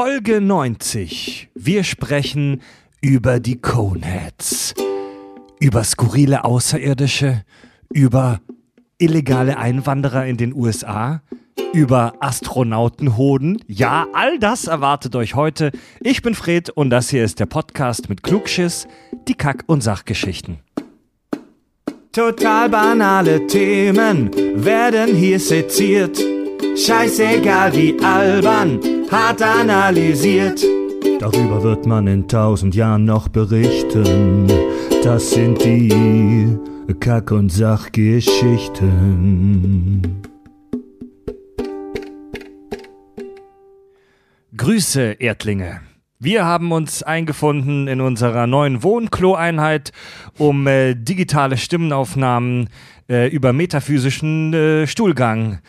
Folge 90. Wir sprechen über die Coneheads. Über skurrile Außerirdische, über illegale Einwanderer in den USA, über Astronautenhoden. Ja, all das erwartet euch heute. Ich bin Fred und das hier ist der Podcast mit Klugschiss, die Kack- und Sachgeschichten. Total banale Themen werden hier seziert. Scheißegal wie albern, hart analysiert. Darüber wird man in tausend Jahren noch berichten. Das sind die Kack- und Sachgeschichten. Grüße, Erdlinge. Wir haben uns eingefunden in unserer neuen Wohnklo-Einheit, um äh, digitale Stimmenaufnahmen äh, über metaphysischen äh, Stuhlgang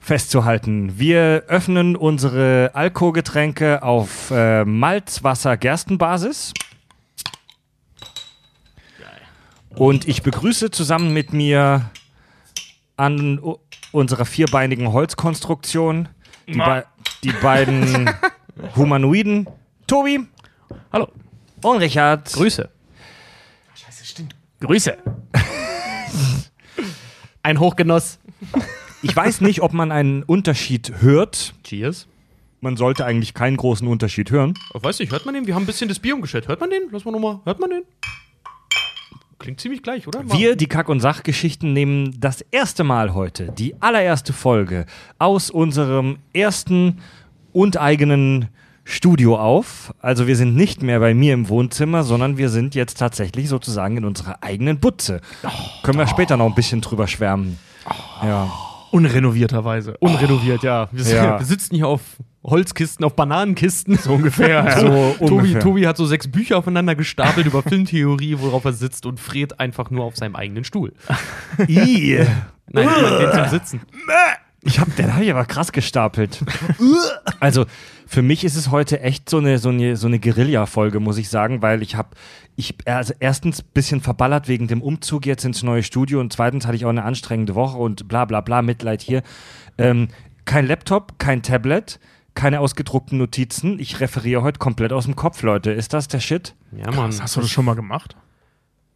festzuhalten. Wir öffnen unsere Alkoholgetränke auf äh, Malzwasser-Gerstenbasis. Und ich begrüße zusammen mit mir an unserer vierbeinigen Holzkonstruktion die, bei, die beiden Humanoiden. Tobi Hallo. und Richard. Grüße. Scheiße, stimmt. Grüße. Ein Hochgenuss. Ich weiß nicht, ob man einen Unterschied hört. Cheers. Man sollte eigentlich keinen großen Unterschied hören. Ich weiß nicht, hört man den? Wir haben ein bisschen das Bier umgestellt. Hört man den? Lass mal nochmal. Hört man den? Klingt ziemlich gleich, oder? Wir, die Kack- und Sachgeschichten, nehmen das erste Mal heute, die allererste Folge aus unserem ersten und eigenen Studio auf. Also wir sind nicht mehr bei mir im Wohnzimmer, sondern wir sind jetzt tatsächlich sozusagen in unserer eigenen Butze. Können wir später noch ein bisschen drüber schwärmen. Ja. Unrenovierterweise. Unrenoviert, ja. Wir, Ja. wir sitzen hier auf Holzkisten, auf Bananenkisten. So ungefähr. So Tobi, ungefähr. Tobi hat so sechs Bücher aufeinander gestapelt über Filmtheorie, worauf er sitzt und Fred einfach nur auf seinem eigenen Stuhl. I. Nein, den zum Sitzen. Ich hab, den habe ich aber krass gestapelt. also für mich ist es heute echt so eine, so eine, so eine Guerilla-Folge, muss ich sagen, weil ich habe, ich, also erstens ein bisschen verballert wegen dem Umzug jetzt ins neue Studio und zweitens hatte ich auch eine anstrengende Woche und bla bla bla, Mitleid hier. Ähm, kein Laptop, kein Tablet, keine ausgedruckten Notizen. Ich referiere heute komplett aus dem Kopf, Leute. Ist das der Shit? Ja, Mann. Hast du das schon mal gemacht?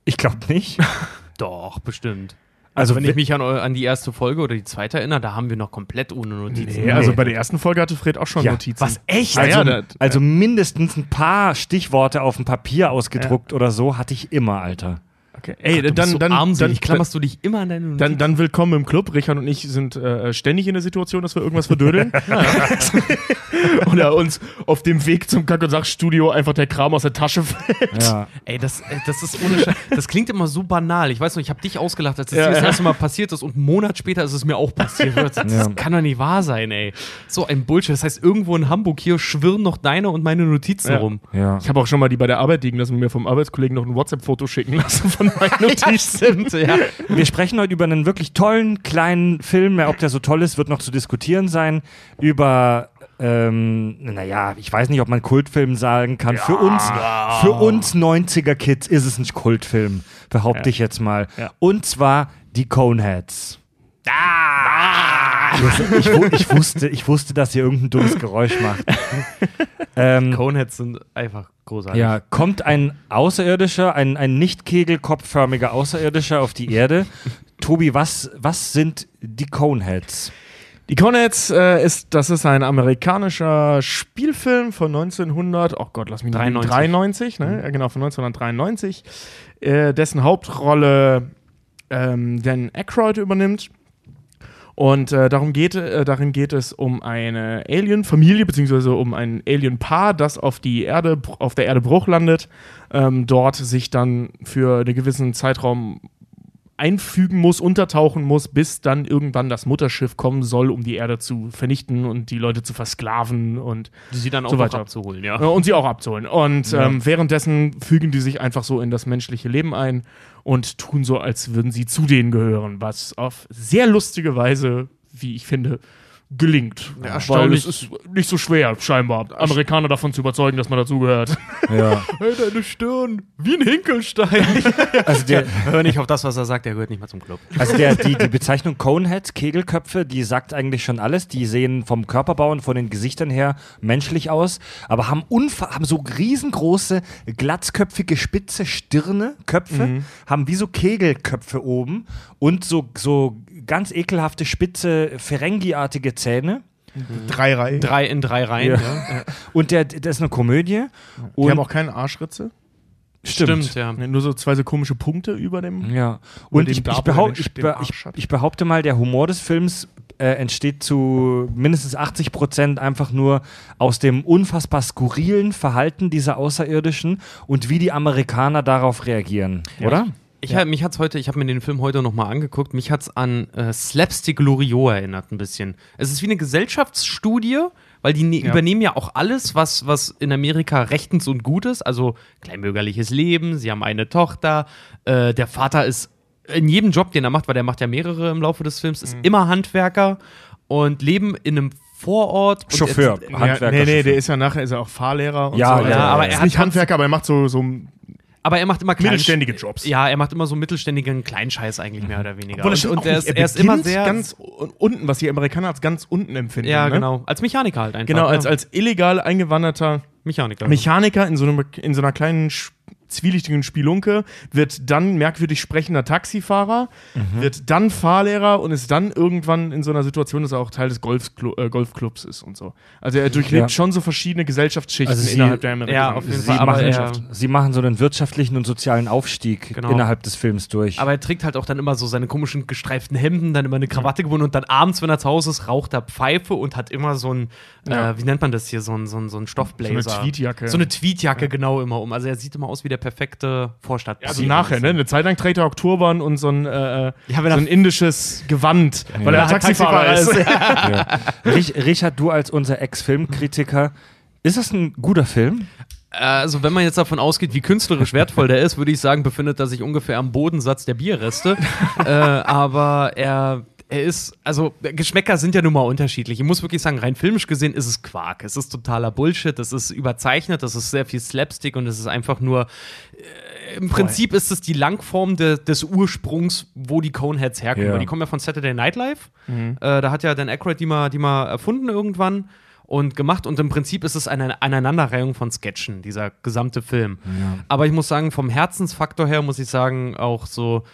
Ich glaube nicht. Doch, bestimmt. Also Also, wenn we- ich mich an, an die erste Folge oder die zweite erinnere, da haben wir noch komplett ohne Notizen. Nee, also bei der ersten Folge hatte Fred auch schon Ja, Notizen. was echt? Ja, Also, ja, das- also mindestens ein paar Stichworte auf dem Papier ausgedruckt oder so hatte ich immer, Alter. Okay. Ey, du dann, so dann, armselig, dann, klammerst du dich immer an deine dann, Notizen. dann willkommen im Club. Richard und ich sind äh, ständig in der Situation, dass wir irgendwas verdödeln. Oder uns auf dem Weg zum Kack- und Sachstudio einfach der Kram aus der Tasche fällt. Ja. Ey, das, äh, das ist ohne Scheiß. Das klingt immer so banal. Ich weiß noch, ich habe dich ausgelacht, als das Ja, das erste Mal passiert ist und einen Monat später ist es mir auch passiert. Das, das Ja. kann doch nicht wahr sein, ey. So ein Bullshit. Das heißt, irgendwo in Hamburg hier schwirren noch deine und meine Notizen Ja. rum. Ja. Ich habe auch schon mal die bei der Arbeit liegen lassen und mir vom Arbeitskollegen noch ein WhatsApp-Foto schicken lassen von meinen Notizen. stimmt, ja. Wir sprechen heute über einen wirklich tollen kleinen Film. Ob der so toll ist, wird noch zu diskutieren sein. Über, ähm, naja, ich weiß nicht, ob man Kultfilm sagen kann. Für uns, für uns 90er-Kids ist es ein Kultfilm, behaupte Ja. ich jetzt mal. Ja. Und zwar die Coneheads. Ich, wu- ich, wusste, ich wusste, dass ihr irgendein dummes Geräusch macht. ähm, Coneheads sind einfach großartig. Ja, kommt ein Außerirdischer, ein, ein nicht kegelkopfförmiger Außerirdischer auf die Erde. Tobi, was, was sind die Coneheads? Die Coneheads äh, ist, das ist ein amerikanischer Spielfilm von 1900, oh Gott, lass mich nicht lügen, 93. 93, ne? Ja, genau, von 1993, äh, dessen Hauptrolle ähm, Dan Aykroyd übernimmt. Und äh, darum geht, äh, darin geht es um eine Alien-Familie, beziehungsweise um ein Alien-Paar, das auf, die Erde, auf der Erde Bruch landet, ähm, dort sich dann für einen gewissen Zeitraum einfügen muss, untertauchen muss, bis dann irgendwann das Mutterschiff kommen soll, um die Erde zu vernichten und die Leute zu versklaven und, sie dann auch So weiter. abzuholen, ja. äh, und sie auch abzuholen. Und Ja. ähm, währenddessen fügen die sich einfach so in das menschliche Leben ein und tun so, als würden sie zu denen gehören, was auf sehr lustige Weise, wie ich finde, gelingt. Ja, weil es ist nicht so schwer, scheinbar, Amerikaner davon zu überzeugen, dass man dazugehört. Ja. Hey, deine Stirn, wie ein Hinkelstein. Also, der, Hör nicht auf das, was er sagt, der gehört nicht mal zum Club. also der, die, die Bezeichnung Coneheads, Kegelköpfe, die sagt eigentlich schon alles. Die sehen vom Körperbau und von den Gesichtern her menschlich aus, aber haben, unfa haben so riesengroße, glatzköpfige, spitze Stirne, Köpfe, haben wie so Kegelköpfe oben und so, so ganz ekelhafte, spitze, Ferengi-artige Zähne. Drei Reihen. Drei in drei Reihen, Ja. ja. Und der, das ist eine Komödie. Die Und haben auch keine Arschritze. Stimmt, ja. Nur so zwei so komische Punkte über dem. Ja, und dem ich, ich, Darm, behau der den- ich, be ich, behaupte mal, der Humor des Films äh, entsteht zu mindestens 80 Prozent einfach nur aus dem unfassbar skurrilen Verhalten dieser Außerirdischen und wie die Amerikaner darauf reagieren, oder? Ich hab, mich hat's heute, ich habe mir den Film heute nochmal angeguckt, mich hat's an äh, Slapstick Loriot erinnert ein bisschen. Es ist wie eine Gesellschaftsstudie, weil die ne Ja. übernehmen ja auch alles, was, was in Amerika rechtens und gut ist, also kleinbürgerliches Leben, sie haben eine Tochter, äh, der Vater ist in jedem Job, den er macht, weil der macht ja mehrere im Laufe des Films, Mhm. ist immer Handwerker und leben in einem Vorort. Und Chauffeur, er- Ja, Handwerker. nee, nee, Chauffeur. der ist ja nachher ist er auch Fahrlehrer und Ja, so. ja, Also, aber ist er hat nicht Handwerker, aber er macht so, so aber er macht immer klein- mittelständige Jobs. Ja, er macht immer so mittelständigen Kleinscheiß eigentlich mehr oder weniger. Und und er ist, nicht. er ist immer sehr ganz un- unten, was die Amerikaner als ganz unten empfinden. Ja, ne? genau. Als Mechaniker halt einfach. Genau, als, als illegal eingewanderter Mechaniker. Mechaniker in so, einem, in so einer kleinen sch- zwielichtigen Spielunke, wird dann merkwürdig sprechender Taxifahrer, Mhm. wird dann Fahrlehrer und ist dann irgendwann in so einer Situation, dass er auch Teil des äh, Golfclubs ist und so. Also er durchlebt Ja. schon so verschiedene Gesellschaftsschichten Also sie- innerhalb der Amerikaner. Ja, auf jeden Sie Fall. Aber machen, er, sie machen so einen wirtschaftlichen und sozialen Aufstieg Genau. innerhalb des Films durch. aber er trägt halt auch dann immer so seine komischen gestreiften Hemden, dann immer eine Krawatte gebunden und dann abends, wenn er zu Hause ist, raucht er Pfeife und hat immer so ein, Ja. äh, wie nennt man das hier, so ein, so ein, so ein Stoffblazer. So eine Tweetjacke. So eine Tweetjacke genau immer um. Also er sieht immer aus wie der perfekte Vorstadt. also nachher, ne? Eine Zeit lang trägt er auch Turban und so ein, äh, Ja, wenn so ein indisches Gewand, weil er halt Taxifahrer, Taxifahrer ist. ja. Rich, Richard, du als unser Ex-Filmkritiker, ist das ein guter Film? Also, wenn man jetzt davon ausgeht, wie künstlerisch wertvoll der ist, würde ich sagen, befindet er sich ungefähr am Bodensatz der Bierreste. äh, aber er, er ist, also Geschmäcker sind ja nun mal unterschiedlich. Ich muss wirklich sagen, rein filmisch gesehen ist es Quark. Es ist totaler Bullshit, es ist überzeichnet, es ist sehr viel Slapstick und es ist einfach nur. Äh, Im Prinzip ist es die Langform de, des Ursprungs, wo die Coneheads herkommen. Ja. Die kommen ja von Saturday Night Live. Äh, da hat ja Dan Aykroyd die mal, die mal erfunden irgendwann und gemacht. Und im Prinzip ist es eine Aneinanderreihung von Sketchen, dieser gesamte Film. Aber ich muss sagen, vom Herzensfaktor her muss ich sagen, auch so,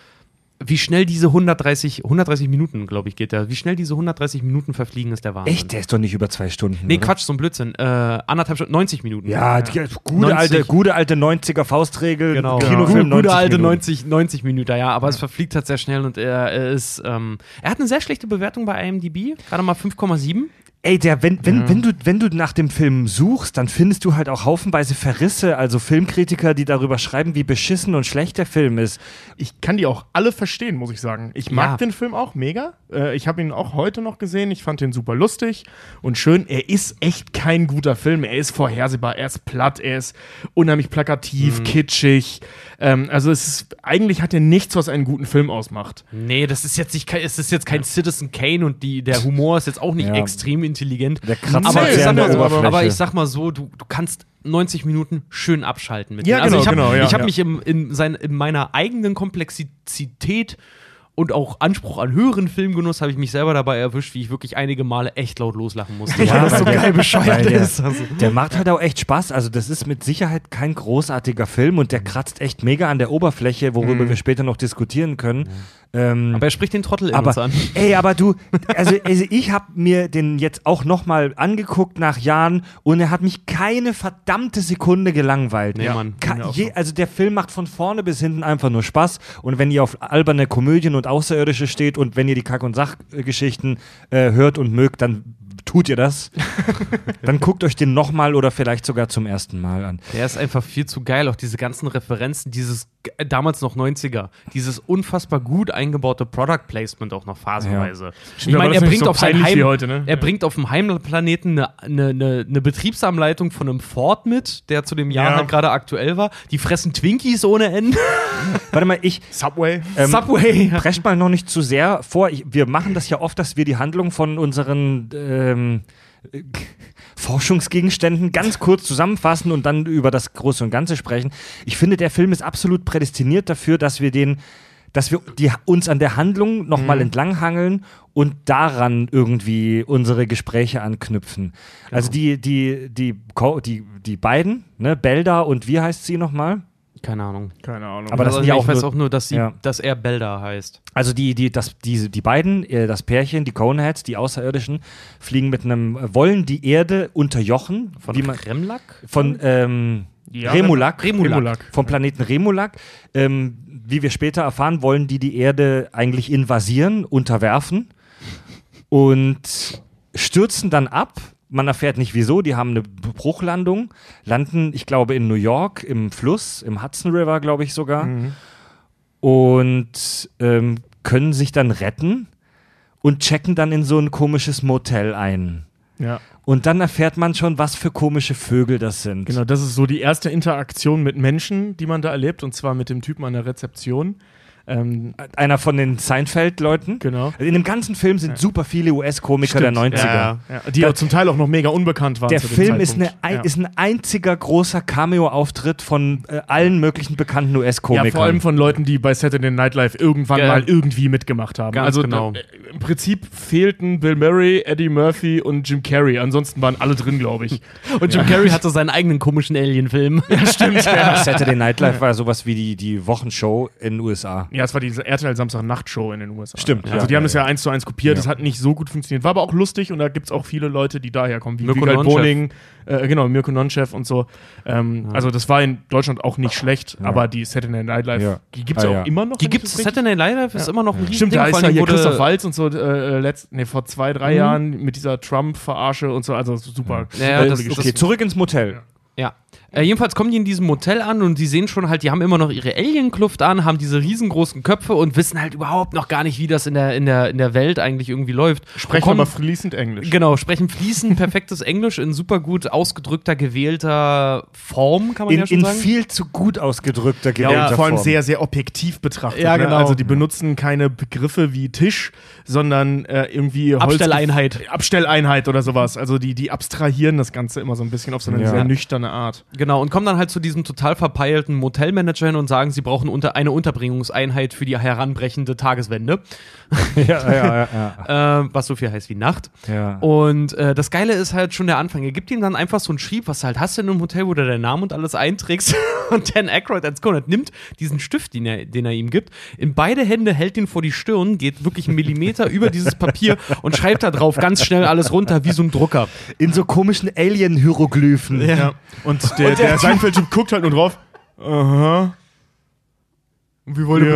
wie schnell diese 130, 130 Minuten, glaube ich, geht der, wie schnell diese 130 Minuten verfliegen, ist der Wahnsinn. Echt? Der ist doch nicht über zwei Stunden. Nee, oder? Quatsch, so ein Blödsinn. Äh, anderthalb Stunden, 90 Minuten. Ja, die, gute, 90. alte, gute alte 90er Faustregel. Genau. Kinofilm Gute, gute alte Minuten. 90, 90 Minuten, ja, aber es verfliegt halt sehr schnell und er, er ist, ähm, er hat eine sehr schlechte Bewertung bei IMDb, gerade mal 5,7. Ey, der, wenn, wenn, wenn, du, wenn du nach dem Film suchst, dann findest du halt auch haufenweise Verrisse, also Filmkritiker, die darüber schreiben, wie beschissen und schlecht der Film ist. Ich kann die auch alle verstehen, muss ich sagen. Ich mag Ja. den Film auch mega. Äh, ich habe ihn auch heute noch gesehen. Ich fand den super lustig und schön. Er ist echt kein guter Film. Er ist vorhersehbar, er ist platt, er ist unheimlich plakativ, kitschig. Ähm, also es ist, eigentlich hat er nichts, was einen guten Film ausmacht. Nee, das ist jetzt nicht, kein- es ist jetzt kein Citizen Kane und die, der Humor ist jetzt auch nicht Ja. extrem intelligent. Der kratzt aber, halt ich sag mal so, aber ich sag mal so, du, du kannst 90 Minuten schön abschalten mit Ja, denen. also genau, ich habe genau, ja, ich hab ja. mich im, in, sein, in meiner eigenen Komplexität und auch Anspruch an höheren Filmgenuss habe ich mich selber dabei erwischt, wie ich wirklich einige Male echt laut loslachen musste. Ja, weil das so der- geil bescheuert der- ist. Also. Der macht halt auch echt Spaß. Also, das ist mit Sicherheit kein großartiger Film und der kratzt echt mega an der Oberfläche, worüber wir später noch diskutieren können. Ähm, Aber er spricht den Trottel in aber, uns an. ey, aber du, also, also ich habe mir den jetzt auch nochmal angeguckt nach Jahren und er hat mich keine verdammte Sekunde gelangweilt. Nee, Mann. Ka je, so. also der Film macht von vorne bis hinten einfach nur Spaß und wenn ihr auf alberne Komödien und Außerirdische steht und wenn ihr die Kack- und Sachgeschichten äh, hört und mögt, dann tut ihr das, dann guckt euch den nochmal oder vielleicht sogar zum ersten Mal an. Der ist einfach viel zu geil. Auch diese ganzen Referenzen, dieses äh, damals noch 90er, dieses unfassbar gut eingebaute Product Placement auch noch phasenweise. Ich Stimmt, aber meine, er bringt so auf sein peinlich Heim, heute, ne? er Ja. bringt auf dem Heimplaneten eine, eine, eine, eine Betriebsanleitung von einem Ford mit, der zu dem Jahr Ja. halt gerade aktuell war. Die fressen Twinkies ohne Ende. Warte mal, ich Subway. ähm, Subway. prescht mal noch nicht zu sehr vor. Ich, wir machen das ja oft, dass wir die Handlung von unseren ähm, äh, Forschungsgegenständen ganz kurz zusammenfassen und dann über das Große und Ganze sprechen. Ich finde, der Film ist absolut prädestiniert dafür, dass wir den dass wir die, uns an der Handlung nochmal Mhm. entlanghangeln und daran irgendwie unsere Gespräche anknüpfen. Also die, die, die, Co- die, die beiden, ne, Belda und wie heißt sie nochmal? Keine Ahnung. Keine Ahnung. Aber das also ich auch weiß nur- auch nur, dass, sie, Ja. dass er Belda heißt. Also die, die, das, diese, die beiden, äh, das Pärchen, die Coneheads, die Außerirdischen, fliegen mit einem, äh, wollen die Erde unterjochen, Von wie man, Kremlak? von ähm, Ja, Remulak, Remulak. vom Planeten Remulak. Ähm, wie wir später erfahren, wollen die die Erde eigentlich invasieren, unterwerfen und stürzen dann ab. Man erfährt nicht wieso, die haben eine Bruchlandung, landen, ich glaube, in New York im Fluss, im Hudson River, glaube ich sogar, Mhm. und ähm, können sich dann retten und checken dann in so ein komisches Motel ein. Ja, Und dann erfährt man schon, was für komische Vögel das sind. genau. Das ist so die erste Interaktion mit Menschen, die man da erlebt, und zwar mit dem Typen an der Rezeption. Ähm, Einer von den Seinfeld-Leuten. genau. In dem ganzen Film sind super viele US-Komiker der Stimmt, 90er. ja. Ja, die Da- auch zum Teil auch noch mega unbekannt waren. Der zu dem Film ist, eine, ja. ist ein einziger großer Cameo-Auftritt von äh, allen möglichen bekannten US-Komikern. Ja, vor allem von Leuten, die bei Saturday Night Live irgendwann Ja. mal irgendwie mitgemacht haben. Ganz also genau. da, äh, im Prinzip fehlten Bill Murray, Eddie Murphy und Jim Carrey. Ansonsten waren alle drin, glaube ich. Und Jim Carrey hatte seinen eigenen komischen Alien-Film. ja, stimmt. Ja. Saturday Night Live war sowas wie die, die Wochenshow in den USA. Ja, es war diese RTL Samstag-Nacht-Show in den USA. Stimmt, Also ja. die haben Ja, das ja eins zu eins kopiert. Ja. Das hat nicht so gut funktioniert. War aber auch lustig und da gibt es auch viele Leute, die daher kommen. Wie Mirko Nonchev. Boning, äh, genau, Mirko Nonchef und so. Ähm, Also das war in Deutschland auch nicht schlecht, Ja. aber die Saturday Night Live, Ja. die gibt es Ah, ja ja. auch immer noch. Die gibt es. Saturday Night Live ist immer noch ein riesen Stimmt, Ding. da ist ja hier Christoph Waltz und so äh, letzt, nee, vor zwei, drei Mhm. Jahren mit dieser Trump-Verarsche und so, also super. Ja, ja. Okay, zurück ins Motel. Ja. Äh, jedenfalls kommen die in diesem Motel an und die sehen schon halt, die haben immer noch ihre Alien-Kluft an, haben diese riesengroßen Köpfe und wissen halt überhaupt noch gar nicht, wie das in der, in der, in der Welt eigentlich irgendwie läuft. Sprechen kommen- aber fließend Englisch. Genau, sprechen fließend perfektes Englisch in super gut ausgedrückter, gewählter Form, kann man In, ja schon in sagen. viel zu gut ausgedrückter Ja, gewählter und vor allem Form. sehr, sehr objektiv betrachtet. Ja, ne? genau. Also die benutzen keine Begriffe wie Tisch, sondern äh, irgendwie Holz- Abstelleinheit. Abstelleinheit oder sowas. Also die, die abstrahieren das Ganze immer so ein bisschen auf so eine Ja. sehr nüchterne Art. Genau, und kommen dann halt zu diesem total verpeilten Motelmanager hin und sagen, sie brauchen unter eine Unterbringungseinheit für die heranbrechende Tageswende, ja, ja, ja, ja. äh, was so viel heißt wie Nacht. ja. Und äh, das Geile ist halt schon der Anfang. Er gibt ihm dann einfach so ein Schrieb, was du halt hast in einem Hotel, wo du deinen Namen und alles einträgst. Und Dan Aykroyd als Conrad nimmt diesen Stift, den er, den er ihm gibt, in beide Hände, hält ihn vor die Stirn, geht wirklich einen Millimeter über dieses Papier und schreibt da drauf ganz schnell alles runter, wie so ein Drucker. In so komischen Alien-Hieroglyphen. Ja. Und der, der Seinfeld-Typ guckt halt nur drauf. Aha. Wie wollt Ja.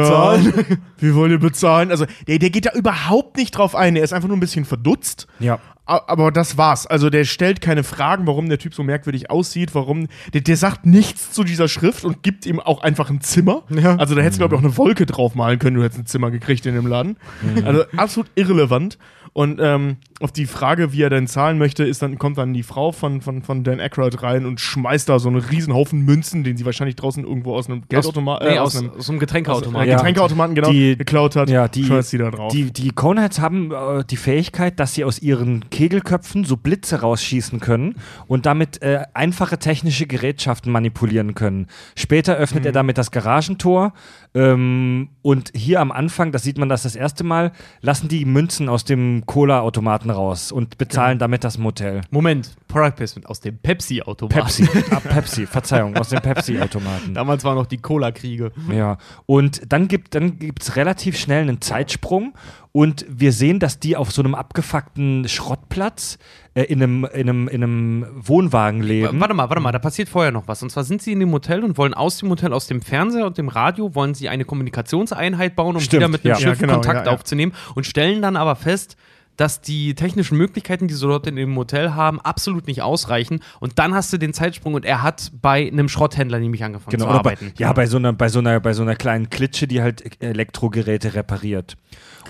Wie wollt ihr bezahlen? Also, der, der geht da überhaupt nicht drauf ein. Er ist einfach nur ein bisschen verdutzt. Ja. Aber das war's. Also der stellt keine Fragen, warum der Typ so merkwürdig aussieht, warum. Der, der sagt nichts zu dieser Schrift und gibt ihm auch einfach ein Zimmer. Ja. Also da hättest du, glaube ich, auch eine Wolke draufmalen können, du hättest ein Zimmer gekriegt in dem Laden. Mhm. Also absolut irrelevant. Und ähm, auf die Frage, wie er denn zahlen möchte, ist dann, kommt dann die Frau von, von, von Dan Aykroyd rein und schmeißt da so einen riesen Haufen Münzen, den sie wahrscheinlich draußen irgendwo aus einem Geldautomaten, Nee, äh, aus, aus einem aus einem aus, Getränkeautomaten. äh, Ja. Getränkeautomaten genau Die- geklaut hat, Ja, die, schmeißt sie da drauf. die, die Coneheads haben äh, die Fähigkeit, dass sie aus ihren Kegelköpfen so Blitze rausschießen können und damit äh, einfache technische Gerätschaften manipulieren können. Später öffnet er damit das Garagentor ähm, und hier am Anfang, das sieht man das das erste Mal, lassen die Münzen aus dem Cola-Automaten raus und bezahlen damit das Motel. Moment, Product Placement aus dem Pepsi-Automaten. Pepsi, ah, Pepsi, Verzeihung, aus dem Pepsi-Automaten. Damals waren noch die Cola-Kriege. Ja, und dann gibt dann gibt's relativ schnell einen Zeitsprung und wir sehen, dass die auf so einem abgefuckten Schrottplatz äh, in, einem, in, einem, in einem Wohnwagen leben. Warte mal, warte mal, da passiert vorher noch was. Und zwar sind sie in dem Hotel und wollen aus dem Hotel, aus dem Fernseher und dem Radio, wollen sie eine Kommunikationseinheit bauen, um Stimmt, wieder mit dem ja. Schiff Ja, genau, Kontakt ja, ja. aufzunehmen und stellen dann aber fest, dass die technischen Möglichkeiten, die sie dort in dem Hotel haben, absolut nicht ausreichen. Und dann hast du den Zeitsprung und er hat bei einem Schrotthändler nämlich angefangen Genau, zu oder bei, arbeiten. ja, bei so, einer, bei, so einer, bei so einer kleinen Klitsche, die halt Elektrogeräte repariert.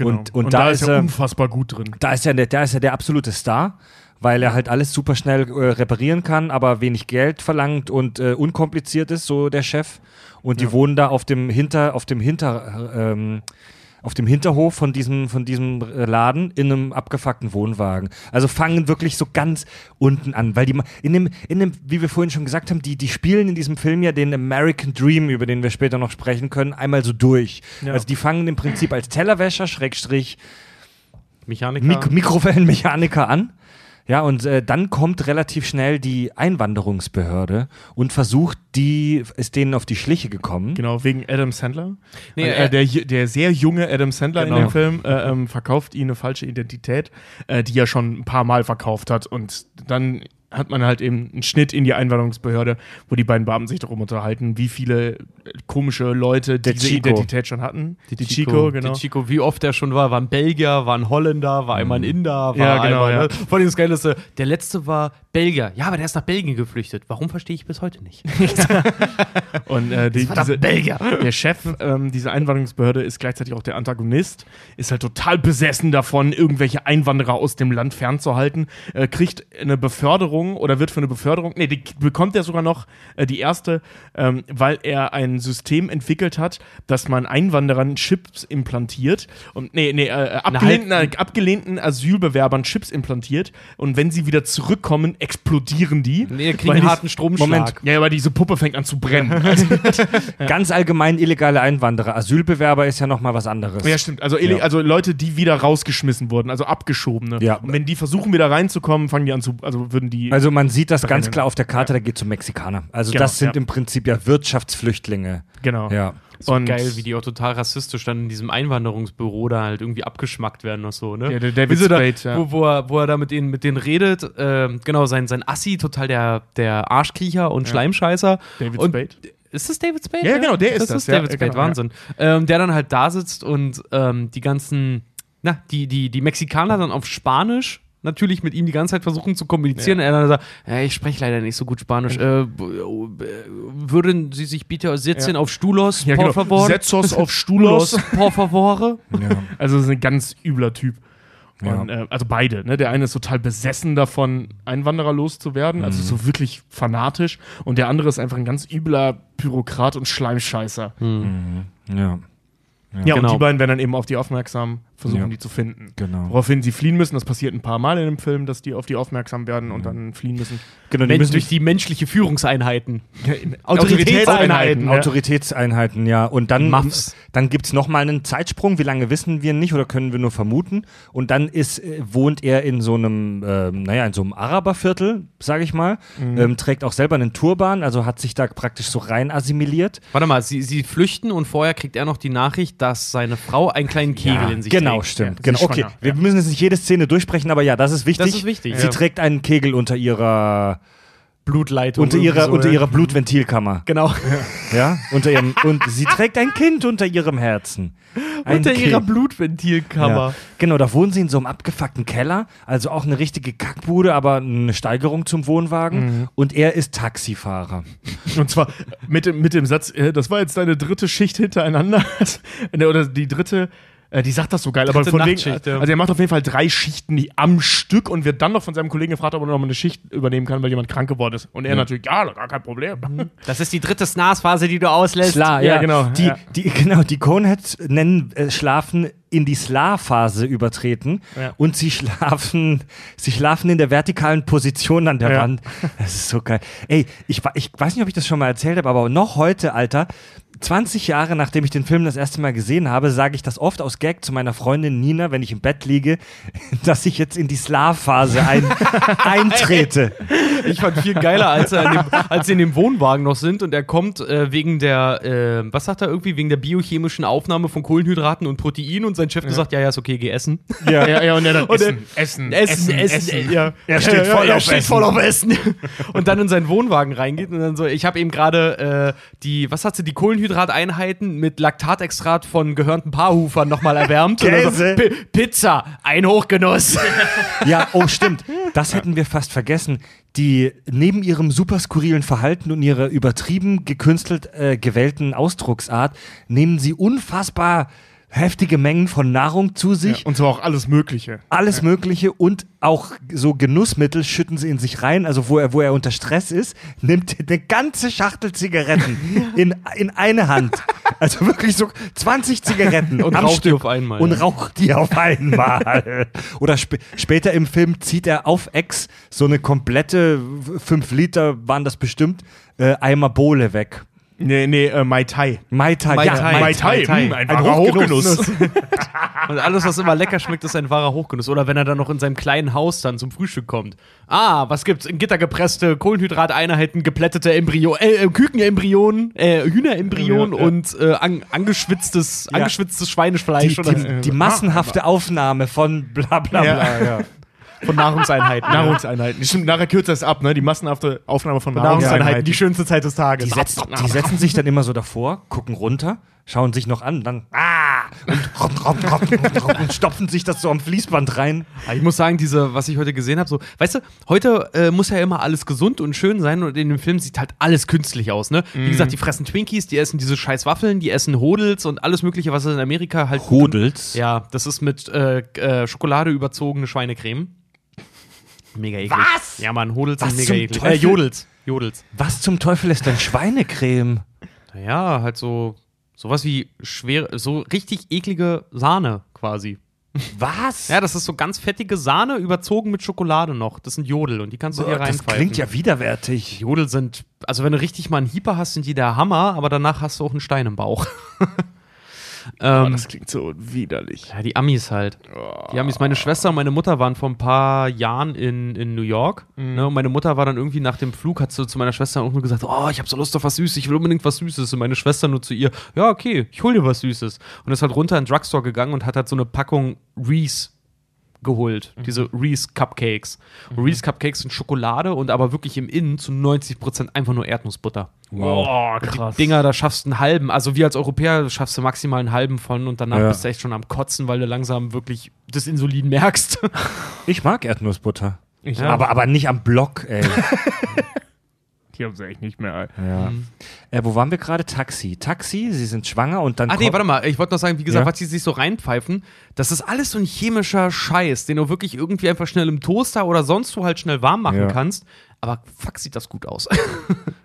Und, und, da, ist er er, unfassbar gut drin. da ist ja der, da ist ja der absolute Star, weil er halt alles super schnell äh, reparieren kann, aber wenig Geld verlangt und äh, unkompliziert ist, so der Chef. Und die wohnen da auf dem Hinter, auf dem Hinter, ähm, auf dem Hinterhof von diesem, von diesem äh, Laden in einem abgefuckten Wohnwagen. Also fangen wirklich so ganz unten an, weil die in dem, in dem, wie wir vorhin schon gesagt haben, die, die spielen in diesem Film ja den American Dream, über den wir später noch sprechen können, einmal so durch. Ja. Also die fangen im Prinzip als Tellerwäscher, Schrägstrich, Mechaniker. Mik Mikrowellenmechaniker an. Ja, und äh, dann kommt relativ schnell die Einwanderungsbehörde und versucht, die ist denen auf die Schliche gekommen. Genau, wegen Adam Sandler. Nee, er- äh, der, der sehr junge Adam Sandler Genau. in dem Film äh, ähm, verkauft ihnen eine falsche Identität, äh, die er schon ein paar Mal verkauft hat. Und dann hat man halt eben einen Schnitt in die Einwanderungsbehörde, wo die beiden Beamten sich darum unterhalten, wie viele komische Leute Der diese Chico. Identität schon hatten. Die, Chico, genau. Die Chico, wie oft er schon war, war ein Belgier, war ein Holländer, war einmal ein Inder, war Ja, genau, einmal, ja. ne? Vor allem das Geilste, der letzte war Belgier. Ja, aber der ist nach Belgien geflüchtet. Warum verstehe ich bis heute nicht? Und äh, die, diese, Belgier. der Chef ähm, dieser Einwanderungsbehörde ist gleichzeitig auch der Antagonist, ist halt total besessen davon, irgendwelche Einwanderer aus dem Land fernzuhalten, äh, kriegt eine Beförderung oder wird für eine Beförderung, nee, die bekommt er sogar noch äh, die erste, ähm, weil er ein System entwickelt hat, dass man Einwanderern Chips implantiert und nee, nee, äh, abgelehnten, äh, abgelehnten Asylbewerbern Chips implantiert und wenn sie wieder zurückkommen, explodieren die. Nee, kriegt Weil einen harten Stromschlag. Moment. Ja, aber diese Puppe fängt an zu brennen. Also, Ganz allgemein illegale Einwanderer. Asylbewerber ist ja nochmal was anderes. Ja, stimmt. Also, Ja. also Leute, die wieder rausgeschmissen wurden, also abgeschobene. Ja. Und wenn die versuchen, wieder reinzukommen, fangen die an zu, also würden die. Also man sieht das ganz Brennen. klar auf der Karte, da geht es um Mexikaner. Also Genau, das sind ja. im Prinzip ja Wirtschaftsflüchtlinge. genau. Ja. So Und- geil, wie die auch total rassistisch dann in diesem Einwanderungsbüro da halt irgendwie abgeschmackt werden und so, ne? Ja, der David sie da, Spade, ja. wo, wo, er, wo er da mit denen, mit denen redet, ähm, genau, sein, sein Assi, total der, der Arschkriecher und Schleimscheißer. David und, Spade. Ist das David Spade? Ja, genau, der ist das. das, ist ja, David Spade, genau, ja. Wahnsinn. Ähm, der dann halt da sitzt und ähm, die ganzen, na, die, die, die Mexikaner dann auf Spanisch natürlich mit ihm die ganze Zeit versuchen zu kommunizieren. Er dann sagt, ja, ich spreche leider nicht so gut Spanisch. Äh, äh, würden Sie sich bitte setzen Ja. auf Stulos, Ja, por genau. favor? Setzos auf Stulos. por favor? Also, das ist ein ganz übler Typ. Ja. Und, äh, also beide. Ne? Der eine ist total besessen davon, Einwanderer loszuwerden, also Mhm. so wirklich fanatisch. Und der andere ist einfach ein ganz übler Bürokrat und Schleimscheißer. Ja. Ja, Genau. und die beiden werden dann eben auf die aufmerksam, versuchen Ja. die zu finden. Genau. Woraufhin sie fliehen müssen. Das passiert ein paar Mal in dem Film, dass die auf die aufmerksam werden und dann fliehen müssen. Genau, die müssen durch die menschliche Führungseinheiten. Autoritätseinheiten, ja. Autoritätseinheiten, ja. Und dann, Muffs. dann gibt es nochmal einen Zeitsprung. Wie lange wissen wir nicht oder können wir nur vermuten? Und dann ist, äh, wohnt er in so einem, ähm, naja, in so einem Araberviertel, sage ich mal. Mhm. Ähm, trägt auch selber einen Turban, also hat sich da praktisch so rein assimiliert. Warte mal, sie, sie flüchten und vorher kriegt er noch die Nachricht, dass seine Frau einen kleinen Kegel in sich genau, trägt. stimmt. Ja, genau. Okay, schwanger, wir müssen jetzt nicht jede Szene durchsprechen, aber ja, das ist wichtig. Das ist wichtig. Sie Ja. trägt einen Kegel unter ihrer, Blutleitung. unter ihrer, so, unter ja. ihrer Blutventilkammer. Genau. Ja, unter ihrem, und sie trägt ein Kind unter ihrem Herzen. Ein unter Kind. ihrer Blutventilkammer. Ja. Genau, da wohnen sie in so einem abgefuckten Keller, also auch eine richtige Kackbude, aber eine Steigerung zum Wohnwagen. Und er ist Taxifahrer. Und zwar mit dem, mit dem Satz, äh, das war jetzt deine dritte Schicht hintereinander. Oder die dritte, äh, die sagt das so geil, aber von wegen, Nachtschicht, ja. also er macht auf jeden Fall drei Schichten die am Stück und wird dann noch von seinem Kollegen gefragt, ob er noch mal eine Schicht übernehmen kann, weil jemand krank geworden ist. Und er natürlich, ja, gar kein Problem. Das ist die dritte SNAS-Phase, die du auslässt. Sla, ja, ja, genau, Die, ja. die, genau, die Coneheads nennen äh, Schlafen in die Sla-Phase übertreten Ja. und sie schlafen, sie schlafen in der vertikalen Position an der Ja. Wand. Das ist so geil. Ey, ich, ich weiß nicht, ob ich das schon mal erzählt habe, aber noch heute, Alter, 20 Jahre nachdem ich den Film das erste Mal gesehen habe, sage ich das oft aus Gag zu meiner Freundin Nina, wenn ich im Bett liege, dass ich jetzt in die Sla-Phase ein, eintrete. Ich fand viel geiler, als, er in dem, als sie in dem Wohnwagen noch sind und er kommt äh, wegen der, äh, was sagt er irgendwie, wegen der biochemischen Aufnahme von Kohlenhydraten und Protein und sein Chef gesagt, ja, ja, ist okay, geh essen. Ja, ja, ja und er dann Und essen, essen, Essen, Essen, äh, ja. Er steht Ja, ja, voll er auf steht Essen. voll auf Essen. Und dann in seinen Wohnwagen reingeht und dann so, ich habe eben gerade äh, die, was hat sie, die Kohlenhydrateinheiten mit Laktatextrat von gehörnten Paarhufern nochmal erwärmt. Und dann Käse. Pi- Pizza, ein Hochgenuss. Ja, oh, stimmt. Das hätten wir fast vergessen. Die neben ihrem super skurrilen Verhalten und ihrer übertrieben gekünstelt äh, gewählten Ausdrucksart nehmen sie unfassbar heftige Mengen von Nahrung zu sich. Und zwar auch alles Mögliche. alles Mögliche und auch so Genussmittel schütten sie in sich rein. Also wo er, wo er unter Stress ist, nimmt er eine ganze Schachtel Zigaretten in, in eine Hand. Also wirklich so 20 Zigaretten Und raucht die Stück auf einmal, Und ja. raucht die auf einmal. Oder sp später im Film zieht er auf Ex so eine komplette 5 Liter waren das bestimmt äh, Eimer Bohle weg. Nee, nee, äh, Mai Tai. Mai Tai, Mai ja, Tai. Mai Mai Tai. Tai, Tai. hm, ein Ein wahrer Hochgenuss. Hochgenuss. Und alles, was immer lecker schmeckt, ist ein wahrer Hochgenuss. Oder wenn er dann noch in seinem kleinen Haus dann zum Frühstück kommt. Ah, was gibt's? In Gitter gepresste Kohlenhydrateinheiten, geplättete Embryo, äh, äh, Kükenembryonen, äh, Hühnerembryonen Ja, ja. und äh, an, angeschwitztes, angeschwitztes Schweinefleisch Die, oder die, die massenhafte Aufnahme von bla bla Ja. bla. Von Nahrungseinheiten. Nahrungseinheiten. Stimmt, nachher kürzt das ab, ne? Die massenhafte Aufnahme von Nahrungseinheiten, Nahrungseinheiten. die schönste Zeit des Tages. Die, setz, die setzen sich dann immer so davor, gucken runter, schauen sich noch an, dann ah und, rom, rom, rom, rom, rom, und stopfen sich das so am Fließband rein. Aber Ich muss sagen, diese, was ich heute gesehen habe, so, weißt du, heute äh, muss ja immer alles gesund und schön sein und in dem Film sieht halt alles künstlich aus, ne? Wie gesagt, die fressen Twinkies, die essen diese scheiß Waffeln, die essen Hodels und alles mögliche, was es in Amerika halt Hodels? Ja, das ist mit äh, äh, Schokolade überzogene Schweinecreme. Mega eklig. Was? Ja, Mann, Hodels Was sind mega zum eklig. Teufel? Äh, Jodels. Jodels. Was zum Teufel ist denn Schweinecreme? Naja, halt so, sowas wie schwer, so richtig eklige Sahne quasi. Was? Ja, das ist so ganz fettige Sahne überzogen mit Schokolade noch. Das sind Jodel und die kannst du dir das reinpfeifen. klingt ja widerwärtig. Jodel sind, also wenn du richtig mal einen Hieper hast, sind die der Hammer, aber danach hast du auch einen Stein im Bauch. Oh, ähm, das klingt so widerlich. ja, die Amis halt. Die Amis, meine Schwester und meine Mutter waren vor ein paar Jahren in, in New York. Ne, und meine Mutter war dann irgendwie nach dem Flug, hat sie zu meiner Schwester auch nur gesagt, oh, ich habe so Lust auf was Süßes, ich will unbedingt was Süßes. Und meine Schwester nur zu ihr, ja, okay, ich hol dir was Süßes. Und ist halt runter in den Drugstore gegangen und hat halt so eine Packung Reese geholt. Diese Reese Cupcakes. Und Reese Cupcakes sind Schokolade und aber wirklich im Innen zu 90% einfach nur Erdnussbutter. Oh, Die Dinger, da schaffst du einen halben. Also wir als Europäer schaffst du maximal einen halben von und danach Ja. bist du echt schon am Kotzen, weil du langsam wirklich das Insulin merkst. Ich mag Erdnussbutter. Ich Ja. Aber, aber nicht am Block, ey. Die haben sie echt nicht mehr. ja. äh, wo waren wir gerade? Taxi. Taxi, sie sind schwanger und dann Ah, nee, warte mal. Ich wollte noch sagen, wie gesagt, Ja. was die sich so reinpfeifen, das ist alles so ein chemischer Scheiß, den du wirklich irgendwie einfach schnell im Toaster oder sonst wo halt schnell warm machen Ja. kannst. Aber fuck, sieht das gut aus.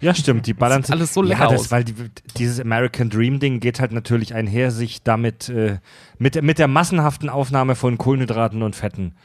Ja, stimmt, die sieht alles so ja, lecker das, aus. Weil die, dieses American Dream Ding geht halt natürlich einher, sich damit äh, mit, mit der massenhaften Aufnahme von Kohlenhydraten und Fetten.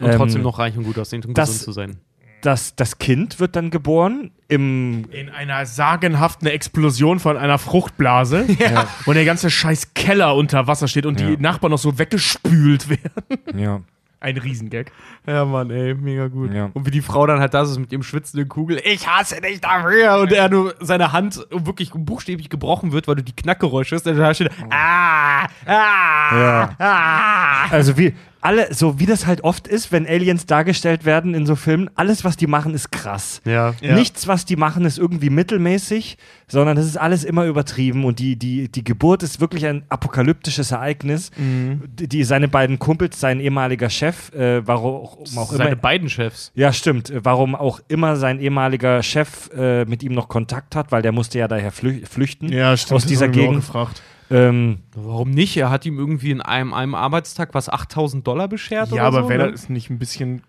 Und Ähm, trotzdem noch reich und gut aussehen und das- gesund zu sein. Das, das Kind wird dann geboren im In einer sagenhaften Explosion von einer Fruchtblase, wo der ganze scheiß Keller unter Wasser steht und Ja. die Nachbarn noch so weggespült werden. ja, Ein Riesengag. Ja, Mann, ey, mega gut. Ja. Und wie die Frau dann halt da ist mit ihrem schwitzenden Kugel, ich hasse dich dafür. Und er nur seine Hand wirklich buchstäblich gebrochen wird, weil du die Knackgeräusche hast. Und da steht, ah, ah, Ja. ah. Also wie alle, so wie das halt oft ist, wenn Aliens dargestellt werden in so Filmen, alles, was die machen, ist krass. Ja. Ja. Nichts, was die machen, ist irgendwie mittelmäßig, sondern es ist alles immer übertrieben und die, die, die Geburt ist wirklich ein apokalyptisches Ereignis. Die, die, seine beiden Kumpels, sein ehemaliger Chef, äh, warum auch Seine immer. beiden Chefs. Ja, stimmt. äh, Warum auch immer sein ehemaliger Chef äh, mit ihm noch Kontakt hat, weil der musste ja daher flü flüchten aus das dieser haben wir auch Gegend. gefragt. Ähm, Warum nicht? Er hat ihm irgendwie in einem, einem Arbeitstag was 8000 Dollar beschert Ja, oder aber so. wäre ne? das nicht ein bisschen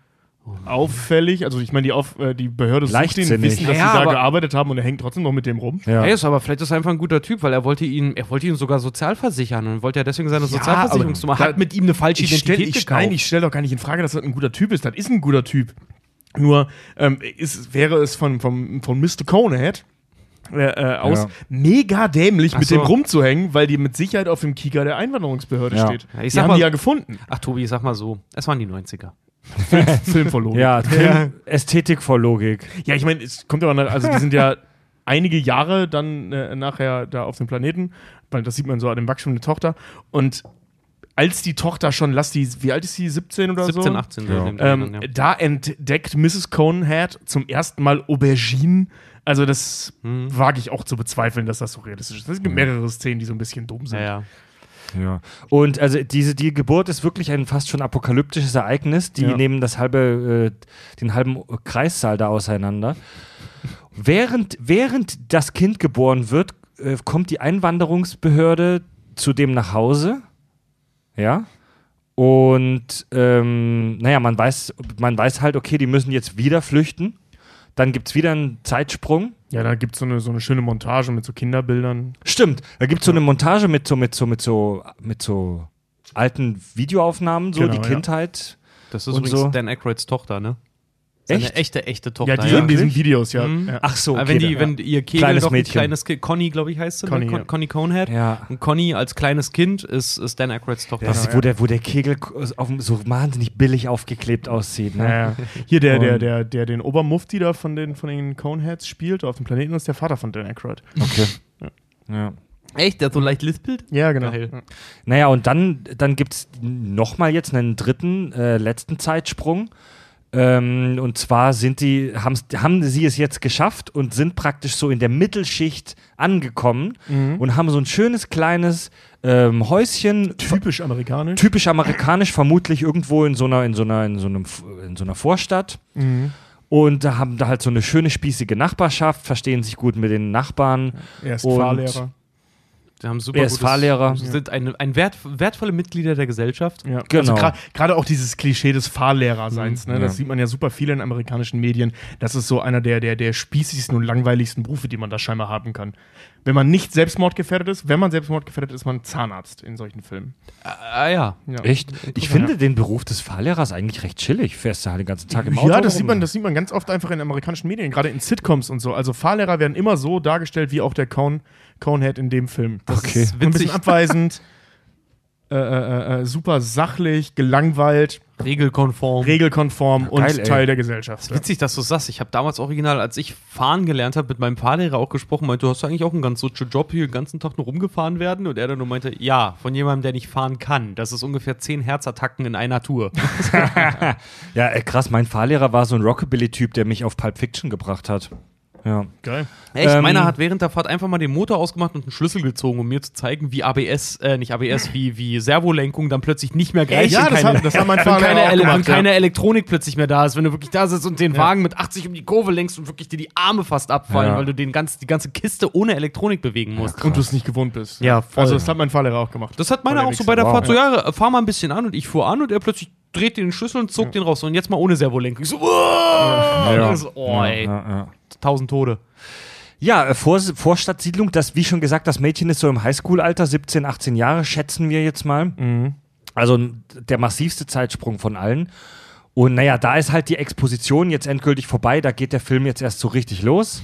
auffällig? Also ich meine, die, Auf- äh, die Behörde sucht ihn, wissen, dass Ja, sie da gearbeitet haben und er hängt trotzdem noch mit dem rum. ja. Hey, ist aber vielleicht ist er einfach ein guter Typ, weil er wollte ihn, er wollte ihn sogar sozialversichern und wollte ja deswegen seine Sozialversicherungsnummer. aber Hat mit ihm eine falsche Ich stell, Identität ich, gekauft. nein, ich stelle doch gar nicht in Frage, dass das ein guter Typ ist. Das ist ein guter Typ. Nur ähm, ist, wäre es von, von, von Mr. Conehead äh, äh, aus Ja. mega dämlich, Ach mit so. dem rumzuhängen, weil die mit Sicherheit auf dem Kieker der Einwanderungsbehörde Ja. steht. Ja, ich die haben mal- die ja gefunden. Ach, Tobi, sag mal so, es waren die 90er. Film vor Logik. Ja, Film, Ästhetik vor Logik. Ja, ich meine, es kommt aber, nach, also die sind ja einige Jahre dann äh, nachher da auf dem Planeten, weil das sieht man so an dem Wachstum der Tochter. Und als die Tochter schon, lass die, wie alt ist sie, 17 oder 17, so? 18. Ja. Ähm, ja. Da entdeckt Mrs. Conehead zum ersten Mal Auberginen. Also das Mhm. wage ich auch zu bezweifeln, dass das so realistisch ist. Es gibt mehrere Szenen, die so ein bisschen dumm sind. Ja, ja. Ja. Und also diese die Geburt ist wirklich ein fast schon apokalyptisches Ereignis. Die Ja. nehmen das halbe, äh, den halben Kreissaal da auseinander. während, während das Kind geboren wird, äh, kommt die Einwanderungsbehörde zu dem nach Hause. Ja. Und ähm, naja, man weiß, man weiß halt, okay, die müssen jetzt wieder flüchten. Dann gibt es wieder einen Zeitsprung. Ja, da gibt so es eine, so eine schöne Montage mit so Kinderbildern. Stimmt, da gibt es so eine Montage mit so, mit so, mit so, mit so alten Videoaufnahmen, so Genau, die ja. Kindheit. Das ist Und übrigens so. Dan Aykroyds Tochter, ne? Seine Echt? echte, echte Tochter. Ja, die in diesen Videos, ja. Mhm. ja. Ach so, okay. wenn, die, dann- wenn ihr Kegel Kleines doch ein Mädchen. kleines Kind, Conny, glaube ich, heißt sie, Conny, ne? ja. Con Conny Conehead. ja. Und Conny als kleines Kind ist, ist Dan Aykroyds Tochter. Das, Genau, wo, ja. der, wo der Kegel auf, so wahnsinnig billig aufgeklebt aussieht. Ne? Ja, ja. Hier, der, der, der, der den Obermufti da von den, von den Coneheads spielt auf dem Planeten, ist der Vater von Dan Aykroyd. Okay. Ja. Echt? Der so leicht lispelt? Ja, genau. Geil. Ja. Naja, und dann, dann gibt es nochmal jetzt einen dritten, äh, letzten Zeitsprung. Ähm, und zwar sind die, haben sie es jetzt geschafft und sind praktisch so in der Mittelschicht angekommen Mhm. und haben so ein schönes kleines ähm, Häuschen, Typisch amerikanisch. typisch amerikanisch, vermutlich irgendwo in so einer, in so einer, in so einem, in so einer Vorstadt. Mhm. Und da haben da halt so eine schöne spießige Nachbarschaft, verstehen sich gut mit den Nachbarn. Er ist Und- Fahrlehrer. Die haben super Er ist gutes- Fahrlehrer. Sind ein, ein wert, wertvolle Mitglieder der Gesellschaft. Ja. Genau. Also gra- gerade auch dieses Klischee des Fahrlehrerseins, Mhm, ne? das ja. sieht man ja super viel in amerikanischen Medien. Das ist so einer der, der, der spießigsten und langweiligsten Berufe, die man da scheinbar haben kann. Wenn man nicht selbstmordgefährdet ist, wenn man selbstmordgefährdet ist, ist man Zahnarzt in solchen Filmen. Ah, ja. Ja. Echt? Ich Ja. finde den Beruf des Fahrlehrers eigentlich recht chillig. Fährst du halt den ganzen Tag im Auto. Ja, das rum. sieht, man, das sieht man ganz oft einfach in amerikanischen Medien, gerade in Sitcoms und so. Also Fahrlehrer werden immer so dargestellt, wie auch der Cone, Conehead in dem Film. Das Okay. ist ein bisschen Witzig. abweisend, äh, äh, äh, super sachlich, gelangweilt, Regelkonform. regelkonform und geil, ey. Teil der Gesellschaft. Witzig, dass du sagst. Ich habe damals original, als ich fahren gelernt habe, mit meinem Fahrlehrer auch gesprochen, meinte, du hast eigentlich auch einen ganz so Job, hier den ganzen Tag nur rumgefahren werden. Und er dann nur meinte, ja, von jemandem, der nicht fahren kann. Das ist ungefähr zehn Herzattacken in einer Tour. Ja, äh, krass. Mein Fahrlehrer war so ein Rockabilly-Typ, der mich auf Pulp Fiction gebracht hat. Ja. Geil. Echt? Ähm, Meiner hat während der Fahrt einfach mal den Motor ausgemacht und einen Schlüssel gezogen, um mir zu zeigen, wie ABS, äh, nicht ABS, wie, wie Servolenkung dann plötzlich nicht mehr gleich Ja, und das, keine, hat, das hat mein wenn Fahrlehrer keine, auch gemacht. wenn keine Elektronik plötzlich mehr da ist, wenn du wirklich da sitzt und den Wagen mit 80 um die Kurve lenkst und wirklich dir die Arme fast abfallen, Ja. weil du den ganz, die ganze Kiste ohne Elektronik bewegen musst. ja. Und du es nicht gewohnt bist. Ja, voll. Also das hat mein Fahrlehrer auch gemacht. Das hat meiner auch so bei der Wichser. Fahrt so, Wow. ja, fahr mal ein bisschen an und ich fuhr an und er plötzlich dreht den Schlüssel und zog den raus und jetzt mal ohne Servolenkung. Ich so, oh, Ja. so, oh ey, Ja, ja. tausend Tode. Ja, äh, Vor Vorstadtsiedlung, das, wie schon gesagt, das Mädchen ist so im Highschool-Alter, 17, 18 Jahre, schätzen wir jetzt mal. Mhm. Also der massivste Zeitsprung von allen. Und naja, da ist halt die Exposition jetzt endgültig vorbei, da geht der Film jetzt erst so richtig los.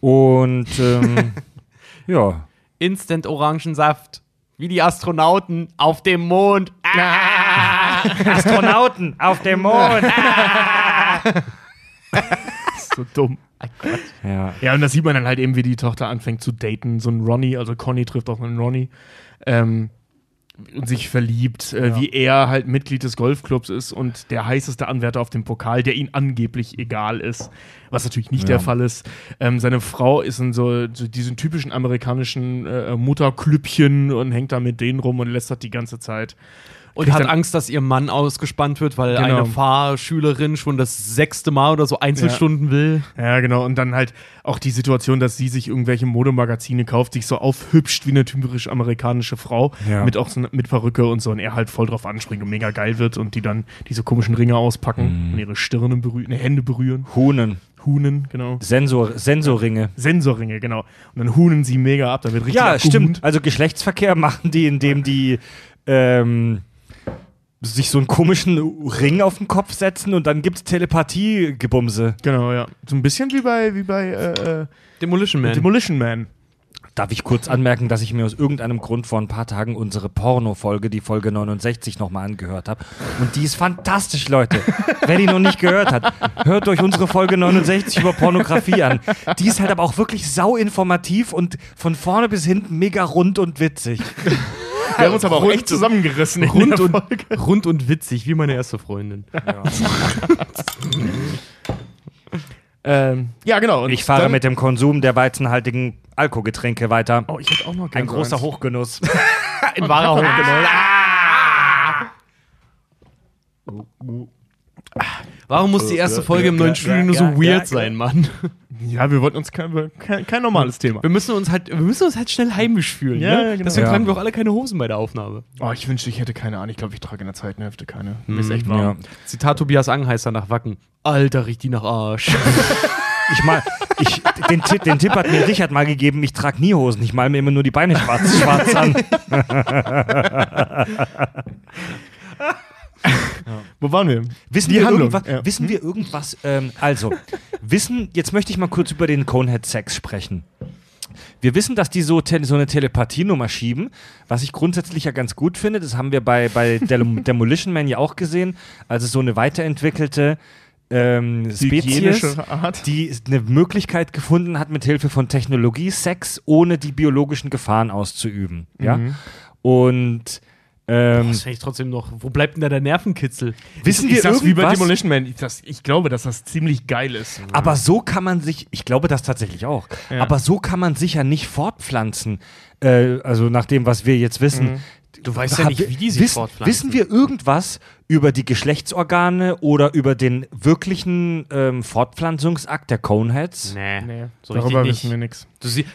Und ähm, ja. Instant Orangensaft. Wie die Astronauten auf dem Mond. Ah! Astronauten auf dem Mond. So dumm. ja. Ja, und da sieht man dann halt eben, wie die Tochter anfängt zu daten. So ein Ronny, also Conny trifft auch einen Ronny. Ähm, und sich verliebt, äh, Ja. wie er halt Mitglied des Golfclubs ist und der heißeste Anwärter auf dem Pokal, der ihm angeblich egal ist, was natürlich nicht Ja. der Fall ist. Ähm, seine Frau ist in so, so diesen typischen amerikanischen äh, Mutterklüppchen und hängt da mit denen rum und lästert die ganze Zeit. Und Kriegt hat Angst, dass ihr Mann ausgespannt wird, weil Genau. eine Fahrschülerin schon das sechste Mal oder so Einzelstunden will. Ja, genau. Und dann halt auch die Situation, dass sie sich irgendwelche Modemagazine kauft, sich so aufhübscht wie eine typisch amerikanische Frau Ja. mit auch so, mit Perücke und so und er halt voll drauf anspringt und mega geil wird und die dann diese komischen Ringe auspacken und ihre Stirne berühren, ne, Hände berühren. Hunen. Hunen, genau. Sensor, Sensorringe. Sensorringe, genau. Und dann hunen sie mega ab, da wird richtig Ja, abgehunt. stimmt. Also Geschlechtsverkehr machen die, indem die ähm, sich so einen komischen Ring auf den Kopf setzen und dann gibt's Telepathie-Gebumse. Genau, ja. So ein bisschen wie bei, wie bei äh, äh, Demolition Man. Demolition Man. Darf ich kurz anmerken, dass ich mir aus irgendeinem Grund vor ein paar Tagen unsere Porno-Folge, die Folge 69, nochmal angehört habe. Und die ist fantastisch, Leute. Wer die noch nicht gehört hat, hört euch unsere Folge 69 über Pornografie an. Die ist halt aber auch wirklich sau informativ und von vorne bis hinten mega rund und witzig. Wir haben uns aber auch echt zusammengerissen. in Rund der und, Folge. rund und witzig, wie meine erste Freundin. Ähm, ja, genau. Und Ich fahre dann- mit dem Konsum der weizenhaltigen Alkoholgetränke weiter. Oh, ich hätte auch noch Ein gerne so großer eins. Hochgenuss. Ein wahrer Hochgenuss. Warum muss die erste Folge im neuen Studio nur so weird sein, Mann? Ja, wir wollten uns kein, kein, kein normales Thema. Wir müssen uns halt, wir müssen uns halt schnell heimisch fühlen. Ja, ne? genau. Deswegen Ja. tragen wir auch alle keine Hosen bei der Aufnahme. Oh, ich wünschte, ich hätte keine Ahnung. Ich glaube, ich trage in der zweiten Hälfte keine. Mir ist echt warm. Ja. Zitat Tobias Angheißer nach Wacken. Alter, riecht die nach Arsch. Ich mal, ich, den, Tipp, den Tipp hat mir Richard mal gegeben, ich trage nie Hosen, ich male mir immer nur die Beine schwarz, schwarz an. Wo waren wir? Wissen, wir, irgendwas, ja. wissen wir irgendwas? Ähm, also, wissen, jetzt möchte ich mal kurz über den Conehead-Sex sprechen. Wir wissen, dass die so, so eine Telepathienummer schieben, was ich grundsätzlich ja ganz gut finde. Das haben wir bei, bei Dem Demolition Man ja auch gesehen. Also so eine weiterentwickelte ähm, Spezies, Art. die eine Möglichkeit gefunden hat, mit Hilfe von Technologie Sex ohne die biologischen Gefahren auszuüben. Ja? Mhm. Und ähm, Das finde ich trotzdem noch. Wo bleibt denn da der Nervenkitzel? wissen ich wir sag's wie bei irgendwas? Demolition Man. Ich, das, ich glaube, dass das ziemlich geil ist. Aber so kann man sich, ich glaube das tatsächlich auch, Ja. aber so kann man sich ja nicht fortpflanzen. Äh, also nach dem, was wir jetzt wissen. Du weißt ja nicht, wie die sich wiss, fortpflanzen. Wissen wir irgendwas über die Geschlechtsorgane oder über den wirklichen ähm, Fortpflanzungsakt der Coneheads? Nee. Nee, so darüber richtig wissen wir nichts.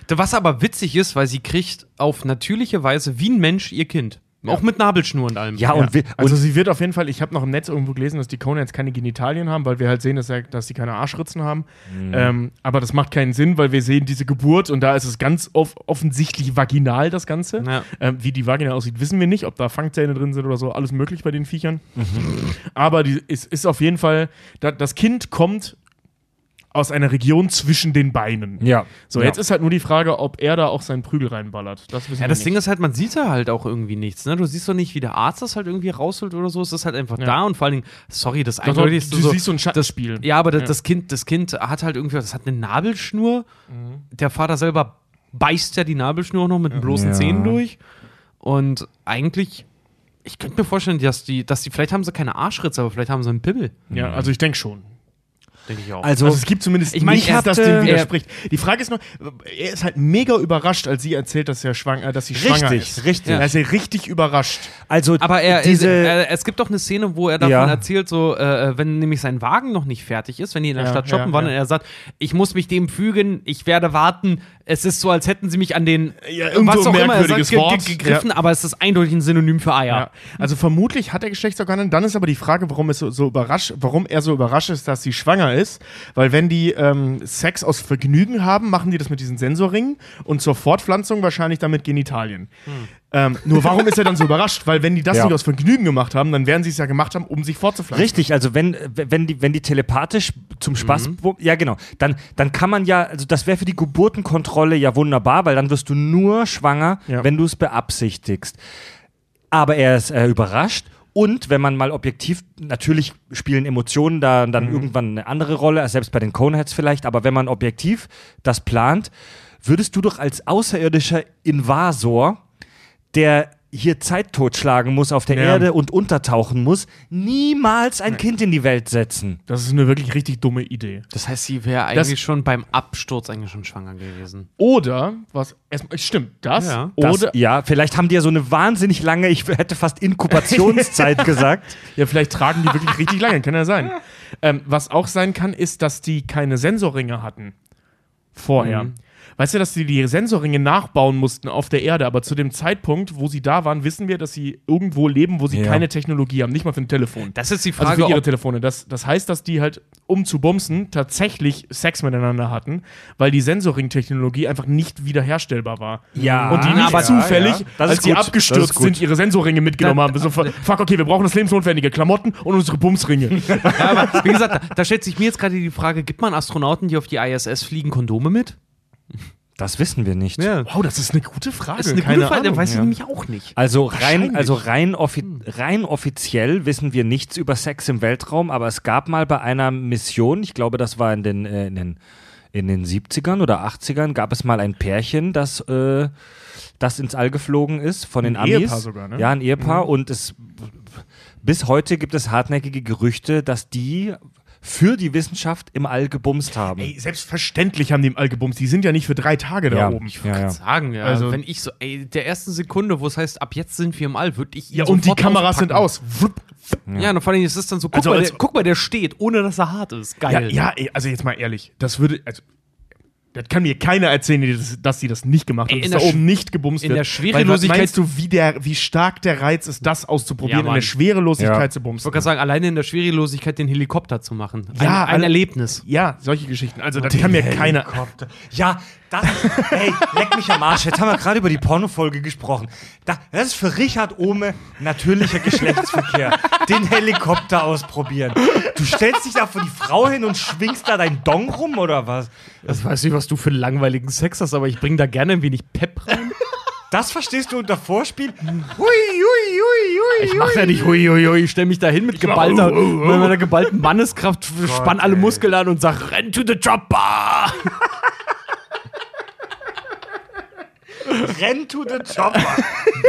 Was aber witzig ist, weil sie kriegt auf natürliche Weise wie ein Mensch ihr Kind. Auch mit Nabelschnur und allem. Ja, und, wir, Also und sie wird auf jeden Fall, ich habe noch im Netz irgendwo gelesen, dass die Coneheads keine Genitalien haben, weil wir halt sehen, dass, er, dass sie keine Arschritzen haben. Mhm. Ähm, aber das macht keinen Sinn, weil wir sehen diese Geburt und da ist es ganz off offensichtlich vaginal, das Ganze. Ja. Ähm, wie die Vagina aussieht, wissen wir nicht, ob da Fangzähne drin sind oder so, alles möglich bei den Viechern. Mhm. Aber die, ist, ist auf jeden Fall, da, das Kind kommt aus einer Region zwischen den Beinen. ja. So, ja. jetzt ist halt nur die Frage, ob er da auch seinen Prügel reinballert. Das wissen Ja, wir das nicht. Ding ist halt, man sieht da halt auch irgendwie nichts. Ne? Du siehst doch nicht, wie der Arzt das halt irgendwie rausholt oder so. Es ist halt einfach Ja. da und vor allen Dingen, sorry, das Doch, eindeutigste du so. siehst so ein Schattenspiel. Ja, aber das, Ja. das, kind, das Kind hat halt irgendwie, das hat eine Nabelschnur. Mhm. Der Vater selber beißt ja die Nabelschnur auch noch mit den bloßen Ja. Zähnen durch. Und eigentlich, ich könnte mir vorstellen, dass die, dass die, vielleicht haben sie keine Arschritze, aber vielleicht haben sie einen Pimmel. Ja, also ich denke schon. Denke ich auch. Also, Also es gibt zumindest Ich meine, nichts, er das hatte- dem widerspricht. Die Frage ist nur, er ist halt mega überrascht, als sie erzählt, dass, er schwanger, dass sie schwanger richtig, ist. richtig. Er ist ja richtig überrascht. Also Aber er, diese, äh, es gibt doch eine Szene, wo er davon Ja. erzählt, so, äh, wenn nämlich sein Wagen noch nicht fertig ist, wenn die in der Ja, Stadt shoppen ja, waren, ja. und er sagt, ich muss mich dem fügen, ich werde warten. Es ist so, als hätten sie mich an den, Ja, was so auch immer er sagt, ge gegriffen, aber es ist eindeutig ein Synonym für Eier. Ja. Also vermutlich hat er Geschlechtsorgane. Dann ist aber die Frage, warum, es so, so überrascht, warum er so überrascht ist, dass sie schwanger ist. Weil wenn die ähm, Sex aus Vergnügen haben, machen die das mit diesen Sensorringen und zur Fortpflanzung wahrscheinlich dann mit Genitalien. Ähm, nur warum ist er dann so überrascht? Weil wenn die das Ja. nicht aus Vergnügen gemacht haben, dann werden sie es ja gemacht haben, um sich fortzupflanzen. Richtig, also wenn, wenn, die, wenn die telepathisch zum Spaß, ja genau, dann, dann kann man ja, also das wäre für die Geburtenkontrolle ja wunderbar, weil dann wirst du nur schwanger, Ja. wenn du es beabsichtigst. Aber er ist äh, überrascht und wenn man mal objektiv, natürlich spielen Emotionen da dann irgendwann eine andere Rolle, selbst bei den Coneheads vielleicht, aber wenn man objektiv das plant, würdest du doch als außerirdischer Invasor, der hier Zeit totschlagen muss auf der Ja. Erde und untertauchen muss, niemals ein Kind in die Welt setzen. Das ist eine wirklich richtig dumme Idee. Das heißt, sie wäre Das- eigentlich schon beim Absturz eigentlich schon schwanger gewesen. Oder, was, erstmal, stimmt, das, Ja. Das, oder, ja, vielleicht haben die ja so eine wahnsinnig lange, ich hätte fast Inkubationszeit gesagt. ja, vielleicht tragen die wirklich richtig lange, kann ja sein. Ähm, was auch sein kann, ist, dass die keine Sensorringe hatten. Vorher. Mhm. Weißt du, dass die die Sensorringe nachbauen mussten auf der Erde, aber zu dem Zeitpunkt, wo sie da waren, wissen wir, dass sie irgendwo leben, wo sie Ja. keine Technologie haben, nicht mal für ein Telefon. Das ist die Also Frage, für ihre Telefone. Das, das heißt, dass die halt, um zu bumsen, tatsächlich Sex miteinander hatten, weil die Sensorring-Technologie einfach nicht wiederherstellbar war. Ja, Und die nicht aber- zufällig, ja. Das als sie abgestürzt sind, ihre Sensorringe mitgenommen Da- haben. So, fuck, okay, wir brauchen das lebensnotwendige. Klamotten und unsere Bumsringe. ja, aber wie gesagt, da, da stellt sich mir jetzt gerade die Frage, gibt man Astronauten, die auf die ISS fliegen, Kondome mit? Das wissen wir nicht. Ja. Wow, das ist eine gute Frage. Das ist eine Keine gute Frage, Ahnung. weiß ich ja. nämlich auch nicht. Also rein, also rein, offi rein offiziell wissen wir nichts über Sex im Weltraum, aber es gab mal bei einer Mission, ich glaube, das war in den, äh, in den, in den 70ern oder 80ern, gab es mal ein Pärchen, das, äh, das ins All geflogen ist von den Ein Amis. Ehepaar sogar, ne? Ja, ein Ehepaar und es bis heute gibt es hartnäckige Gerüchte, dass die für die Wissenschaft im All gebumst haben. Ey, selbstverständlich haben die im All gebumst. Die sind ja nicht für drei Tage da Ja. oben. Ja, ja. Sagen, ja. Also- wenn ich so, ey, der ersten Sekunde, wo es heißt, ab jetzt sind wir im All, würde ich ihn Ja, und die Kameras sind auspacken. aus. Wupp. Ja, und vor allem ist es dann so, guck, Also mal, der, guck mal, der steht, ohne dass er hart ist. Ja, Geil. ja, ey, also jetzt mal ehrlich, das würde, also, das kann mir keiner erzählen, die das, dass die das nicht gemacht haben, in dass da oben nicht gebumst in wird. der Schwerelosigkeit- Weil, meinst du, wie, der, wie stark der Reiz ist, das auszuprobieren, Ja, in der Schwerelosigkeit Ja. zu Ich bumsen? wollte gerade sagen, alleine in der Schwerelosigkeit den Helikopter zu machen. Ja, ein, ein Erlebnis. Ja, solche Geschichten. Also, das kann mir keiner. Helikopter. Ja, das, ey, leck mich am Arsch. Jetzt haben wir gerade über die Pornofolge gesprochen. Da, das ist für Richard Ohme natürlicher Geschlechtsverkehr. Den Helikopter ausprobieren. Du stellst dich da vor die Frau hin und schwingst da dein Dong rum oder was? Ich weiß nicht, was du für einen langweiligen Sex hast, aber ich bringe da gerne ein wenig Pep rein. Das verstehst du unter Vorspiel? Hui, hui, hui, hui. Ich mach ja nicht hui, hui, hui. Ich stell mich da hin mit geballter, uh, uh, uh. mit meiner geballten Manneskraft, spann alle ey. Muskeln an und sag, renn to the chopper! Renn to the chopper.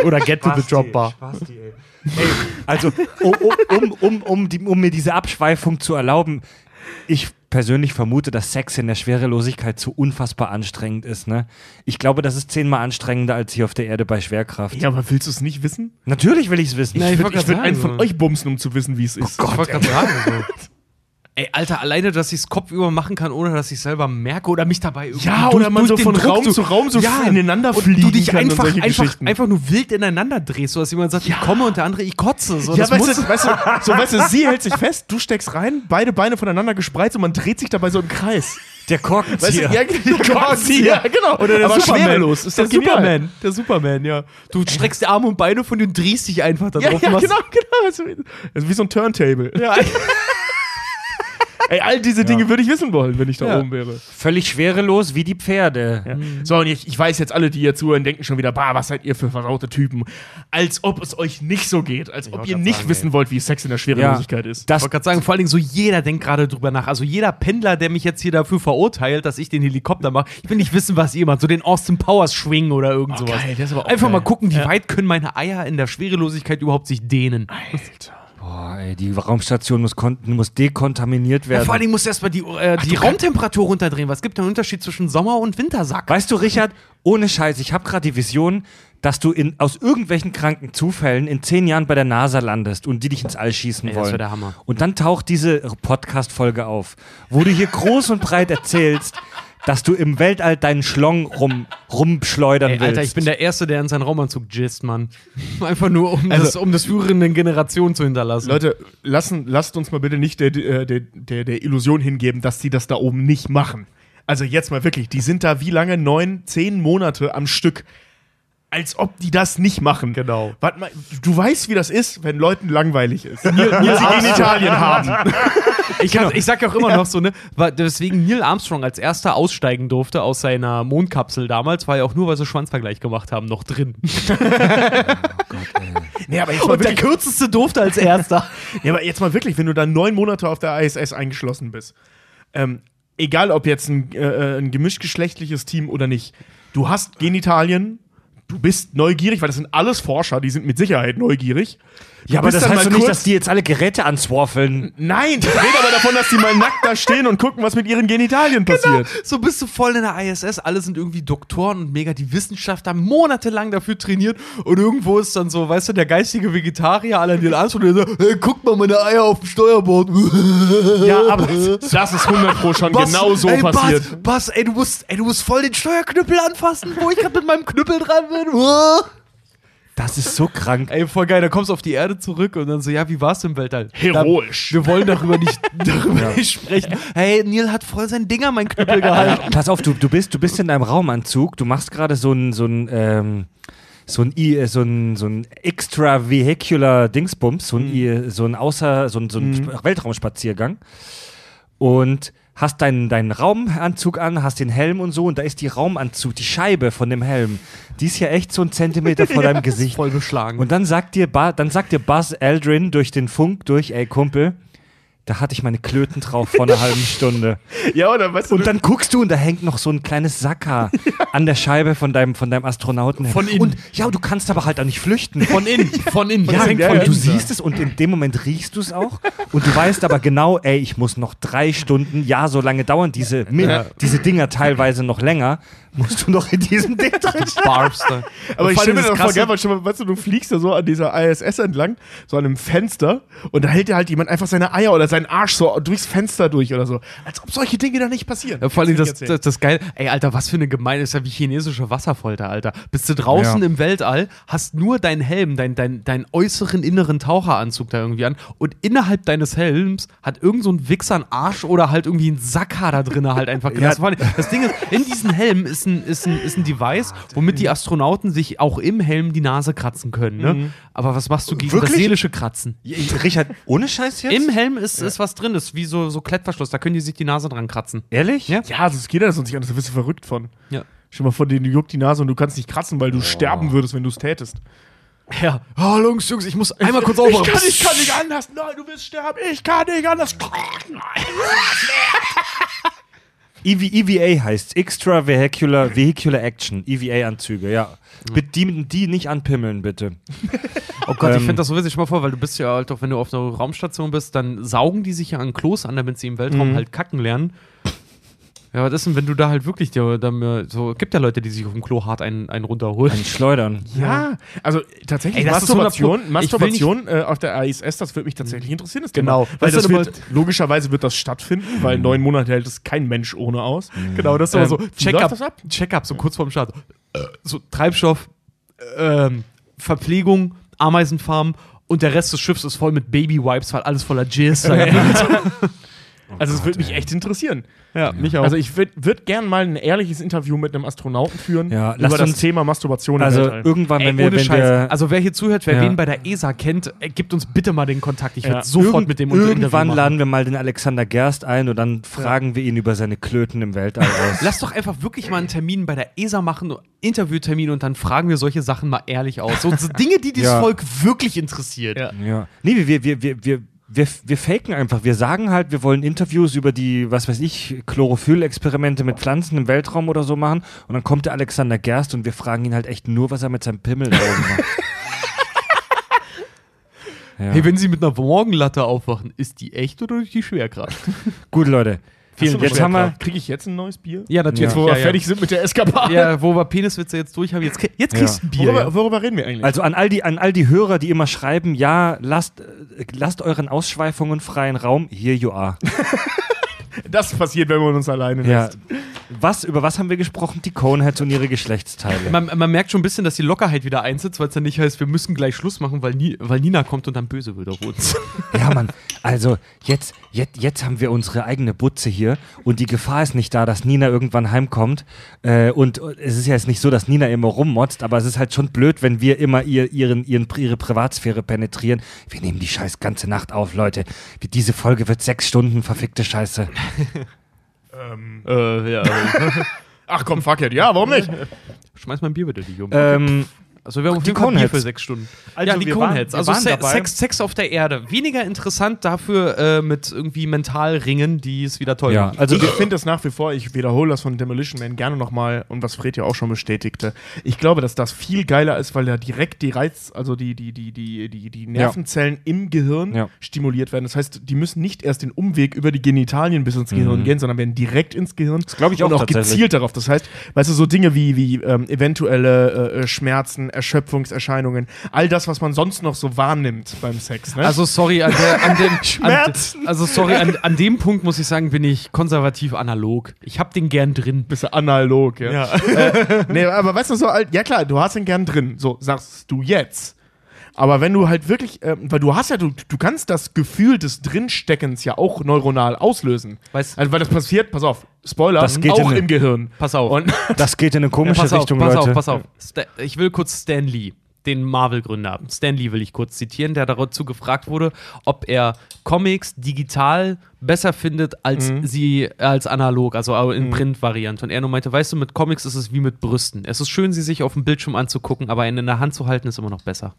Oder get to the Spasti, chopper. Spasti, ey. Ey, also, um, um, um, um, die, um mir diese Abschweifung zu erlauben, ich persönlich vermute, dass Sex in der Schwerelosigkeit zu unfassbar anstrengend ist. Ne? Ich glaube, das ist zehnmal anstrengender als hier auf der Erde bei Schwerkraft. Ja, aber willst du es nicht wissen? Natürlich will ich es wissen. Nein, Ich würde würd einen von euch bumsen, um zu wissen, wie es ist. ich wollte gerade sagen, so. Ey, Alter, alleine, dass ich es kopfüber machen kann, ohne dass ich selber merke oder mich dabei irgendwie Ja, durch- oder man durch so von Druck Raum zu Raum so ineinander und fliegen du dich kann und einfach, einfach, einfach nur wild ineinander drehst, so dass jemand sagt, ich komme und der andere, ich kotze. So, Ja, das weißt muss- du, weißt du, so, weißt du, sie hält sich fest, du steckst rein, beide Beine voneinander gespreizt und man dreht sich dabei so im Kreis. Der Korkenzieher. Weißt du, ja, die Korkenzieher, ja, genau. Oder der Aber Superman. schwerelos. Ist der genial. Superman. Der Superman, ja. Du streckst die Arme und Beine von dir und drehst dich einfach da Ja, drauf. ja, und machst- genau, genau. Also, also wie so ein Turntable. Ja. Ey, all diese Dinge würde ich wissen wollen, wenn ich da Ja. oben wäre. Völlig schwerelos wie die Pferde. Ja. So, und ich, ich weiß jetzt, alle, die hier zuhören, denken schon wieder, bah, was seid ihr für versaute Typen. Als ob es euch nicht so geht, als ob wollte ihr nicht sagen, wissen wollt, wie Sex in der Schwerelosigkeit ist. Ich Das, wollte gerade sagen, vor allen Dingen so jeder denkt gerade drüber nach. Also jeder Pendler, der mich jetzt hier dafür verurteilt, dass ich den Helikopter mache, ich will nicht wissen, was ihr macht. So den Austin Powers Schwing oder irgend sowas. geil, Einfach geil. mal gucken, wie weit können meine Eier in der Schwerelosigkeit überhaupt sich dehnen. Alter. Boah, ey, die Raumstation muss, muss dekontaminiert Ja, werden. vor allen Dingen musst du erstmal die, äh, die Raumtemperatur runterdrehen. Was gibt denn einen Unterschied zwischen Sommer- und Wintersack? Weißt du, Richard, ohne Scheiß, ich habe gerade die Vision, dass du in, aus irgendwelchen kranken Zufällen in zehn Jahren bei der NASA landest und die dich ins All schießen Ey, das wollen. wär der Hammer. Und dann taucht diese Podcast-Folge auf, wo du hier groß und breit erzählst, dass du im Weltall deinen Schlong rum, rumschleudern Ey, willst. Alter, ich bin der Erste, der in seinen Raumanzug jizzt, Mann. Einfach nur, um, Also- das, um das führenden Generation zu hinterlassen. Leute, lassen, lasst uns mal bitte nicht der, der, der, der Illusion hingeben, dass die das da oben nicht machen. Also jetzt mal wirklich, die sind da wie lange? Neun, zehn Monate am Stück. Als ob die das nicht machen. Genau. Mal, du weißt, wie das ist, wenn Leuten langweilig ist. Neil, Neil sie in Italien haben. Ich, hab, ich sag ja auch immer noch so, ne, deswegen Neil Armstrong als erster aussteigen durfte aus seiner Mondkapsel damals, war ja auch nur, weil sie Schwanzvergleich gemacht haben, noch drin. Nee, aber jetzt mal, Und der kürzeste durfte als erster. ja, aber jetzt mal wirklich, wenn du da neun Monate auf der ISS eingeschlossen bist, ähm, egal ob jetzt ein, äh, ein gemischtgeschlechtliches Team oder nicht, du hast Genitalien, du bist neugierig, weil das sind alles Forscher, die sind mit Sicherheit neugierig. Ja, aber das heißt doch nicht, dass die jetzt alle Geräte answarfeln. Nein, ich rede aber davon, dass die mal nackt da stehen und gucken, was mit ihren Genitalien passiert. So bist du voll in der ISS, alle sind irgendwie Doktoren und mega die Wissenschaftler monatelang dafür trainiert und irgendwo ist dann so, weißt du, der geistige Vegetarier, aller Neil Armstrong, der sagt, hey, guck mal meine Eier auf dem Steuerbord. Ja, aber das ist 100 Pro schon genau so ey, passiert. Bass, Bass, ey, du musst, ey, du musst voll den Steuerknüppel anfassen, wo ich gerade mit meinem Knüppel dran bin. Das ist so krank. Ey, voll geil, da kommst du auf die Erde zurück und dann so, ja, wie war's im Weltall? Heroisch. Da, wir wollen darüber nicht, darüber nicht sprechen. Hey, Neil hat voll sein Ding an meinen Knüppel gehalten. Pass auf, du, du, bist, du bist in deinem Raumanzug, du machst gerade so ein, so ein, ähm, so ein, I- so ein, so ein extravehicular Dingsbums, so ein, I- so ein Außer, so ein, so ein Weltraumspaziergang. Und hast deinen, deinen Raumanzug an, hast den Helm und so und da ist die Raumanzug, die Scheibe von dem Helm, die ist ja echt so ein Zentimeter vor deinem Gesicht. Voll beschlagen. Und dann sagt dir, ba dann sagt dir Buzz Aldrin durch den Funk durch, ey Kumpel, da hatte ich meine Klöten drauf vor einer halben Stunde. Ja, oder weißt du, Und dann guckst du und da hängt noch so ein kleines Sacker an der Scheibe von deinem, von deinem Astronauten. Von innen. Und ja, du kannst aber halt auch nicht flüchten. von innen, von innen. Ja, ja, von du siehst es und in dem Moment riechst du es auch und du weißt aber genau, ey, ich muss noch drei Stunden, ja, so lange dauern diese, diese Dinger teilweise noch länger, musst du noch in diesem Ding drin Barbs da. Aber ich vor stelle mir das voll Krasse- geil, weil, schon mal, weißt du, du fliegst da so an dieser ISS entlang, so an einem Fenster, und da hält dir halt jemand einfach seine Eier oder seinen Arsch so durchs Fenster durch oder so. Als ob solche Dinge da nicht passieren. Ja, vor allem das, das, das geil. Ey, Alter, was für eine gemeine, ist ja wie chinesische Wasserfolter, Alter. Bist du draußen Ja. im Weltall, hast nur deinen Helm, deinen dein, dein äußeren inneren Taucheranzug da irgendwie an und innerhalb deines Helms hat irgend so ein Wichser einen Arsch oder halt irgendwie ein Sacker da drin halt einfach gelassen. Vor allem, Das Ding ist, in diesem Helm ist ein, ist ein, ist ein Device, womit die Astronauten sich auch im Helm die Nase kratzen können, ne? Aber was machst du gegen das Wirklich? seelische Kratzen? Richard, ohne Scheiß jetzt? Im Helm ist, ist was drin, ist wie so, so Klettverschluss, da können die sich die Nase dran kratzen. Ehrlich? Ja. Ja, das geht ja sonst nicht anders, da wirst du verrückt von. Ja. Stell mal vor, denen juckt die Nase und du kannst nicht kratzen, weil du sterben würdest, wenn du es tätest. Ja. Oh, Jungs, Jungs, ich muss einmal kurz Ich aufmachen. kann, ich kann nicht anders. Nein, du wirst sterben. Ich kann nicht anders. EV, EVA heißt Extra Vehicular, Vehicular Action. EVA-Anzüge, ja. Bitte die, die nicht anpimmeln, bitte. Oh Gott, ich Ähm, finde das so witzig. Stell mal vor, weil du bist ja halt auch, wenn du auf einer Raumstation bist, dann saugen die sich ja an Klos an, damit sie im Weltraum halt kacken lernen. Ja, was ist denn, wenn du da halt wirklich dir, da mir- so, gibt ja Leute, die sich auf dem Klo hart einen, einen runterholen. Ein Schleudern. Ja, also tatsächlich Ey, das ist Masturbation, 100 Pro- Masturbation äh, auf der ISS, das würde mich tatsächlich interessieren. Das Genau. Thema. Weil Weißt das du, wird, logischerweise wird das stattfinden, weil neun Monate hält es kein Mensch ohne aus. Genau, das ist Ähm, aber so Check-up? Check-up, so kurz vorm Start. Äh, So Treibstoff, ähm, Verpflegung, Ameisenfarm und der Rest des Schiffs ist voll mit Baby-Wipes, weil alles voller Jizz. Also es würde mich echt interessieren. ja, mich auch. Also ich würde würd gern mal ein ehrliches Interview mit einem Astronauten führen Ja, über das Thema Masturbation Also irgendwann, Ey, wenn wir, ohne wenn Scheiß. wir also wer hier zuhört, wer Ja. wen bei der ESA kennt, äh, gibt uns bitte mal den Kontakt. Ich werde Ja. sofort irgend- mit dem irgendwann machen. laden wir mal den Alexander Gerst ein und dann fragen wir ihn über seine Klöten im Weltall aus. Lass doch einfach wirklich mal einen Termin bei der ESA machen, Interviewtermin und dann fragen wir solche Sachen mal ehrlich aus. So, so Dinge, die dieses Ja. Volk wirklich interessiert. Ja. Ja. Nee, wir, wir, wir, wir, wir, wir faken einfach. Wir sagen halt, wir wollen Interviews über die, was weiß ich, Chlorophyll-Experimente mit Pflanzen im Weltraum oder so machen. Und dann kommt der Alexander Gerst und wir fragen ihn halt echt nur, was er mit seinem Pimmel da oben macht. Ja. Hey, wenn Sie mit einer Morgenlatte aufwachen, ist die echt oder durch die Schwerkraft? Gut, Leute. Vielen, jetzt haben wir. Kriege ich jetzt ein neues Bier? Ja, natürlich. Jetzt, wo ja, wir ja. fertig sind mit der Eskapade. Ja, wo wir Peniswitze jetzt durch haben, jetzt, jetzt kriegst du ein Bier. Worüber, ja. worüber reden wir eigentlich? Also an all die, an all die Hörer, die immer schreiben, ja, lasst, äh, lasst euren Ausschweifungen freien Raum. Here you are. das passiert, wenn man uns alleine Ja. lässt. Was, über was haben wir gesprochen? Die Coneheads und ihre Geschlechtsteile. Man, man merkt schon ein bisschen, dass die Lockerheit wieder einsetzt, weil es dann nicht heißt, wir müssen gleich Schluss machen, weil, Ni weil Nina kommt und dann böse wird auf uns. Ja, Mann. Also, jetzt, jetzt, jetzt haben wir unsere eigene Butze hier und die Gefahr ist nicht da, dass Nina irgendwann heimkommt. Äh, und äh, es ist ja jetzt nicht so, dass Nina immer rummotzt, aber es ist halt schon blöd, wenn wir immer ihr, ihren, ihren, ihre Privatsphäre penetrieren. Wir nehmen die Scheiß ganze Nacht auf, Leute. Wie Diese Folge wird sechs Stunden, verfickte Scheiße. äh, ja. Ach komm, fuck it. Ja, warum nicht? Schmeiß mal ein Bier bitte, die Jungen. Ähm, Also wir haben auf die jeden Fall Bier für sechs Stunden. Also ja, die Coneheads. Also Se dabei. Sex, Sex auf der Erde. Weniger interessant dafür äh, mit irgendwie Mentalringen, die es wieder toll ja, machen. also ich finde das nach wie vor, ich wiederhole das von Demolition Man gerne nochmal und was Fred ja auch schon bestätigte. Ich glaube, dass das viel geiler ist, weil da direkt die Reiz, also die, die, die, die, die, die Nervenzellen im Gehirn Ja. stimuliert werden. Das heißt, die müssen nicht erst den Umweg über die Genitalien bis ins Gehirn gehen, sondern werden direkt ins Gehirn. Das ich auch Und auch gezielt darauf. Das heißt, weißt du, so Dinge wie, wie ähm, eventuelle äh, äh, Schmerzen, Erschöpfungserscheinungen, all das, was man sonst noch so wahrnimmt beim Sex. Ne? Also sorry, an, der, an dem Schmerzen. An, also sorry, an, an dem Punkt muss ich sagen, bin ich konservativ analog. Ich hab den gern drin. bisschen analog, ja. Äh, nee, aber weißt du, so, alt- ja klar, du hast ihn gern drin, so sagst du jetzt. Aber wenn du halt wirklich, ähm, weil du hast ja, du, du kannst das Gefühl des Drinsteckens ja auch neuronal auslösen. Weißt- also, weil das passiert, pass auf, Spoiler, Das geht auch in eine- im Gehirn. Pass auf. Und das geht in eine komische pass auf, Richtung, pass Leute. auf, pass auf. Sta ich will kurz Stan Lee, den Marvel-Gründer, haben. Stan Lee will ich kurz zitieren, der dazu gefragt wurde, ob er Comics digital besser findet als Mhm. sie als analog, also auch in Print-Variante. Und er nur meinte, weißt du, mit Comics ist es wie mit Brüsten. Es ist schön, sie sich auf dem Bildschirm anzugucken, aber einen in der Hand zu halten ist immer noch besser.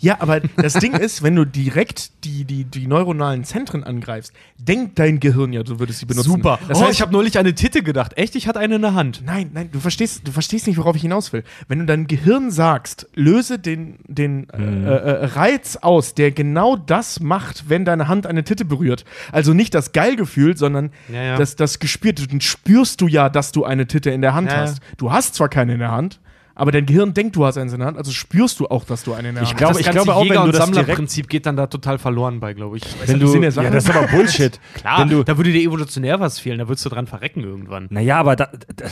Ja, aber das Ding ist, wenn du direkt die, die, die neuronalen Zentren angreifst, denkt dein Gehirn ja, du würdest sie benutzen. Das Das heißt, heißt, ich habe neulich eine Titte gedacht. Echt, ich hatte eine in der Hand. Nein, nein, du verstehst, du verstehst nicht, worauf ich hinaus will. Wenn du deinem Gehirn sagst, löse den, den Mhm. äh, äh, Reiz aus, der genau das macht, wenn deine Hand eine Titte berührt. Also nicht das Geilgefühl, sondern Ja, ja. das, das Gespürte. Dann spürst du ja, dass du eine Titte in der Hand ja. hast. Du hast zwar keine in der Hand, aber dein Gehirn denkt, du hast eine in der Hand, also spürst du auch, dass du eine in der Ich Hand glaube- das ich ganze glaube auch, wenn du das Sammlerprinzip geht dann da total verloren bei, glaube ich. Wenn du, ja, das ist aber Bullshit. Klar, Wenn du, da würde dir evolutionär was fehlen, da würdest du dran verrecken irgendwann. Naja, aber da, da,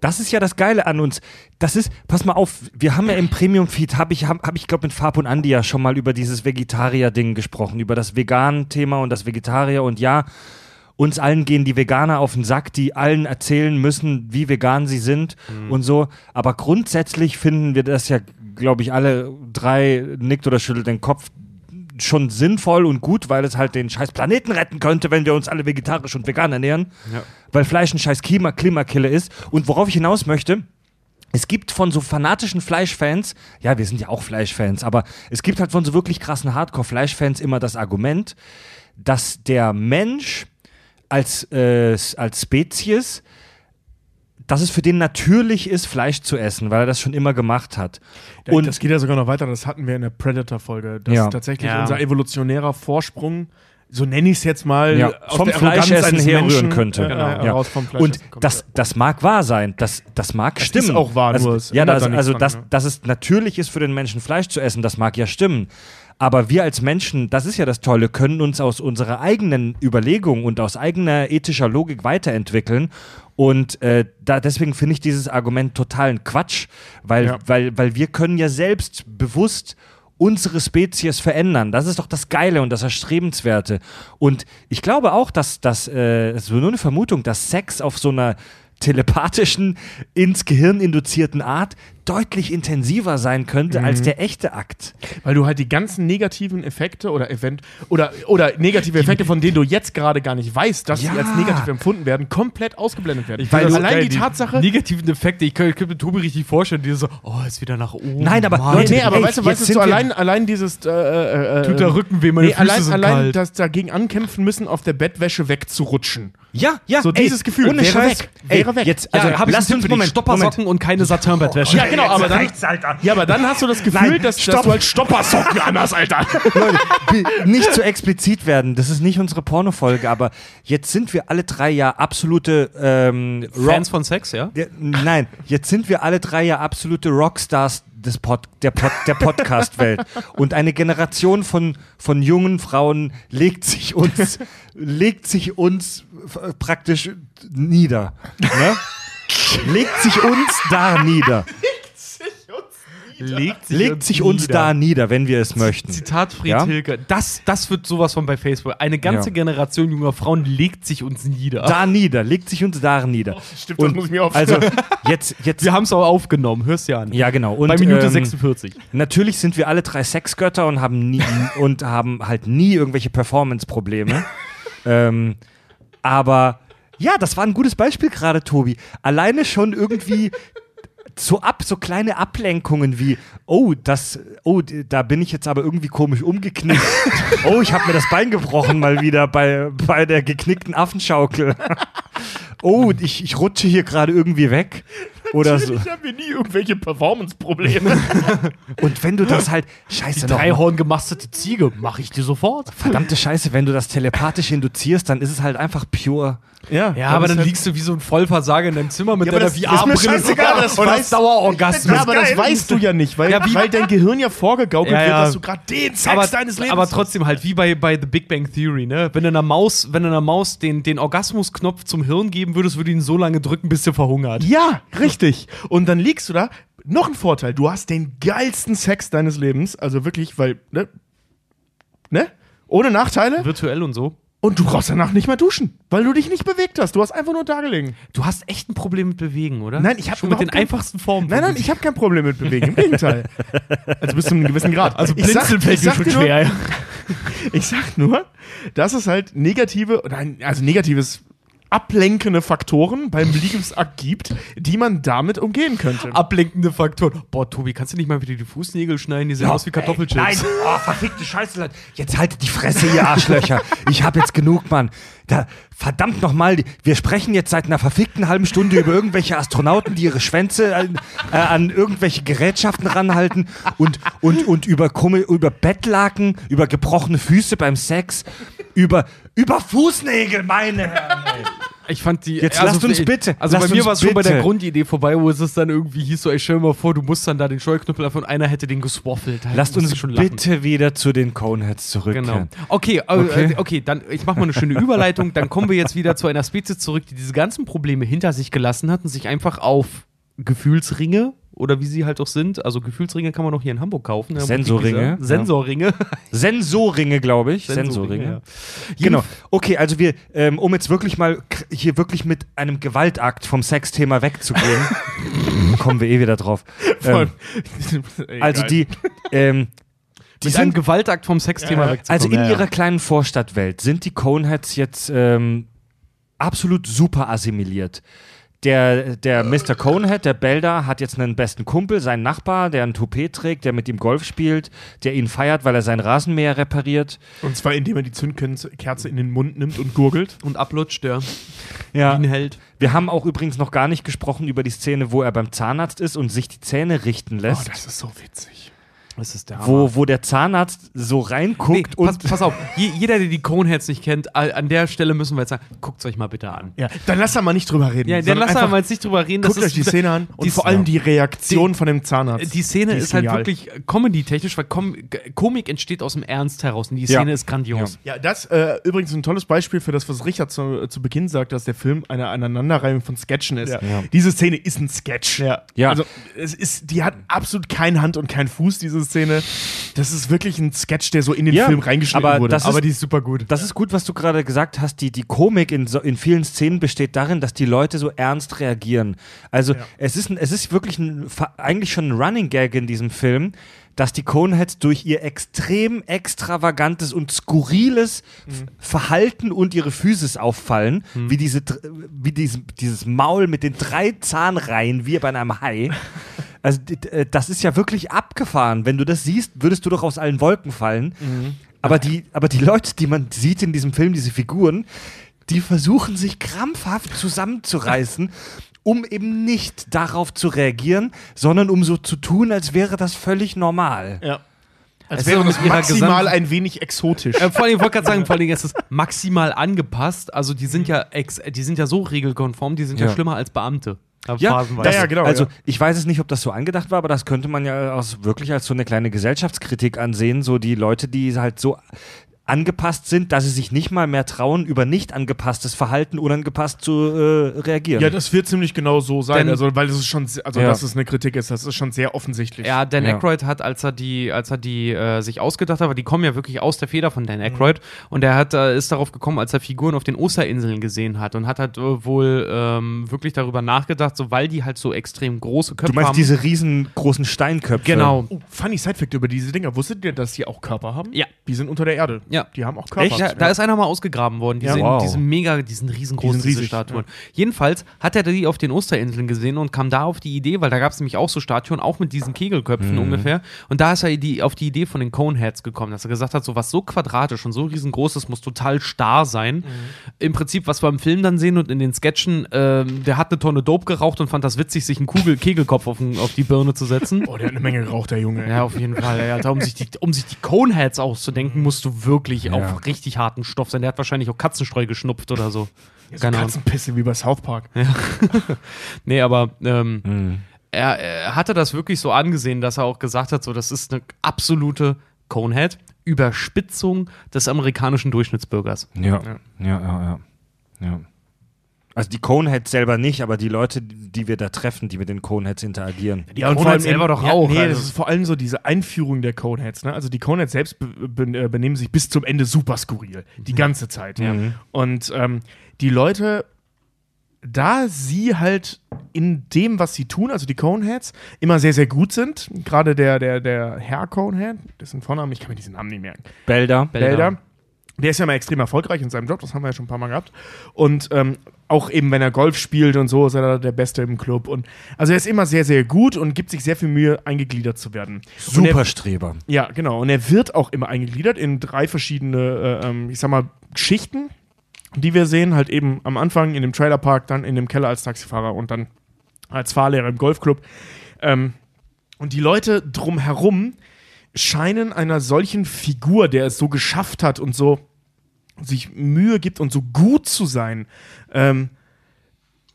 das ist ja das Geile an uns. Das ist, pass mal auf, wir haben ja im Premium-Feed, habe ich, hab, hab ich glaube mit Fab und Andi ja schon mal über dieses Vegetarier-Ding gesprochen, über das Vegan-Thema und das Vegetarier und ja, uns allen gehen die Veganer auf den Sack, die allen erzählen müssen, wie vegan sie sind und so. Aber grundsätzlich finden wir das ja, glaube ich, alle drei nickt oder schüttelt den Kopf schon sinnvoll und gut, weil es halt den scheiß Planeten retten könnte, wenn wir uns alle vegetarisch und vegan ernähren. Ja. Weil Fleisch ein scheiß Klima Klimakiller ist. Und worauf ich hinaus möchte, es gibt von so fanatischen Fleischfans, ja, wir sind ja auch Fleischfans, aber es gibt halt von so wirklich krassen Hardcore-Fleischfans immer das Argument, dass der Mensch als, äh, als Spezies, dass es für den natürlich ist, Fleisch zu essen, weil er das schon immer gemacht hat. Und das geht ja sogar noch weiter, das hatten wir in der Predator-Folge, dass Ja. tatsächlich Ja. unser evolutionärer Vorsprung, so nenne ich es jetzt mal, Ja, aus vom Fleischessen herrühren Menschen, könnte. Äh, Genau. Ja. Und kommt, das, das mag wahr sein, das, das mag Es stimmen. ist auch wahr, also, nur es ja, das, also dran, das, ne? dass es natürlich ist für den Menschen Fleisch zu essen, das mag ja stimmen. Aber wir als Menschen, das ist ja das Tolle, können uns aus unserer eigenen Überlegung und aus eigener ethischer Logik weiterentwickeln. Und äh, da, deswegen finde ich dieses Argument totalen Quatsch, weil, Ja. weil, weil wir können ja selbst bewusst unsere Spezies verändern. Das ist doch das Geile und das Erstrebenswerte. Und ich glaube auch, dass das, äh, es ist nur eine Vermutung, dass Sex auf so einer telepathischen, ins Gehirn induzierten Art deutlich intensiver sein könnte als der echte Akt. Weil du halt die ganzen negativen Effekte oder Event oder, oder negative Effekte, von denen du jetzt gerade gar nicht weißt, dass Ja. sie als negativ empfunden werden, komplett ausgeblendet werden. Weil Weil allein die, Tatsache. negativen Effekte, ich könnte könnte mir Tobi richtig vorstellen, die so, oh, ist wieder nach oben. Nein, aber Mann. Leute, nee, aber ey, weißt du, weißt du, allein, allein dieses äh, äh, äh, Tut der Rücken weh, meine nee, Füße allein, sind allein kalt. das dagegen ankämpfen müssen, auf der Bettwäsche wegzurutschen. Ja, ja. So dieses Gefühl, ohne wäre Scheiß. weg, Ey, wäre weg. Jetzt, also also, habe ich lass uns Moment, Stoppersocken und keine Satin-Bettwäsche. Ja, genau, aber dann, Alter. ja, aber dann hast du das Gefühl, Nein, dass, dass du halt Stoppersocken an hast, Alter. Leute, nicht zu explizit werden. Das ist nicht unsere Pornofolge, aber jetzt sind wir alle drei ja absolute ähm, Fans von Sex, ja? Nein, jetzt sind wir alle drei ja absolute Rockstars des Pod, der, Pod, der Podcast-Welt. Und eine Generation von, von jungen Frauen legt sich uns, legt sich uns praktisch nieder. Ne? legt sich uns da nieder. Legt Legt sich uns da nieder, wenn wir es möchten. Zitat Fried Ja? Hilke. Das, das wird sowas von bei Facebook. Eine ganze Ja. Generation junger Frauen legt sich uns nieder. Da nieder, legt sich uns da nieder. stimmt, das muss ich mir Also aufschreiben. jetzt, jetzt. Wir haben es auch aufgenommen, hörst ja an. ja, genau. Und, bei Minute ähm, 46. Natürlich sind wir alle drei Sexgötter und haben nie und haben halt nie irgendwelche Performance-Probleme. ähm, aber ja, das war ein gutes Beispiel gerade, Tobi. Alleine schon irgendwie so ab, so kleine Ablenkungen wie, oh, das, oh, da bin ich jetzt aber irgendwie komisch umgeknickt. oh, ich habe mir das Bein gebrochen mal wieder bei, bei der geknickten Affenschaukel. oh, ich, ich rutsche hier gerade irgendwie weg. Oder so. Ich habe nie irgendwelche Performance-Probleme. Und wenn du das halt, scheiße, noch, Dreihorn gemastete Ziege, mache ich dir sofort. Verdammte Scheiße, wenn du das telepathisch induzierst, dann ist es halt einfach pure. ja, Ja, aber dann halt, liegst du wie so ein Vollversager in deinem Zimmer mit Ja, deiner das- das ist mir VR-Brille scheißegal, das und weiß- hast Dauerorgasmus. Ja, aber das weißt du ja nicht, weil, Ja, wie- weil dein Gehirn ja vorgegaukelt Ja, ja. wird, dass du gerade den Sex aber, deines Lebens aber trotzdem halt wie bei, bei The Big Bang Theory, ne? Wenn du einer Maus, wenn du einer Maus den, den Orgasmusknopf zum Hirn geben würdest, würde ihn so lange drücken, bis sie verhungert. Ja, richtig. Und dann liegst du da. Noch ein Vorteil, du hast den geilsten Sex deines Lebens. Also wirklich, weil, ne? Ne? Ohne Nachteile. Virtuell und so. Und du brauchst danach nicht mehr duschen, weil du dich nicht bewegt hast. Du hast einfach nur da gelegen. Du hast echt ein Problem mit Bewegen, oder? Nein, ich hab schon mit den kein- einfachsten Formen. Nein, nein, ich habe kein Problem mit Bewegen. Im Gegenteil. Also bis zu einem gewissen Grad. Also Ich sag- ich sag schon nur- schwer. ja. ich sag nur, dass es halt negative, also negatives ablenkende Faktoren beim Liebesakt gibt, die man damit umgehen könnte. Ablenkende Faktoren. Boah, Tobi, kannst du nicht mal wieder die Fußnägel schneiden? Die sehen aus wie Kartoffelchips. Nein, oh, verfickte Scheiße, Leute. Jetzt haltet die Fresse, ihr Arschlöcher. Ich hab jetzt genug, Mann. Da, verdammt nochmal, wir sprechen jetzt seit einer verfickten halben Stunde über irgendwelche Astronauten, die ihre Schwänze an, äh, an irgendwelche Gerätschaften ranhalten und, und, und über, Kummel, über Bettlaken, über gebrochene Füße beim Sex, über, über Fußnägel, meine Herren. ey. Ich fand die. Jetzt lasst uns bitte, Also bei mir war es schon bei der. Grundidee vorbei, wo es dann irgendwie hieß so, ey, stell dir mal vor, du musst dann da den Steuerknüppel auf und einer hätte den geswaffelt. Halt, Lasst uns bitte wieder zu den Coneheads zurückkehren. Genau. Okay, äh, Okay. okay. okay, dann ich mache mal eine schöne Überleitung. Dann kommen wir jetzt wieder zu einer Spezies zurück, die diese ganzen Probleme hinter sich gelassen hat und sich einfach auf Gefühlsringe oder wie sie halt auch sind, also Gefühlsringe kann man noch hier in Hamburg kaufen. Sensorringe, Sensorringe. Sensorringe, glaube ich. Sensorringe. ja. Genau. Okay, also wir, ähm, um jetzt wirklich mal hier wirklich mit einem Gewaltakt vom Sexthema wegzugehen, kommen wir eh wieder drauf. Ähm, also die, ähm, die Mit einem sind, Gewaltakt vom Sexthema Ja, wegzukommen. also in Ja, ja. ihrer kleinen Vorstadtwelt sind die Coneheads jetzt ähm, absolut super assimiliert. Der, der Mr. Conehead, der Belda, hat jetzt einen besten Kumpel, seinen Nachbar, der ein Toupet trägt, der mit ihm Golf spielt, der ihn feiert, weil er sein Rasenmäher repariert. Und zwar indem er die Zündkerze in den Mund nimmt und gurgelt. Und ablutscht, ja. Ja. Ein Held. Wir haben auch übrigens noch gar nicht gesprochen über die Szene, wo er beim Zahnarzt ist und sich die Zähne richten Oh, lässt. das ist so witzig. Das ist der wo, wo der Zahnarzt so reinguckt Nee, pass, und. pass auf, Je, jeder, der die Coneheads nicht kennt, an der Stelle müssen wir jetzt sagen, guckt euch mal bitte an. Ja, dann lasst da mal nicht drüber reden. Ja, dann lass einfach mal jetzt nicht drüber reden. Guckt euch die Szene an und die- vor allem die Reaktion von dem Zahnarzt. Die Szene Die ist, ist halt wirklich comedy-technisch, weil Com Komik entsteht aus dem Ernst heraus und die Ja. Szene ist grandios. Ja, das äh, übrigens ein tolles Beispiel für das, was Richard zu, zu Beginn sagt, dass der Film eine Aneinanderreihung von Sketchen ist. Ja. Ja. Diese Szene ist ein Sketch. Ja. Ja. Also es ist, die hat absolut keine Hand und keinen Fuß, diese Szene. Das ist wirklich ein Sketch, der so in den Ja, Film reingeschnitten aber wurde. das ist- Aber die ist super gut. Das ist gut, was du gerade gesagt hast. Die, die Komik in, so, in vielen Szenen besteht darin, dass die Leute so ernst reagieren. Also Ja. es, ist ein, es ist wirklich ein, eigentlich schon ein Running Gag in diesem Film, dass die Coneheads durch ihr extrem extravagantes und skurriles F- Verhalten und ihre Physis auffallen, wie, diese, wie diese, dieses Maul mit den drei Zahnreihen, wie bei einem Hai. Also das ist ja wirklich abgefahren. Wenn du das siehst, würdest du doch aus allen Wolken fallen. Aber, die, aber die Leute, die man sieht in diesem Film, diese Figuren, die versuchen sich krampfhaft zusammenzureißen, um eben nicht darauf zu reagieren, sondern um so zu tun, als wäre das völlig normal. ja. Als Es wäre das maximal ein wenig exotisch. Äh, vor allem, ich wollte gerade sagen, vor allem, es ist maximal angepasst. Also die sind ja ex die sind ja so regelkonform, die sind ja, Ja. schlimmer als Beamte. Ja, das, Ja, ja, genau, Also ja. ich weiß es nicht, ob das so angedacht war, aber das könnte man ja aus, wirklich als so eine kleine Gesellschaftskritik ansehen. So die Leute, die halt so angepasst sind, dass sie sich nicht mal mehr trauen, über nicht angepasstes Verhalten unangepasst zu äh, reagieren. Ja, das wird ziemlich genau so sein. Denn- also, weil es ist schon, also, Ja. dass es eine Kritik ist, das ist schon sehr offensichtlich. Ja, Dan Ja. Aykroyd hat, als er die, als er die äh, sich ausgedacht hat, weil die kommen ja wirklich aus der Feder von Dan Aykroyd und er hat, äh, ist darauf gekommen, als er Figuren auf den Osterinseln gesehen hat und hat halt äh, wohl ähm, wirklich darüber nachgedacht, so weil die halt so extrem große Köpfe du meinst haben. diese riesengroßen Steinköpfe? Genau. Oh, funny Sidefact über diese Dinger. Wusstet ihr, dass die auch Körper haben? Ja. Die sind unter der Erde. Ja. Die haben auch Körper. Ja, da ist einer mal ausgegraben worden. Die Ja. Wow. die sind mega, die sind riesengroß, Die diese riesig, Statuen. Jedenfalls hat er die auf den Osterinseln gesehen und kam da auf die Idee, weil da gab es nämlich auch so Statuen, auch mit diesen Kegelköpfen ungefähr. Und da ist er die, auf die Idee von den Coneheads gekommen, dass er gesagt hat, so was so quadratisch und so riesengroß ist, muss total starr sein. Im Prinzip, was wir im Film dann sehen und in den Sketchen, ähm, der hat eine Tonne Dope geraucht und fand das witzig, sich einen Kugel Kegelkopf auf, den- auf die Birne zu setzen. Oh, der hat eine Menge geraucht, der Junge. Ja, auf jeden Fall. Ja, um, sich die, um sich die Coneheads auszudenken, musst du wirklich auf richtig harten Stoff sein. Der hat wahrscheinlich auch Katzenstreu geschnupft oder so. so Keine Ahnung. Katzenpisse wie bei South Park. Nee, aber ähm, Hm. er, er hatte das wirklich so angesehen, dass er auch gesagt hat, so, das ist eine absolute Conehead. Überspitzung des amerikanischen Durchschnittsbürgers. Ja, ja, ja, ja. ja. Also die Coneheads selber nicht, aber die Leute, die wir da treffen, die mit den Coneheads interagieren. Ja, und Coneheads vor allem selber doch ja, auch, Nee, also. das ist vor allem so diese Einführung der Coneheads. Ne? Also die Coneheads selbst äh, benehmen sich bis zum Ende super skurril. Die ganze Zeit. Mhm. Und ähm, die Leute da sie halt in dem, was sie tun, also die Coneheads, immer sehr, sehr gut sind. Gerade der, der, der Herr Conehead, dessen Vorname, ich kann mir diesen Namen nicht merken. Belder. Belder. Der ist ja mal extrem erfolgreich in seinem Job, das haben wir ja schon ein paar Mal gehabt. Und ähm, auch eben, wenn er Golf spielt und so, ist er der Beste im Club. Und also er ist immer sehr, sehr gut und gibt sich sehr viel Mühe, eingegliedert zu werden. Und er- Superstreber. ja, genau. Und er wird auch immer eingegliedert in drei verschiedene, äh, ähm, ich sag mal, Schichten, die wir sehen. Halt eben am Anfang in dem Trailerpark, dann in dem Keller als Taxifahrer und dann als Fahrlehrer im Golfclub. Ähm, und die Leute drumherum scheinen einer solchen Figur, der es so geschafft hat und so sich Mühe gibt und so gut zu sein, ähm,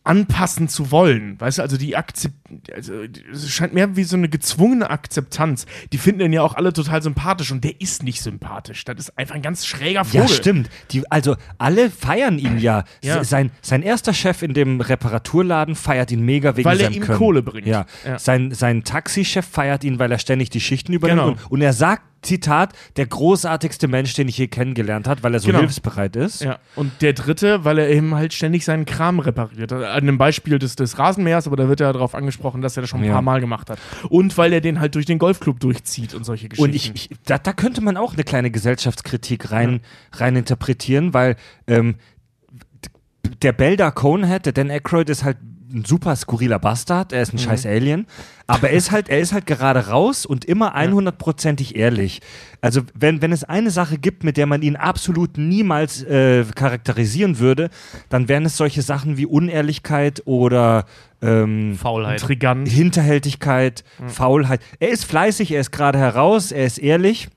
anpassen zu wollen. Weißt du, also die Akzept also es scheint mehr wie so eine gezwungene Akzeptanz. Die finden ihn ja auch alle total sympathisch und der ist nicht sympathisch. Das ist einfach ein ganz schräger Vogel. Ja, stimmt. Die, also alle feiern ihn ja. Ja. Sein, sein erster Chef in dem Reparaturladen feiert ihn mega wegen Weil er seinem ihm Können. Kohle bringt. Ja. Ja. Sein, sein Taxichef feiert ihn, weil er ständig die Schichten übernimmt. Genau. Und, und er sagt, Zitat, der großartigste Mensch, den ich je kennengelernt habe, weil er so Genau. hilfsbereit ist. Ja, und der dritte, weil er eben halt ständig seinen Kram repariert. An dem Beispiel des, des Rasenmähers, aber da wird ja darauf angesprochen, dass er das schon ein Ja. paar Mal gemacht hat. Und weil er den halt durch den Golfclub durchzieht und solche Geschichten. Und ich, ich da, da könnte man auch eine kleine Gesellschaftskritik rein, rein interpretieren, weil ähm, der Belder Conehead, der Dan Aykroyd, ist halt ein super skurriler Bastard, er ist ein scheiß Alien, aber er ist halt, er ist halt gerade raus und immer 100%ig ehrlich. Also wenn, wenn es eine Sache gibt, mit der man ihn absolut niemals äh, charakterisieren würde, dann wären es solche Sachen wie Unehrlichkeit oder ähm, Faulheit. Trigant. Hinterhältigkeit, Faulheit. Er ist fleißig, er ist gerade heraus, er ist ehrlich.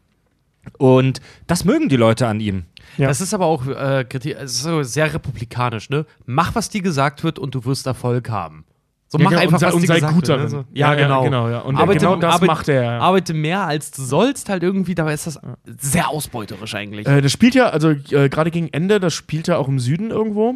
Und das mögen die Leute an ihm. Ja. Das ist aber auch äh, Kritik, es ist so sehr republikanisch, ne? Mach, was dir gesagt wird und du wirst Erfolg haben. So, Ja, mach genau, einfach, und was und dir sei gesagt gut wird, darin. ne? So. Ja, Ja, genau. genau, ja. Und arbeite, genau das arbeite, macht er. Arbeite mehr, als du sollst, halt irgendwie, dabei ist das sehr ausbeuterisch eigentlich. Äh, das spielt ja, also äh, gerade gegen Ende, das spielt ja auch im Süden irgendwo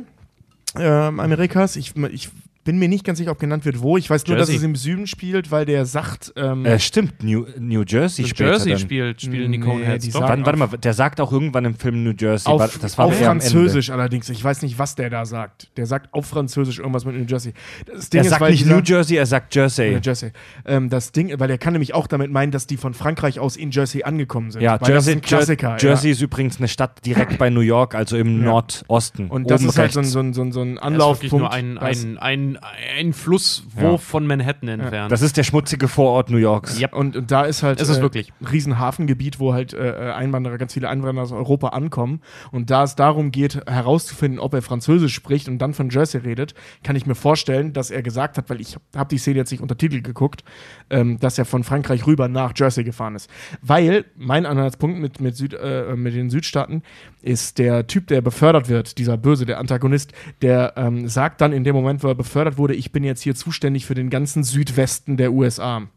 ähm, Amerikas. Ich, ich bin mir nicht ganz sicher, ob genannt wird, wo. Ich weiß nur, dass Jersey. es im Süden spielt, weil der sagt. Ähm, Äh, stimmt, New, New Jersey New Jersey dann. spielt, spielen die Nee, Coneheads. sagen- Wann, warte mal, der sagt auch irgendwann im Film New Jersey. auf, das war auf. Französisch allerdings. Ich weiß nicht, was der da sagt. Der sagt auf Französisch irgendwas mit New Jersey. Das Ding Er ist, sagt weil nicht New Jersey, er sagt Jersey. New Jersey. Ähm, das Ding, weil er kann nämlich auch damit meinen, dass die von Frankreich aus in Jersey angekommen sind. Ja, weil das Jersey, ist ein Klassiker. Jer Jersey ist übrigens eine Stadt direkt bei New York, also im Ja. Nordosten. Ja. Und das ist halt so ein, rechts. so ein, so ein, so ein ist Anlaufpunkt. wirklich nur ein, ein, ein, ein Fluss, wo Ja. von Manhattan entfernt. Das ist der schmutzige Vorort New Yorks. Ja. Und, und da ist halt Es ist äh, wirklich. ein Riesenhafengebiet, wo halt äh, Einwanderer, ganz viele Einwanderer aus Europa ankommen. Und da es darum geht, herauszufinden, ob er Französisch spricht und dann von Jersey redet, kann ich mir vorstellen, dass er gesagt hat, weil ich habe die Szene jetzt nicht untertitelt geguckt, ähm, dass er von Frankreich rüber nach Jersey gefahren ist. Weil mein Anhaltspunkt mit, mit, Süd, äh, mit den Südstaaten ist der Typ, der befördert wird, dieser Böse, der Antagonist, der ähm, sagt dann in dem Moment, wo er befördert wurde, ich bin jetzt hier zuständig für den ganzen Südwesten der USA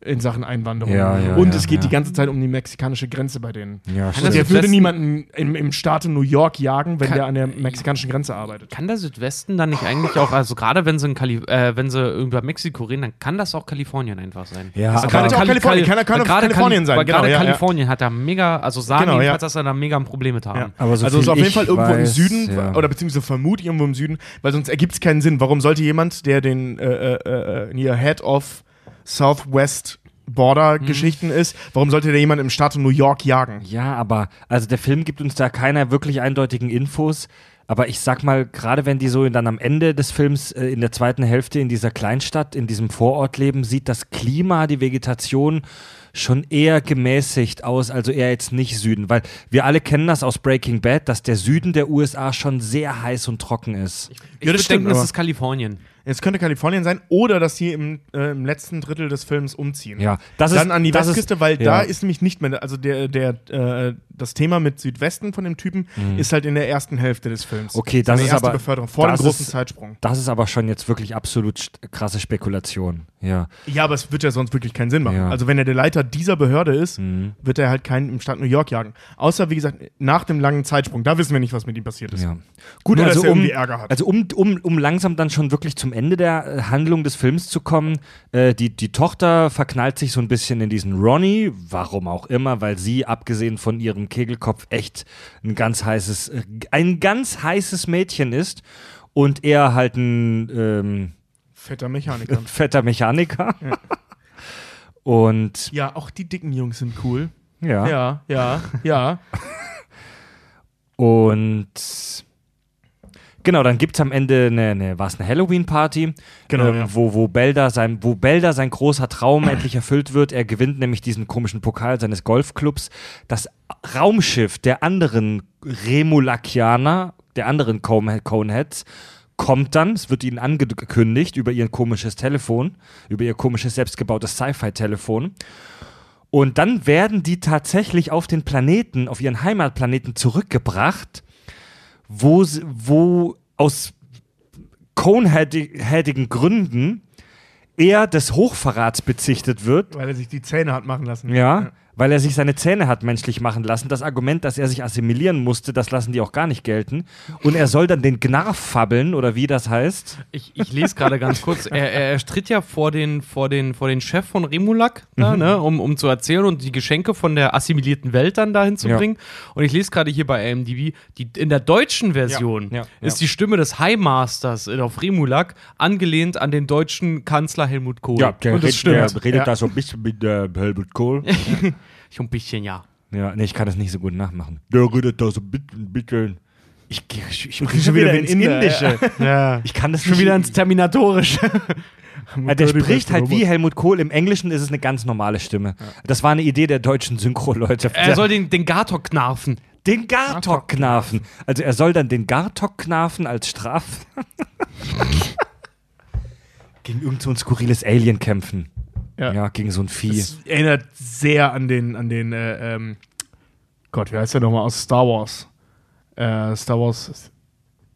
in Sachen Einwanderung. Ja, ja, und ja, es geht ja. die ganze Zeit um die mexikanische Grenze bei denen. Ja, Kann stimmt. Und das er würde niemanden im, im Staate New York jagen, wenn Kann- der an der mexikanischen Grenze arbeitet. Kann der Südwesten dann nicht eigentlich auch, also gerade wenn sie, in Kali äh, wenn sie über Mexiko reden, dann kann das auch Kalifornien einfach sein. Ja, Also aber- gerade Kann auch Kali- Kalifornien, kann- kann auch gerade Kalifornien Kali- sein, Weil genau, gerade. Kalifornien hat da mega, also sagen Genau, ja. jedenfalls, dass er da mega ein Problem mit haben. Ja. Aber so also ist auf jeden Fall irgendwo im weiß, Süden ja. oder beziehungsweise vermute ich irgendwo im Süden, weil sonst ergibt es keinen Sinn. Warum sollte jemand, der den äh, äh, äh, hier Head of Southwest Border Mhm. Geschichten ist, warum sollte der jemand im Staat New York jagen? Ja, aber also der Film gibt uns da keine wirklich eindeutigen Infos. Aber ich sag mal, gerade wenn die so dann am Ende des Films äh, in der zweiten Hälfte in dieser Kleinstadt, in diesem Vorort leben, sieht das Klima, die Vegetation schon eher gemäßigt aus, also eher jetzt nicht Süden. Weil wir alle kennen das aus Breaking Bad, dass der Süden der USA schon sehr heiß und trocken ist. Ich Ja, das würde stimmt, denken, es aber- ist Kalifornien. Es könnte Kalifornien sein oder dass sie im, äh, im letzten Drittel des Films umziehen. Ja, das dann ist, an die das Westküste, ist, weil ja. da ist nämlich nicht mehr, also der, der, äh, das Thema mit Südwesten von dem Typen ist halt in der ersten Hälfte des Films. Mhm. Okay, das Seine ist erste aber- Beförderung, vor dem großen ist- Zeitsprung. Das ist aber schon jetzt wirklich absolut krasse Spekulation. Ja. Ja, aber es wird ja sonst wirklich keinen Sinn machen. Ja. Also wenn er der Leiter dieser Behörde ist, Mhm. wird er halt keinen im Staat New York jagen. Außer, wie gesagt, nach dem langen Zeitsprung. Da wissen wir nicht, was mit ihm passiert ist. Ja. Gut, Nur, also dass er um, Ärger hat. also um, um, um langsam dann schon wirklich zum Ende der äh, Handlung des Films zu kommen, äh, die, die Tochter verknallt sich so ein bisschen in diesen Ronnie, warum auch immer, weil sie, abgesehen von ihrem Kegelkopf, echt ein ganz heißes, äh, ein ganz heißes Mädchen ist. und er halt ein ähm, Fetter Mechaniker. fetter Mechaniker. Und ja, auch die dicken Jungs sind cool. ja, Ja, ja, ja. und genau, dann gibt es am Ende eine, eine war es eine Halloween-Party, Genau, ähm, ja. wo, wo, Belda sein, wo Belda sein großer Traum endlich erfüllt wird. Er gewinnt nämlich diesen komischen Pokal seines Golfclubs. Das Raumschiff der anderen Remulakianer, der anderen Cone- Coneheads, kommt dann, es wird ihnen angekündigt über ihr komisches Telefon, über ihr komisches selbstgebautes Sci-Fi-Telefon. Und dann werden die tatsächlich auf den Planeten, auf ihren Heimatplaneten zurückgebracht, wo, wo aus coneheadigen Gründen er des Hochverrats bezichtet wird, Weil er sich die Zähne hat machen lassen. ja, weil er sich seine Zähne hat menschlich machen lassen. Das Argument, dass er sich assimilieren musste, das lassen die auch gar nicht gelten. Und er soll dann den Gnarf fabbeln, oder wie das heißt. Ich, ich lese gerade ganz kurz. Er, er, er stritt ja vor den, vor den, vor den Chef von Remulak, da, ne, um, um zu erzählen und die Geschenke von der assimilierten Welt dann dahin zu Ja. bringen. Und ich lese gerade hier bei AMDB, die, in der deutschen Version Ja, ja, ist ja. die Stimme des Highmasters auf Remulak angelehnt an den deutschen Kanzler Helmut Kohl. und das stimmt. redet Ja. da so ein bisschen mit äh, Helmut Kohl. Ich ein bisschen, ja. Ja, nee, ich kann das nicht so gut nachmachen. Der redet da so ein bisschen. bisschen. Ich, ich, ich spreche schon schon wieder wieder wie ins Inder, Indische. ja. Ich kann das Schon wieder ins Terminatorische. Ja, der spricht halt wie Helmut Kohl. Im Englischen ist es eine ganz normale Stimme. Das war eine Idee der deutschen Synchro-Leute. er soll den, den Gartok knarfen. den Gartok knarfen. Also er soll dann den Gartok knarfen als Straf. gegen irgend so ein skurriles Alien kämpfen. Ja. Ja, gegen so ein Vieh. Das erinnert sehr an den, an den, äh, ähm, Gott, wie heißt der nochmal aus Star Wars? Äh, Star Wars,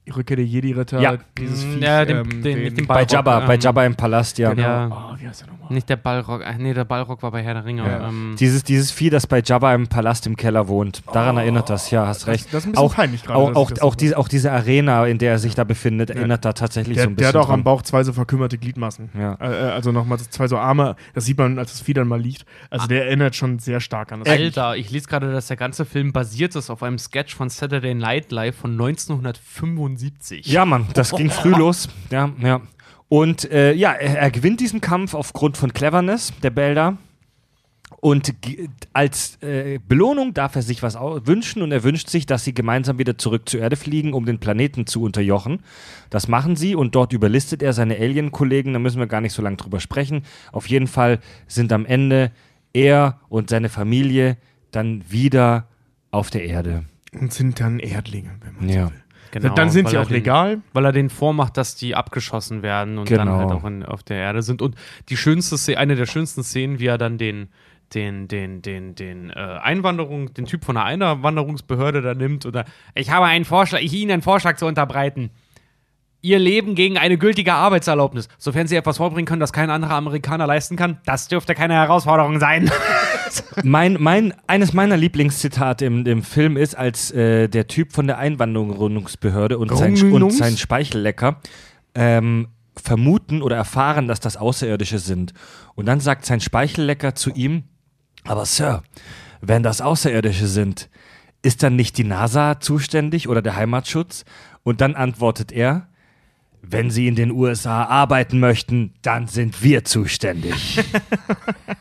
die Rückkehr der Jedi-Ritter, Ja. dieses Mm, Viech, ja, den- ähm, den- mit dem bei Jabba, bei ähm, Jabba im Palast, ja. Genau. Ja. Oh, wie heißt der nochmal? Nicht der Ballrock. Ach, nee, der Ballrock war bei Herr der Ringe. Ja. Ähm, Dieses, dieses Vieh, das bei Jabba im Palast im Keller wohnt. Daran erinnert das, ja, hast recht. das ist ein bisschen auch, peinlich gerade, Auch, auch, auch, diese, auch diese Arena, in der er sich da befindet, erinnert da tatsächlich Der, so ein der bisschen hat auch am dran. Bauch zwei so verkümmerte Gliedmaßen. Ja. Äh, äh, also nochmal zwei so Arme. Das sieht man, als das Vieh dann mal liegt. Also der erinnert schon sehr stark an das Alter, ich lese gerade, dass der ganze Film basiert ist auf einem Sketch von Saturday Night Live von 1975. Ja, Mann, das ging früh los. Ja, ja. Und äh, ja, er, er gewinnt diesen Kampf aufgrund von Cleverness, der Belda. Und als äh, Belohnung darf er sich was wünschen und er wünscht sich, dass sie gemeinsam wieder zurück zur Erde fliegen, um den Planeten zu unterjochen. Das machen sie und dort überlistet er seine Alien-Kollegen, da müssen wir gar nicht so lange drüber sprechen. Auf jeden Fall sind am Ende er und seine Familie dann wieder auf der Erde. Und sind dann Erdlinge, wenn man Ja. so will. Genau, dann sind sie auch den- legal. Weil er denen vormacht, dass die abgeschossen werden und dann Genau. halt auch in, auf der Erde sind. Und die schönste Szene, eine der schönsten Szenen, wie er dann den, den, den, den, den äh, Einwanderung, den Typ von der Einwanderungsbehörde da nimmt oder ich habe einen Vorschlag, ich Ihnen einen Vorschlag zu unterbreiten. Ihr Leben gegen eine gültige Arbeitserlaubnis, sofern Sie etwas vorbringen können, das kein anderer Amerikaner leisten kann, das dürfte keine Herausforderung sein. mein, mein, eines meiner Lieblingszitate im, im Film ist, als äh, der Typ von der Einwanderungsbehörde und sein, und sein Speichellecker ähm, vermuten oder erfahren, dass das Außerirdische sind. Und dann sagt sein Speichellecker zu ihm, aber Sir, wenn das Außerirdische sind, ist dann nicht die NASA zuständig oder der Heimatschutz? Und dann antwortet er, wenn Sie in den USA arbeiten möchten, dann sind wir zuständig.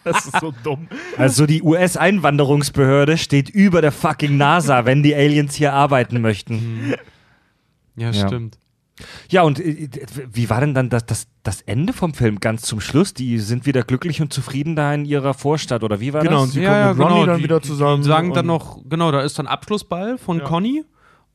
Das ist so dumm. Also die US-Einwanderungsbehörde steht über der fucking NASA, wenn die Aliens hier arbeiten möchten. Ja, Ja. stimmt. Ja, und äh, wie war denn dann das, das, das Ende vom Film ganz zum Schluss? Die sind wieder glücklich und zufrieden da in ihrer Vorstadt, oder wie war Genau, und das? sie kommen mit Ronny dann wieder zusammen Die sagen dann und- noch, genau, da ist dann Abschlussball von Ja. Conny.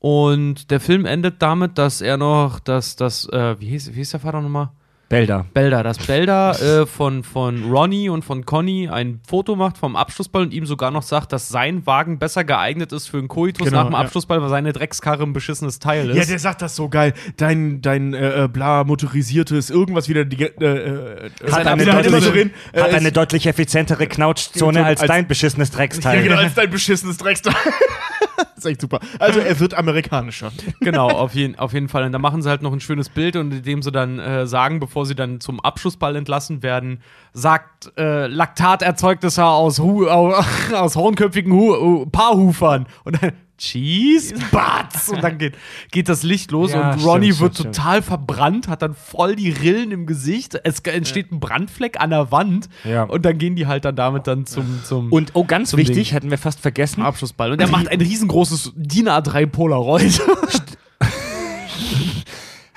Und der Film endet damit, dass er noch, dass das, äh, wie hieß, wie hieß der Vater nochmal? Belda. Belda, dass Belda äh, von, von Ronny und von Conny ein Foto macht vom Abschlussball und ihm sogar noch sagt, dass sein Wagen besser geeignet ist für einen Koitus Genau, nach dem ja. Abschlussball, weil seine Dreckskarre ein beschissenes Teil ist. Ja, der sagt das so geil. Dein, dein äh, äh, bla motorisiertes irgendwas wieder die, äh, äh, Hat äh, eine, wieder halt immer deutlich, so drin. Äh, hat es- eine deutlich effizientere Knautschzone als, als- dein beschissenes Drecksteil. ja, genau, als dein beschissenes Drecksteil. das ist echt super. Also er wird amerikanischer. Genau, auf jeden, auf jeden Fall. Und da machen sie halt noch ein schönes Bild und indem sie dann äh, sagen, bevor sie dann zum Abschlussball entlassen werden, sagt äh, Laktaterzeugnisse aus, Hu au, aus hornköpfigen Hu Paarhufern. Und dann, Cheese, Batz! Und dann geht, geht das Licht los Ja, und Ronny stimmt, wird stimmt, total verbrannt, hat dann voll die Rillen im Gesicht. Es entsteht ein Brandfleck an der Wand. Ja. Und dann gehen die halt dann damit dann zum, zum Und oh, ganz wichtig, Ding. hätten wir fast vergessen. Abschlussball. Und er macht ein riesengroßes DIN A3 Polaroid.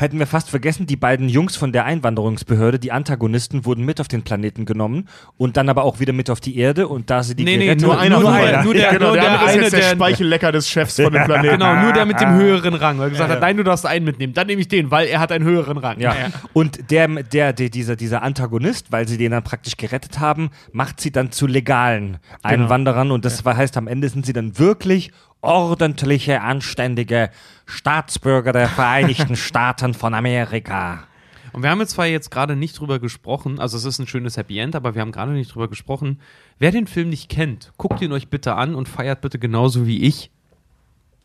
Hätten wir fast vergessen, die beiden Jungs von der Einwanderungsbehörde, die Antagonisten, wurden mit auf den Planeten genommen und dann aber auch wieder mit auf die Erde und da sie die Nee, nee, nur einer nur. Nur der- genau, nur der, der ist eine, jetzt der, der- Speichellecker des Chefs von dem Planeten. genau, nur der mit dem höheren Rang. Weil er gesagt hat, nein, du darfst einen mitnehmen. Dann nehme ich den, weil er hat einen höheren Rang. Ja. Und der, der, der, dieser, dieser Antagonist, weil sie den dann praktisch gerettet haben, macht sie dann zu legalen Einwanderern und das heißt, am Ende sind sie dann wirklich ordentliche, anständige Staatsbürger der Vereinigten Staaten von Amerika. Und wir haben jetzt zwar jetzt gerade nicht drüber gesprochen, also es ist ein schönes Happy End, aber wir haben gerade nicht drüber gesprochen. Wer den Film nicht kennt, guckt ihn euch bitte an und feiert bitte genauso wie ich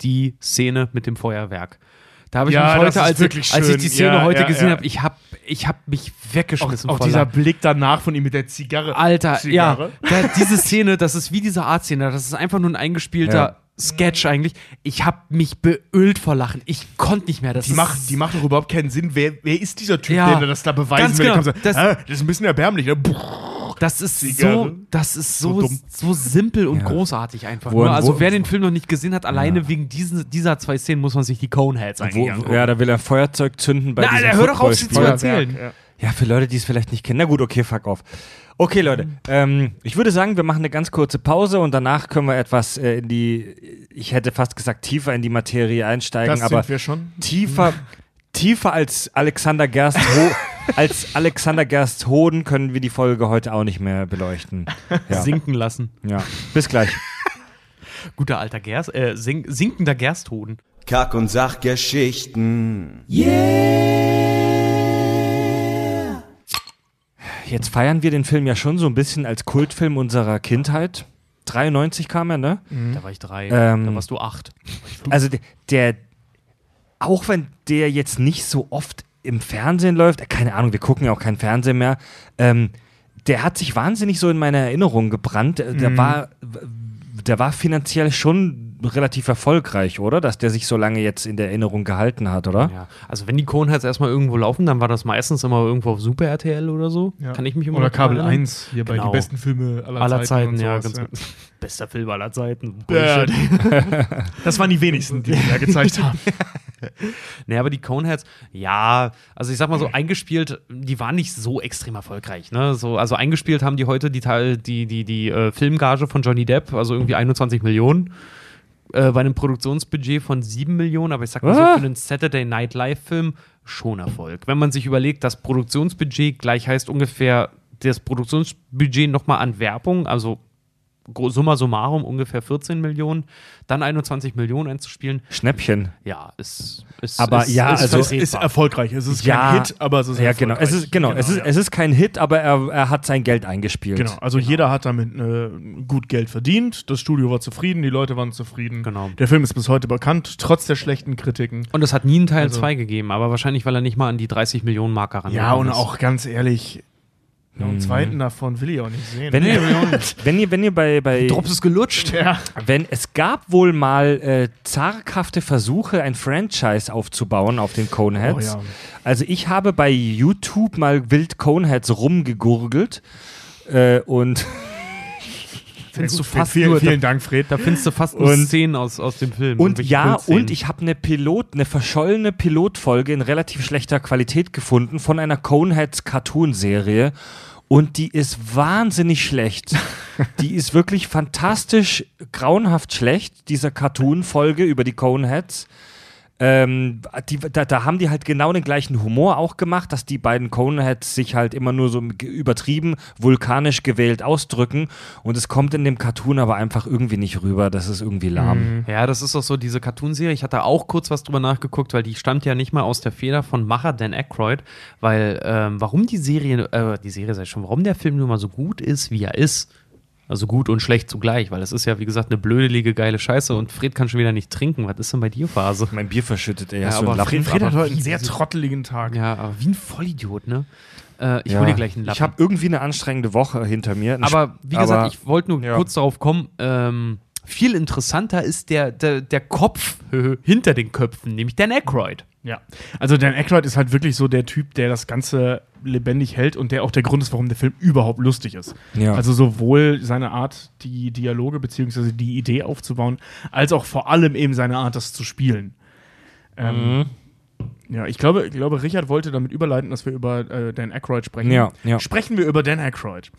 die Szene mit dem Feuerwerk. Da habe ich Ja, mich heute, als, als ich die Szene Ja, heute ja, gesehen ja. habe, ich habe ich hab mich Auch, weggeschmissen auch vor dieser. Blick danach von ihm mit der Zigarre. Alter, Zigarre. ja, da, diese Szene, das ist wie diese Art-Szene, das ist einfach nur ein eingespielter Ja. Sketch eigentlich. Ich habe mich beölt vor Lachen. Ich konnte nicht mehr. Das Die macht, die macht doch überhaupt keinen Sinn. Wer, wer ist dieser Typ, Ja, der das da beweisen will? genau. Der kommt so, Das- ah, das ist ein bisschen erbärmlich. Ne? Das ist so, das ist so, So dumm. so simpel und Ja. großartig einfach. Wo- nur. Also wo- wer den Film noch nicht gesehen hat, alleine wegen diesen, dieser zwei Szenen muss man sich die Coneheads eigentlich Wo, ja, da will er Feuerzeug zünden bei Nein, diesem Alter, hör doch auf, sie zu erzählen. Ja. Ja, für Leute, die es vielleicht nicht kennen. Na gut, okay, fuck off. Okay, Leute, ähm, ich würde sagen, wir machen eine ganz kurze Pause und danach können wir etwas äh, in die, ich hätte fast gesagt, tiefer in die Materie einsteigen, Das aber sind wir schon. tiefer, tiefer als Alexander Gerst Ho als Alexander Gerst Hoden können wir die Folge heute auch nicht mehr beleuchten. Ja, Sinken lassen. ja. bis gleich. Guter alter Gerst, äh, sink, sinkender Gersthoden. Kack- und Sachgeschichten. Jetzt feiern wir den Film ja schon so ein bisschen als Kultfilm unserer Kindheit. 93 kam er, ne? Da war ich drei, Ähm, da warst du acht. Also der, der, auch wenn der jetzt nicht so oft im Fernsehen läuft, keine Ahnung, wir gucken ja auch kein Fernsehen mehr, ähm, der hat sich wahnsinnig so in meine Erinnerung gebrannt. Äh, Der war, der war finanziell schon relativ erfolgreich, oder? Dass der sich so lange jetzt in der Erinnerung gehalten hat, oder? Ja, also wenn die Coneheads erstmal irgendwo laufen, dann war das meistens immer irgendwo auf Super RTL oder so. Ja. Kann ich mich immer Oder Kabel erinnern. 1, hier bei Genau. die besten Filme aller, Aller Zeiten, und ja, sowas, ganz gut. Bester Film aller Zeiten. Ja, Bullshit. Das waren die wenigsten, die wir da gezeigt haben. Nee, aber die Coneheads, ja, also ich sag mal so, eingespielt, die waren nicht so extrem erfolgreich. Ne? So, also eingespielt haben die heute die, Teil- die, die, die äh, Filmgage von Johnny Depp, also irgendwie 21 Millionen. Äh, bei einem Produktionsbudget von 7 Millionen, aber ich sag mal so, Ah. für einen Saturday Night Live-Film schon Erfolg. Wenn man sich überlegt, das Produktionsbudget gleich heißt ungefähr das Produktionsbudget nochmal an Werbung, also summa summarum ungefähr 14 Millionen, dann 21 Millionen einzuspielen, Schnäppchen. ja, ist, ist Aber ist, ja, ist also- Es ist erfolgreich. Es ist Ja. kein Hit, aber es ist Ja, genau. Es ist, genau, es, ist, ja. es ist kein Hit, aber er, er hat sein Geld eingespielt. Genau, also jeder hat damit äh, gut Geld verdient. Das Studio war zufrieden, die Leute waren zufrieden. Genau. Der Film ist bis heute bekannt, trotz der schlechten Kritiken. Und es hat nie einen Teil Also- 2 gegeben, aber wahrscheinlich, weil er nicht mal an die 30 Millionen Marker ran Ja, und auch ganz ehrlich, noch einen zweiten davon will ich auch nicht sehen. Wenn, ihr, wenn ihr, wenn ihr bei, bei Drops ist gelutscht. ja. wenn es gab wohl mal äh, zaghafte Versuche, ein Franchise aufzubauen auf den Coneheads. Oh ja. Also ich habe bei YouTube mal wild Coneheads rumgegurgelt äh, und Findest du fast vielen, nur, vielen Dank, Fred. Da findest du fast nur Und- Szenen aus, aus dem Film. und ja und ich habe eine Pilot, eine verschollene Pilotfolge in relativ schlechter Qualität gefunden von einer Coneheads Cartoon-Serie und die ist wahnsinnig schlecht. die ist wirklich fantastisch, grauenhaft schlecht, diese Cartoon-Folge über die Coneheads. Ähm, die, da, da haben die halt genau den gleichen Humor auch gemacht, dass die beiden Coneheads sich halt immer nur so übertrieben, vulkanisch gewählt ausdrücken. Und es kommt in dem Cartoon aber einfach irgendwie nicht rüber. Das ist irgendwie lahm. Ja, das ist doch so diese Cartoonserie. Ich hatte auch kurz was drüber nachgeguckt, weil die stammt ja nicht mal aus der Feder von Macher Dan Aykroyd, weil ähm, warum die Serie, äh, die Serie sei schon, warum der Film nun mal so gut ist, wie er ist. Also gut und schlecht zugleich, weil es ist ja, wie gesagt, eine blödelige, geile Scheiße und Fred kann schon wieder nicht trinken. Was ist denn bei dir Phase? Mein Bier verschüttet, ey. Ja, hast du aber? Fred, Fred hat heute einen sehr trotteligen Tag. Ja, aber wie ein Vollidiot, ne? Äh, ich Ja. hol dir gleich einen Lappen. Ich habe irgendwie eine anstrengende Woche hinter mir. Ein aber wie gesagt, aber- ich wollte nur ja. kurz darauf kommen, ähm, viel interessanter ist der, der, der Kopf hinter den Köpfen, nämlich Dan Aykroyd. Ja, also Dan Aykroyd ist halt wirklich so der Typ, der das Ganze lebendig hält und der auch der Grund ist, warum der Film überhaupt lustig ist. Ja. Also sowohl seine Art, die Dialoge bzw. die Idee aufzubauen, als auch vor allem eben seine Art, das zu spielen. Ähm, Ja, ich glaube, ich glaube, Richard wollte damit überleiten, dass wir über äh, Dan Aykroyd sprechen. Ja, ja. Sprechen wir über Dan Aykroyd.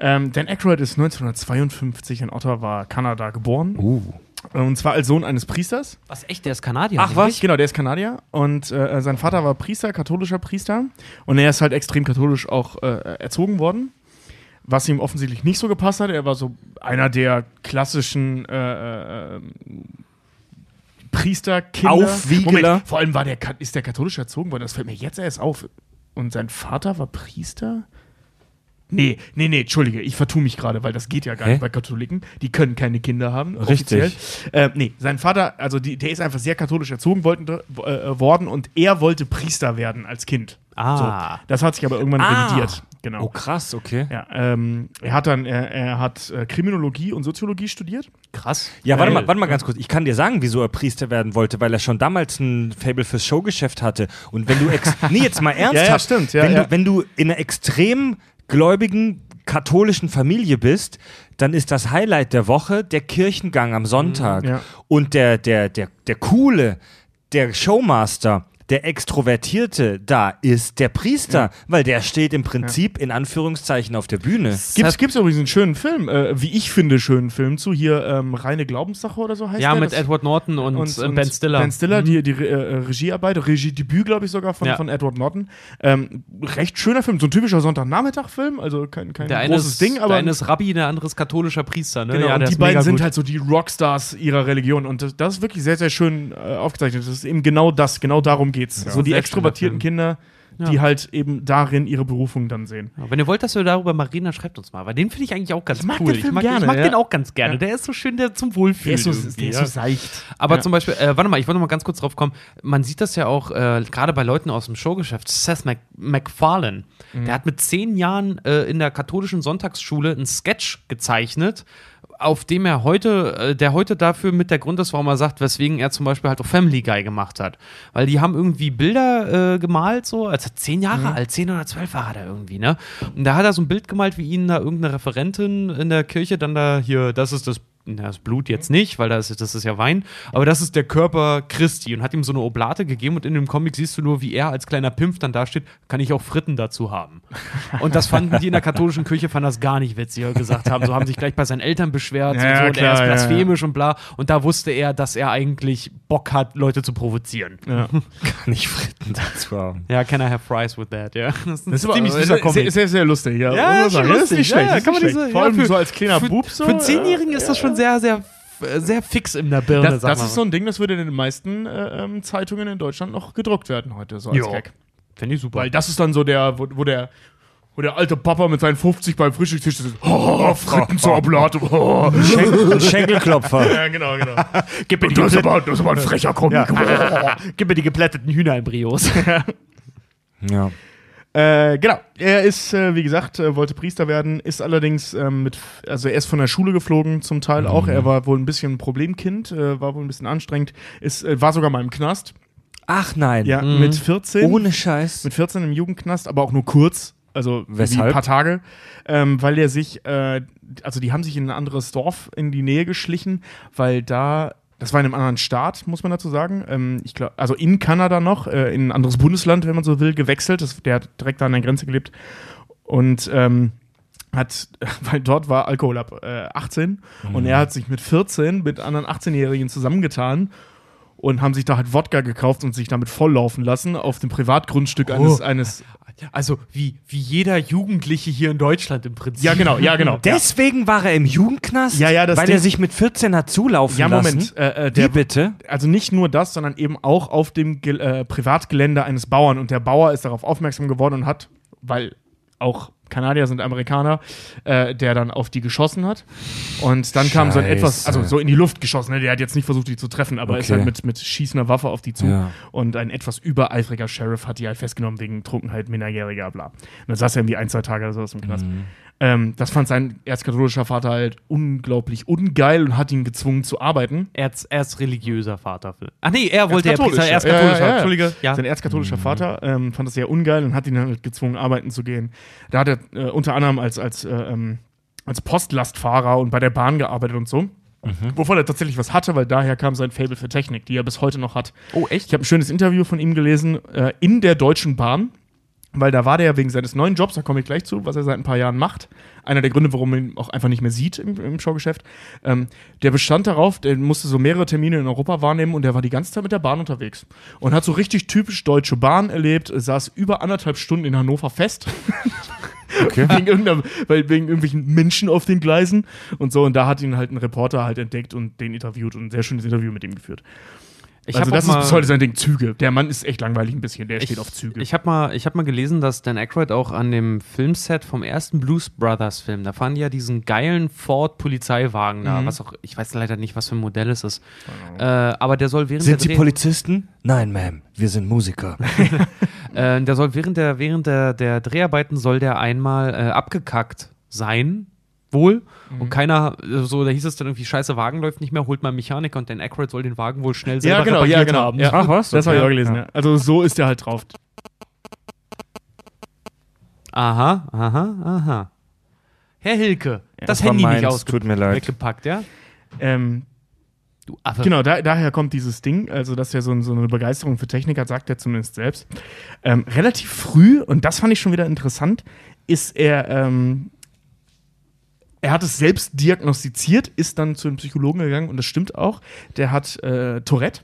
Ähm, Dan Aykroyd ist 1952 in Ottawa, Kanada geboren. Uh. Und zwar als Sohn eines Priesters. Was, echt? Der ist Kanadier? Ach, was? Genau, der ist Kanadier und äh, sein Vater war Priester, katholischer Priester. Und er ist halt extrem katholisch auch äh, erzogen worden. Was ihm offensichtlich nicht so gepasst hat. Er war so einer der klassischen äh, äh, Priesterkinder. Aufwiegler. Moment, vor allem war der, ist der katholisch erzogen worden. Das fällt mir jetzt erst auf. Und sein Vater war Priester? Nee, nee, nee, entschuldige, ich vertue mich gerade, weil das geht ja gar Hä? nicht bei Katholiken. Die können keine Kinder haben. Richtig. Offiziell. Äh, nee, sein Vater, also die, der ist einfach sehr katholisch erzogen wollten, äh, worden und er wollte Priester werden als Kind. Ah. So, das hat sich aber irgendwann Ah. revidiert. Genau. Oh, krass, okay. Ja, ähm, er hat dann, er, er hat äh, Kriminologie und Soziologie studiert. Krass. Ja, warte mal, warte mal ganz kurz. Ich kann dir sagen, wieso er Priester werden wollte, weil er schon damals ein Fable fürs Showgeschäft hatte. Und wenn du, ex nee, jetzt mal ernsthaft, Ja, ja, stimmt, ja, wenn, ja. Du, wenn du in einer extrem gläubigen katholischen Familie bist, dann ist das Highlight der Woche der Kirchengang am Sonntag. ja. Und der, der, der, der coole, der Showmaster, der Extrovertierte da ist der Priester, weil der steht im Prinzip in Anführungszeichen auf der Bühne. Gibt's, gibt's übrigens einen schönen Film, äh, wie ich finde, schönen Film zu. Hier ähm, Reine Glaubenssache oder so heißt Ja, der. mit Das- Edward Norton und, äh, Ben Stiller. Ben Stiller, Mhm. die, die äh, Regiearbeit, Regiedebüt, glaube ich, sogar von, Ja. von Edward Norton. Ähm, recht schöner Film, so ein typischer Sonntagnachmittag-Film, also kein, kein Der großes ist, Ding, der aber. eine ist Rabbi, der andere ist katholischer Priester. Ne? Genau, ja, und der die beiden sind gut. halt so die Rockstars ihrer Religion und das, das ist wirklich sehr, sehr schön äh, aufgezeichnet. Das ist eben genau das, genau darum geht's. so die Sehr extrovertierten Kinder, die Ja. halt eben darin ihre Berufung dann sehen. Ja, Wenn ihr wollt, dass wir darüber mal reden, dann schreibt uns mal. Weil den finde ich eigentlich auch ganz Ich mag cool. den Film ich mag, gerne, ich mag ja. den auch ganz gerne. Ja. Der ist so schön, der zum Wohlfühlen. irgendwie, ja. seicht. Aber Ja. zum Beispiel, äh, warte mal, ich wollte noch mal ganz kurz drauf kommen. Man sieht das ja auch äh, gerade bei Leuten aus dem Showgeschäft. Seth Mac MacFarlane, Mhm. der hat mit zehn Jahren äh, in der katholischen Sonntagsschule einen Sketch gezeichnet, auf dem er heute, äh, der heute dafür mit der Grund ist, warum er sagt, weswegen er zum Beispiel halt auch Family Guy gemacht hat. Weil die haben irgendwie Bilder äh, gemalt, so, als er zehn Jahre alt, zehn oder zwölf war er da irgendwie, ne? Und da hat er so ein Bild gemalt, wie ihn da irgendeine Referentin in der Kirche dann da hier, das ist das das Blut jetzt nicht, weil das ist, das ist ja Wein, aber das ist der Körper Christi und hat ihm so eine Oblate gegeben und in dem Comic siehst du nur, wie er als kleiner Pimpf dann dasteht, kann ich auch Fritten dazu haben. Und das fanden die in der katholischen Kirche, fanden das gar nicht witzig, gesagt haben, so haben sich gleich bei seinen Eltern beschwert Ja, und, so, und klar, er ist ja, blasphemisch und bla. Und da wusste er, dass er eigentlich Bock hat, Leute zu provozieren. Ja. Nicht Fritten dazu haben. Ja, can I have fries with that, ja. Das ist ein Das ist aber ziemlich sehr, süßer Comic. sehr, sehr lustig, ja. Ja, ist Das ist lustig. nicht schlecht. Ja, das ist kann man diese-. Vor ja, allem für- so als kleiner für, Bub so. Für einen Zehnjährigen ja. ist das schon sehr, sehr, sehr fix in der Birne, Das, sag das mal. ist so ein Ding, das würde in den meisten äh, ähm, Zeitungen in Deutschland noch gedruckt werden heute, so als Jo. Gag. Finde ich super. Weil das ist dann so der, wo, wo der wo der alte Papa mit seinen 50 beim Frühstückstisch sitzt. Oh, Fritten zur Oblate. Oh. Schenkel, Schenkelklopfer. Ja, genau, genau. Gib mir, die Das ist, aber, das ist aber ein frecher Comic. Gib mir die geplätteten Hühnerembryos. Ja. Äh, genau. Er ist, äh, wie gesagt, äh, wollte Priester werden, ist allerdings ähm, mit, also er ist von der Schule geflogen, zum Teil auch. Er war wohl ein bisschen ein Problemkind, äh, war wohl ein bisschen anstrengend, ist, äh, war sogar mal im Knast. Ach nein. Ja, mit 14. Ohne Scheiß. mit 14 im Jugendknast, aber auch nur kurz. Also wie Weshalb? ein paar Tage, ähm, weil er sich, äh, also die haben sich in ein anderes Dorf in die Nähe geschlichen, weil da, das war in einem anderen Staat, muss man dazu sagen. Ähm, ich glaube, also in Kanada noch, äh, in ein anderes Bundesland, wenn man so will, gewechselt. Das, der hat direkt da an der Grenze gelebt und ähm, hat, weil dort war Alkohol ab äh, 18 und er hat sich mit 14 mit anderen 18-Jährigen zusammengetan und haben sich da halt Wodka gekauft und sich damit volllaufen lassen auf dem Privatgrundstück eines, eines Also wie, wie jeder Jugendliche hier in Deutschland im Prinzip. Ja, genau, ja, genau. Deswegen war er im Jugendknast? Ja, ja, das Weil Ding- er sich mit 14 hat zulaufen Ja, lassen? Moment. Äh, äh, Wie der, bitte? also nicht nur das, sondern eben auch auf dem Ge äh, Privatgelände eines Bauern. Und der Bauer ist darauf aufmerksam geworden und hat, weil auch Kanadier sind Amerikaner, äh, der dann auf die geschossen hat. Und dann kam so ein etwas, Scheiße. also so in die Luft geschossen. Ne? Der hat jetzt nicht versucht, die zu treffen, aber ist Okay. halt mit, mit schießender Waffe auf die zu. Ja. Und ein etwas übereifriger Sheriff hat die halt festgenommen wegen Trunkenheit, Minderjähriger, bla. Und dann saß er irgendwie ein, zwei Tage oder sowas im Knast. Mhm. Ähm, das fand sein erzkatholischer Vater halt unglaublich ungeil und hat ihn gezwungen zu arbeiten. Erz, erst religiöser Vater. Ach nee, er wollte ja Erzkatholisch, Priester, erst ja, ja, ja. Entschuldige. Ja. Sein erzkatholischer Vater ähm, fand das sehr ungeil und hat ihn dann halt gezwungen, arbeiten zu gehen. Da hat er äh, unter anderem als, als, äh, ähm, als Postlastfahrer und bei der Bahn gearbeitet und so. Wovon er tatsächlich was hatte, weil daher kam sein Fable für Technik, die er bis heute noch hat. Oh, echt? Ich habe ein schönes Interview von ihm gelesen äh, in der Deutschen Bahn, weil da war der wegen seines neuen Jobs, da komme ich gleich zu, was er seit ein paar Jahren macht. Einer der Gründe, warum man ihn auch einfach nicht mehr sieht im, im Showgeschäft. Ähm, der bestand darauf, der musste so mehrere Termine in Europa wahrnehmen und der war die ganze Zeit mit der Bahn unterwegs. Und hat so richtig typisch deutsche Bahn erlebt, saß über anderthalb Stunden in Hannover fest. Okay. wegen, weil, wegen irgendwelchen Menschen auf den Gleisen und so. Und da hat ihn halt ein Reporter halt entdeckt und den interviewt und ein sehr schönes Interview mit ihm geführt. Ich also das auch ist bis heute sein Ding, Züge. Der Mann ist echt langweilig ein bisschen, der steht auf Züge. Ich habe mal, ich hab mal gelesen, dass Dan Aykroyd auch an dem Filmset vom ersten Blues Brothers Film, da fahren die ja diesen geilen Ford Polizeiwagen Mhm. da, was auch, ich weiß leider nicht, was für ein Modell es ist. Äh, aber der soll während Sind der Sie Dreh- Polizisten? Nein, Ma'am, wir sind Musiker. Äh, der soll während der, während der, der Dreharbeiten soll der einmal äh, abgekackt sein, wohl. Mhm. Und keiner, äh, so, da hieß es dann irgendwie, scheiße, Wagen läuft nicht mehr, holt mal einen Mechaniker und Dan Aykroyd soll den Wagen wohl schnell selber ja, genau, ja, repariert genau. haben. Ja. Ach, was? Das habe ich Okay. auch gelesen, ja. Also so ist der halt drauf. Aha, aha, aha. Herr Hilke, das, das Handy nicht meins, ausge tut mir leid. weggepackt, ja? Ähm, Du Affe. genau, da, daher kommt dieses Ding, also dass er so, so eine Begeisterung für Technik hat, sagt er zumindest selbst. Ähm, relativ früh, und das fand ich schon wieder interessant, ist er, ähm, er hat es selbst diagnostiziert, ist dann zu einem Psychologen gegangen und das stimmt auch. Der hat äh, Tourette.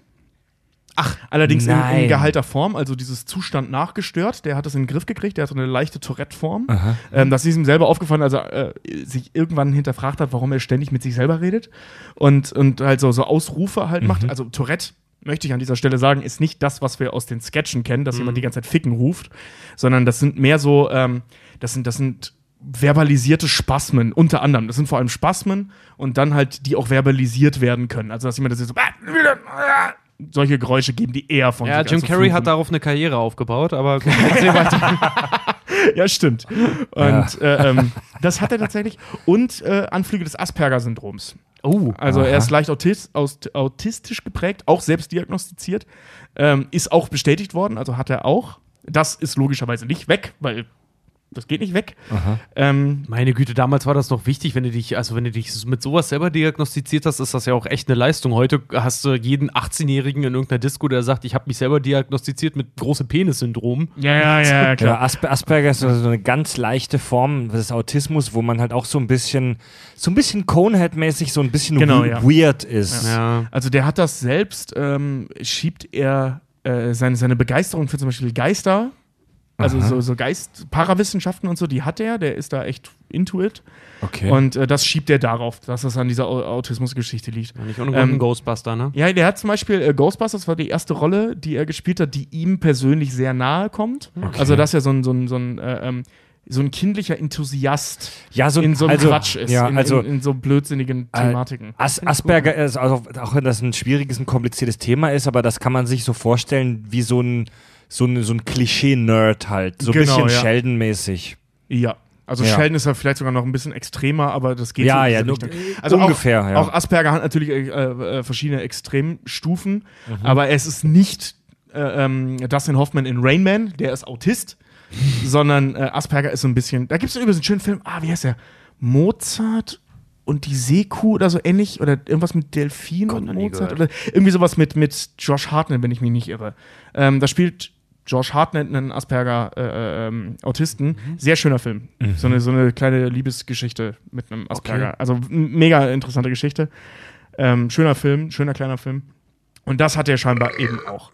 Ach, allerdings in, in geheilter Form, also dieses Zustand nachgestört. Der hat es in den Griff gekriegt, der hat so eine leichte Tourette-Form. Ähm, das ist ihm selber aufgefallen, als er äh, sich irgendwann hinterfragt hat, warum er ständig mit sich selber redet und, und halt so, so Ausrufe halt macht. Also Tourette, möchte ich an dieser Stelle sagen, ist nicht das, was wir aus den Sketchen kennen, dass jemand die ganze Zeit Ficken ruft, sondern das sind mehr so, ähm, das sind, das sind verbalisierte Spasmen, unter anderem. Das sind vor allem Spasmen und dann halt, die auch verbalisiert werden können. Also, dass jemand das jetzt so, solche Geräusche geben, die eher von Ja, sich Jim als so Carrey hat darauf eine Karriere aufgebaut, aber gut. Ja, stimmt. Und äh, ähm, das hat er tatsächlich. Und äh, Anflüge des Asperger-Syndroms. Oh, Also er ist leicht autis aut autistisch geprägt, auch selbst diagnostiziert. Ähm, ist auch bestätigt worden, also hat er auch. Das ist logischerweise nicht weg, weil das geht nicht weg. Ähm, Meine Güte, damals war das noch wichtig, wenn du dich, also wenn du dich mit sowas selber diagnostiziert hast, ist das ja auch echt eine Leistung. Heute hast du jeden 18-Jährigen in irgendeiner Disco, der sagt, ich habe mich selber diagnostiziert mit großem Penis-Syndrom. ja, ja, ja, Ja, klar. Asper Asperger ist so so eine ganz leichte Form des Autismus, wo man halt auch so ein bisschen, so ein bisschen Conehead-mäßig, so ein bisschen Genau, we- ja. weird ist. Ja. Also der hat das selbst, ähm, schiebt er äh, seine, seine Begeisterung für zum Beispiel Geister, also Aha. so, so Geist, Parawissenschaften und so, die hat er, der ist da echt into it. Okay. Und äh, das schiebt er darauf, dass das an dieser Au Autismusgeschichte liegt. Nicht ohne Ähm, Ghostbuster, ne? Ja, der hat zum Beispiel äh, Ghostbusters war die erste Rolle, die er gespielt hat, die ihm persönlich sehr nahe kommt. Also, dass er so ein, so ein, so ein, äh, ähm, so ein kindlicher Enthusiast ja, so, in so einem also, Quatsch ist, Ja, in, also in, in so blödsinnigen Äh, Thematiken. As Asperger ist, also auch wenn das ein schwieriges, ein kompliziertes Thema ist, aber das kann man sich so vorstellen wie so ein, so ein, so ein Klischee-Nerd halt. So ein Genau, bisschen ja. Sheldon-mäßig. Ja. Also Ja. Sheldon ist ja vielleicht sogar noch ein bisschen extremer, aber das geht Ja, so ja, nur- Richtung. Also ungefähr, auch, ja. auch Asperger hat natürlich äh, äh, verschiedene Extremstufen, Mhm. aber es ist nicht äh, ähm, Dustin Hoffman in Rain Man, der ist Autist, sondern äh, Asperger ist so ein bisschen. Da gibt es übrigens einen schönen Film, ah, wie heißt der? Mozart und die Seekuh oder so ähnlich oder irgendwas mit Delfin Gott, und Mozart oder irgendwie sowas mit, mit Josh Hartnett, wenn ich mich nicht irre. Ähm, da spielt Josh Hartnett einen Asperger äh, ähm, Autisten. Mhm. Sehr schöner Film. So, eine, so eine kleine Liebesgeschichte mit einem Asperger. Okay. Also mega interessante Geschichte. Ähm, schöner Film, schöner kleiner Film. Und das hat er scheinbar eben auch.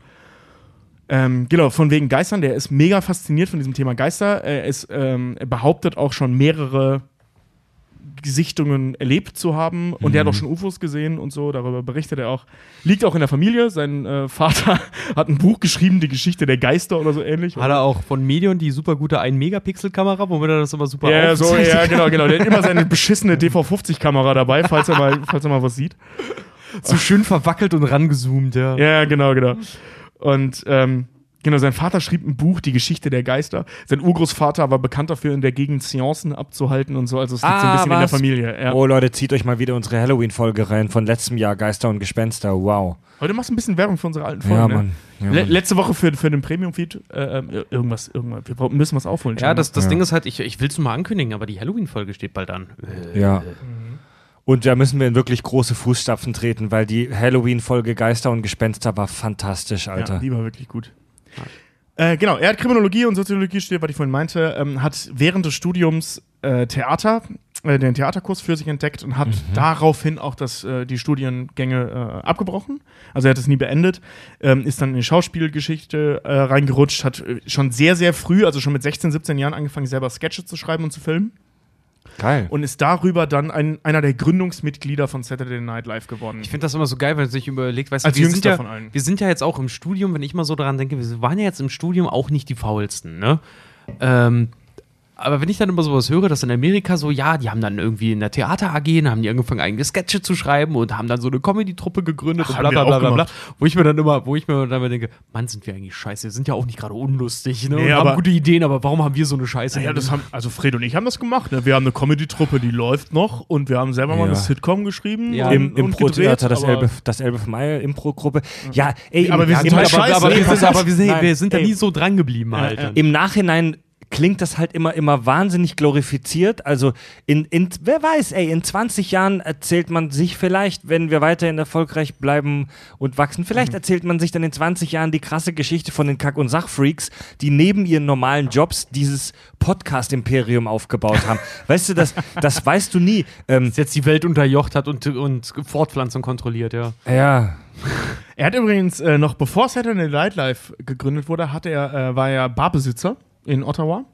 Ähm, genau, von wegen Geistern, der ist mega fasziniert von diesem Thema Geister. Er, ist, ähm, er behauptet auch schon mehrere UFO-Sichtungen erlebt zu haben und der hat auch schon UFOs gesehen und so, darüber berichtet er auch. Liegt auch in der Familie, sein äh, Vater hat ein Buch geschrieben, die Geschichte der Geister oder so ähnlich. Hat er auch von Medion die super gute 1-Megapixel-Kamera, womit er das immer super ja, so, ja, genau, genau. Der hat immer seine beschissene DV50-Kamera dabei, falls er, mal, falls er mal was sieht. so schön verwackelt und rangezoomt, ja. Ja, genau, genau. Und ähm, genau, sein Vater schrieb ein Buch, Die Geschichte der Geister. Sein Urgroßvater war bekannt dafür, in der Gegend Seancen abzuhalten und so. Also es liegt so ein Ah, bisschen in der was? Familie. Ja. Oh Leute, zieht euch mal wieder unsere Halloween-Folge rein von letztem Jahr, Geister und Gespenster. Wow. Heute machst du ein bisschen Werbung für unsere alten Folgen. Ja, ne? Mann. Ja, Le letzte Woche für, für den Premium-Feed äh, äh, irgendwas, irgendwas. Wir müssen was aufholen. Ja, das, das Ja. Ding ist halt, ich, ich will es nur mal ankündigen, aber die Halloween-Folge steht bald an. Ja. Und da müssen wir in wirklich große Fußstapfen treten, weil die Halloween-Folge Geister und Gespenster war fantastisch, Alter. Ja, die war wirklich gut. Äh, genau, er hat Kriminologie und Soziologie studiert, was ich vorhin meinte, ähm, hat während des Studiums äh, Theater, äh, den Theaterkurs für sich entdeckt und hat daraufhin auch das, äh, die Studiengänge äh, abgebrochen. Also er hat es nie beendet, ähm, ist dann in die Schauspielgeschichte reingerutscht, hat schon sehr, sehr früh, also schon mit 16, 17 Jahren angefangen, selber Sketche zu schreiben und zu filmen Geil. und ist darüber dann ein, einer der Gründungsmitglieder von Saturday Night Live geworden. Ich finde das immer so geil, wenn man sich überlegt, weißt Als du, wir sind, jüngster ja, von allen. wir sind ja jetzt auch im Studium, wenn ich mal so daran denke, wir waren ja jetzt im Studium auch nicht die faulsten, ne? Ähm, aber wenn ich dann immer sowas höre, dass in Amerika so, ja, die haben dann irgendwie in der Theater AG, haben die angefangen, eigene Sketche zu schreiben und haben dann so eine Comedy-Truppe gegründet Ach, und bla bla bla bla bla. Wo ich mir dann immer, wo ich mir dann immer denke, Mann, sind wir eigentlich scheiße, wir sind ja auch nicht gerade unlustig, ne? Nee, und aber- haben gute Ideen, aber warum haben wir so eine Scheiße? Ja, das haben, also Fred und ich haben das gemacht. Ne? Wir haben eine Comedy-Truppe, die läuft noch und wir haben selber mal Ja. eine Sitcom geschrieben. Ja. Im, und Impro-Theater, das aber- Elbe, das Elbe Meier Impro-Gruppe. Ja, ey, Aber im, wir sind im, halt aber, scheiße. aber, wir sind, auf. aber wir sind, Nein, wir sind da nie so dran geblieben halt. ja. im Nachhinein klingt das halt immer, immer wahnsinnig glorifiziert. Also, in, in, wer weiß, ey, in 20 Jahren erzählt man sich vielleicht, wenn wir weiterhin erfolgreich bleiben und wachsen, vielleicht erzählt man sich dann in 20 Jahren die krasse Geschichte von den Kack- und Sachfreaks, die neben ihren normalen Jobs dieses Podcast-Imperium aufgebaut haben. weißt du, das, das weißt du nie. Ähm, Dass jetzt die Welt unterjocht hat und, und Fortpflanzung kontrolliert, ja. ja, Er hat übrigens äh, noch bevor Saturday Night Live gegründet wurde, hat er, äh, war er Barbesitzer in Ottawa.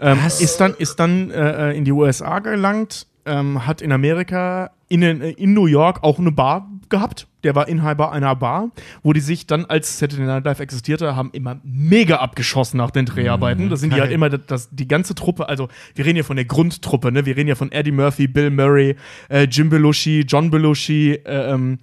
Ähm, ist dann, ist dann äh, in die USA gelangt, ähm, hat in Amerika, in, den- in New York auch eine Bar gehabt. Der war Inhaber einer Bar, wo die sich dann, als Saturday Night Live existierte, haben immer mega abgeschossen nach den Dreharbeiten. Da sind die geil. halt immer, das, das, die ganze Truppe, also wir reden ja von der Grundtruppe, ne? Wir reden ja von Eddie Murphy, Bill Murray, äh, Jim Belushi, John Belushi, äh, ähm,